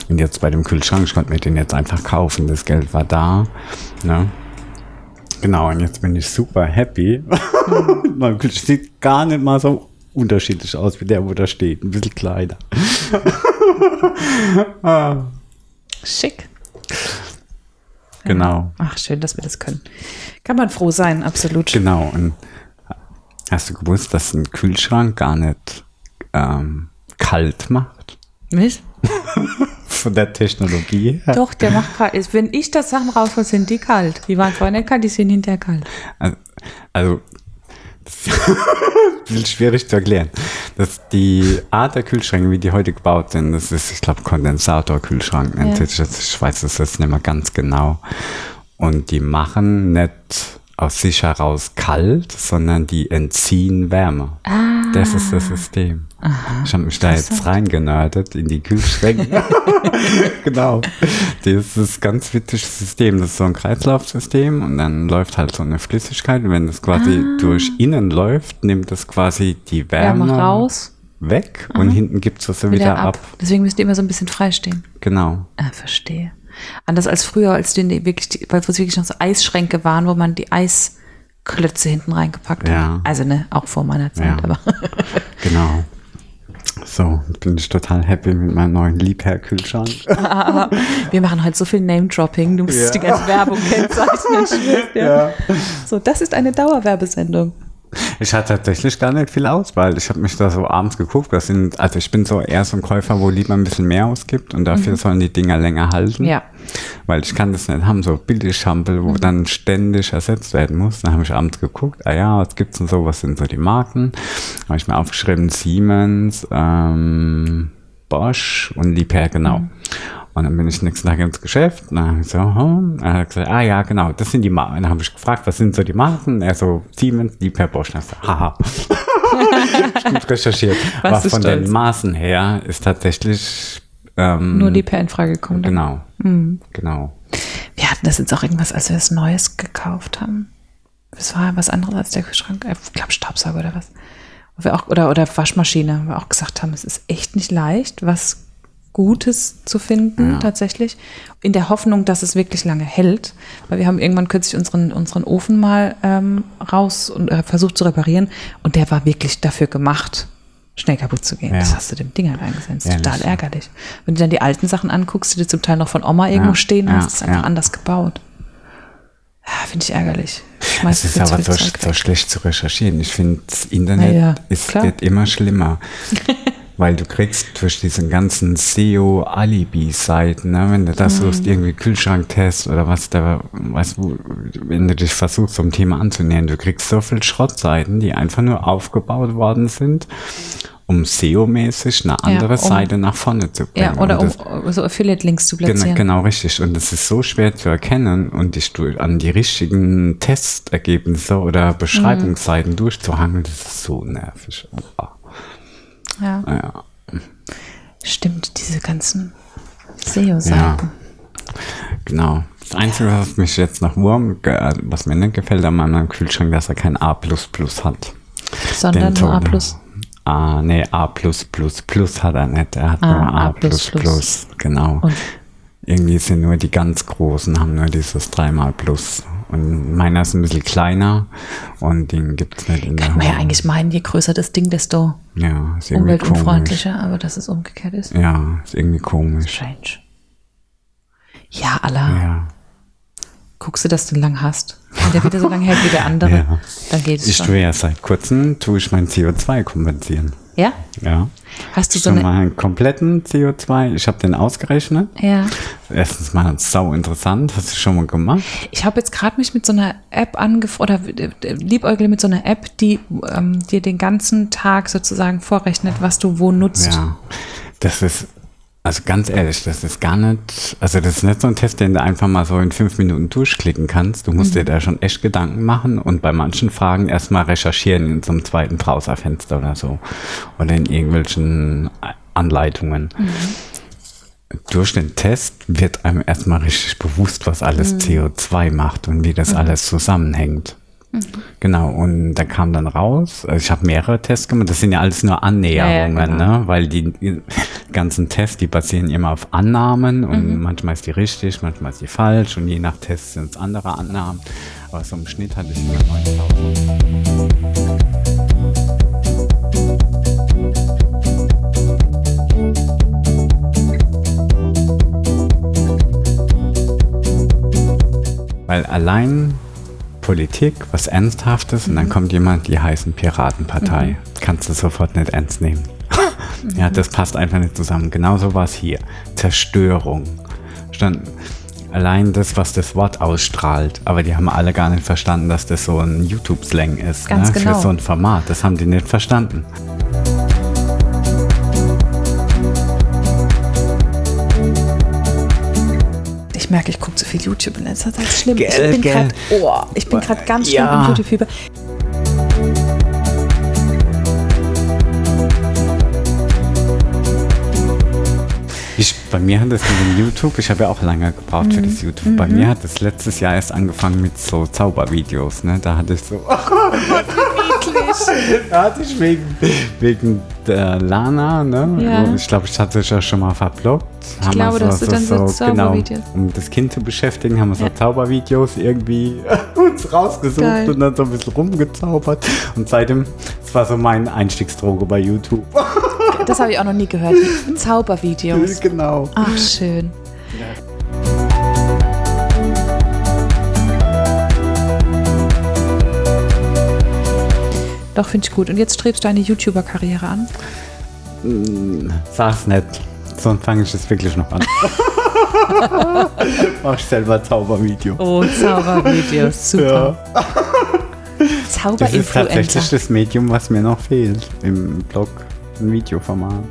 Und jetzt bei dem Kühlschrank, ich konnte mir den jetzt einfach kaufen. Das Geld war da. Ne? Genau, und jetzt bin ich super happy. Mhm. mein Kühlschrank sieht gar nicht mal so unterschiedlich aus wie der, wo da steht. Ein bisschen kleiner. Schick. Genau. Ach, schön, dass wir das können. Kann man froh sein, absolut. Genau. Und hast du gewusst, dass ein Kühlschrank gar nicht ähm, kalt macht? Nicht? Von der Technologie her? Doch, der macht kalt. Wenn ich das Sachen raushole, sind die kalt. Die waren vorher nicht kalt, die sind hinterher kalt. Also, also das ist ein bisschen schwierig zu erklären. Dass die Art der Kühlschränke, wie die heute gebaut sind, das ist, ich glaube, Kondensatorkühlschrank nennt Ja. sich das. Ich weiß das jetzt nicht mehr ganz genau. Und die machen nicht aus sich heraus kalt, sondern die entziehen Wärme. Das ist das System. ich habe mich da jetzt reingenördet in die Kühlschränke. genau. Das ist ein ganz witziges System. Das ist so ein Kreislaufsystem und dann läuft halt so eine Flüssigkeit. Und wenn das quasi durch innen läuft, nimmt das quasi die Wärme, Wärme raus, weg und hinten gibt es das wieder, wieder ab. ab. Deswegen müsst ihr immer so ein bisschen freistehen. Genau. Ah, verstehe. Anders als früher, als die wirklich, die, weil es wirklich noch so Eisschränke waren, wo man die Eisklötze hinten reingepackt Ja. hat. Also ne, auch vor meiner Zeit, Ja. aber Genau. So, bin ich total happy mit meinem neuen Liebherr-Kühlschrank. Wir machen heute so viel Name-Dropping. Du musst Ja. die ganze Werbung kennzeichnen. Ja. So, das ist eine Dauerwerbesendung. Ich hatte tatsächlich gar nicht viel Auswahl. Ich habe mich da so abends geguckt. Das sind, also ich bin so eher so ein Käufer, wo lieber ein bisschen mehr ausgibt und dafür sollen die Dinger länger halten. Mhm. Ja. Weil ich kann das nicht haben, so Billigschampel, Mhm. wo dann ständig ersetzt werden muss. Dann habe ich abends geguckt, ah ja, was gibt's denn so, was sind so die Marken? Habe ich mir aufgeschrieben, Siemens, ähm, Bosch und Liebherr, genau. Mhm. Und dann bin ich nächsten Tag ins Geschäft und dann habe ich so, hm, dann hat er gesagt, ah ja, genau, das sind die Marken. Dann habe ich gefragt, was sind so die Marken? Er so, Siemens, Liebherr, Bosch. Und ich so, haha. ich gut recherchiert. Was Aber von stolz. den Maßen her ist tatsächlich ähm, Nur die per in Frage gekommen. Genau. Mhm. Genau. Wir hatten das jetzt auch irgendwas, als wir was Neues gekauft haben. Das war was anderes als der Kühlschrank. Ich glaube Staubsauger oder was. Wir auch, oder, oder Waschmaschine, wo wir auch gesagt haben, es ist echt nicht leicht, was Gutes zu finden, Ja. tatsächlich. In der Hoffnung, dass es wirklich lange hält. Weil wir haben irgendwann kürzlich unseren, unseren Ofen mal ähm, raus und äh, versucht zu reparieren. Und der war wirklich dafür gemacht, schnell kaputt zu gehen. Ja. Das hast du dem Ding halt eingesetzt. Ehrlich, Total ärgerlich. Wenn du dann die alten Sachen anguckst, die du zum Teil noch von Oma irgendwo Ja, stehen hast, ist einfach ja. anders gebaut. Ja, Finde ich ärgerlich. Es ist aber so, so schlecht zu recherchieren. Ich finde, das Internet ist wird immer schlimmer. Weil du kriegst durch diesen ganzen SEO-Alibi-Seiten, ne, wenn du Mhm. das suchst, irgendwie Kühlschranktest oder was da, weißt du, wenn du dich versuchst, zum Thema anzunähern, du kriegst so viel Schrottseiten, die einfach nur aufgebaut worden sind, um SEO-mäßig eine andere um- Seite nach vorne zu bringen. Ja, oder Und um das, so Affiliate-Links zu Genau, platzieren. genau richtig. Und es ist so schwer zu erkennen und dich durch, an die richtigen Testergebnisse oder Beschreibungsseiten Mhm. durchzuhangeln, das ist so nervig. Oh, Ja, ja. stimmt, diese ganzen SEO-Seiten. Genau. Das Einzige, was mich jetzt nach Wurm, ge- was mir nicht gefällt an meinem Kühlschrank, dass er kein A hat. Sondern nur A+. Ton. Ah, nee, A plus hat er nicht. Er hat Ah, nur A A++. Genau. Und- Irgendwie sind nur die ganz Großen, haben nur dieses dreimal Plus. Und meiner ist ein bisschen kleiner und den gibt es nicht in der Kann man ja eigentlich meinen, je größer das Ding, desto Ja, irgendwie komisch. umweltunfreundlicher, aber dass es umgekehrt ist. Ja, ist irgendwie komisch. Strange. Ja, Allah, Ja. guckst du, dass du lang hast. Wenn der wieder so lange hält wie der andere, Ja. dann geht es Ich schon. tue ja seit kurzem, tue ich mein CO2 kompensieren. Ja? Ja. Hast du so Schon eine... mal einen kompletten CO2, ich habe den ausgerechnet. Ja. Erstens mal sau interessant, hast du schon mal gemacht? Ich habe jetzt gerade mich mit so einer App angefragt, oder äh, liebäugle mit so einer App, die ähm, dir den ganzen Tag sozusagen vorrechnet, was du wo nutzt. Ja, das ist, also ganz ehrlich, das ist gar nicht, also das ist nicht so ein Test, den du einfach mal so in fünf Minuten durchklicken kannst. Du musst Mhm. dir da schon echt Gedanken machen und bei manchen Fragen erstmal recherchieren in so einem zweiten Browserfenster oder so. Oder in irgendwelchen Anleitungen. Mhm. Durch den Test wird einem erstmal richtig bewusst, was alles Mhm. CO2 macht und wie das alles zusammenhängt. Genau, und da kam dann raus, also ich habe mehrere Tests gemacht, das sind ja alles nur Annäherungen, Ja, ja, genau. ne? weil die, ganzen Tests, die basieren immer auf Annahmen und manchmal ist die richtig, manchmal ist die falsch und je nach Test sind es andere Annahmen. Aber so im Schnitt hatte ich immer 9000. Weil allein Politik, was Ernsthaftes, und dann kommt jemand, die heißen Piratenpartei. Kannst du sofort nicht ernst nehmen. ja, das passt einfach nicht zusammen. Genauso war es hier. Zerstörung. Stand allein das, was das Wort ausstrahlt. Aber die haben alle gar nicht verstanden, dass das so ein YouTube-Slang ist. Ganz ne? genau. Für so ein Format. Das haben die nicht verstanden. Ich merke, ich gucke zu viel YouTube in letzter Zeit. Schlimm. Gell, ich bin gell. gerade oh, ich bin gerade ganz schlimm Ja. im YouTube-Fieber. Ich, bei mir hat das mit dem YouTube, ich habe ja auch lange gebraucht für das YouTube. Bei mir hat das letztes Jahr erst angefangen mit so Zaubervideos. Ne? Da hatte ich so. ich wegen, wegen der Lana, ne? Ja. Ich glaube, ich hatte es ja schon mal verblockt. Ich glaube, dass du dann so Zaubervideos- Genau, um das Kind zu beschäftigen, haben wir so Zaubervideos irgendwie uns rausgesucht Geil. und dann so ein bisschen rumgezaubert. Und seitdem, das war so mein Einstiegsdroge bei YouTube. das habe ich auch noch nie gehört. Zaubervideos. Genau. Ach, schön. Doch, finde ich gut. Und jetzt strebst du eine YouTuber-Karriere an? Sag's nicht. Sonst fange ich es wirklich noch an. Mach ich selber Zaubervideo. Oh, Zaubervideos, super. Das ist tatsächlich das Medium, was mir noch fehlt. Im Blog, ein Videoformat.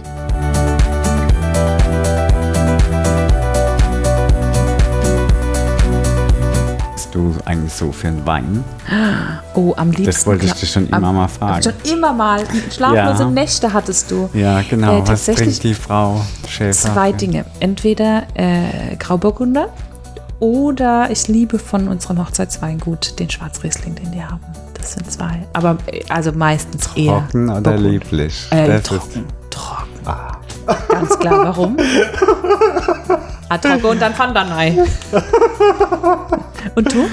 Du eigentlich so für einen Wein? Oh, am liebsten. Das wollte ich dich schon immer am- mal fragen. Schon immer mal. Schlaflose Ja. Nächte hattest du. Ja, genau. Äh, was trinkt die Frau Schäfer? Zwei Dinge. Entweder äh, Grauburgunder oder ich liebe von unserem Hochzeitsweingut den Schwarzriesling, den die haben. Das sind zwei. Aber äh, also meistens eher. Trocken oder Burgund. lieblich? Äh, trocken. Trocken. Ganz klar, warum? trocken und dann Fandanei. und du?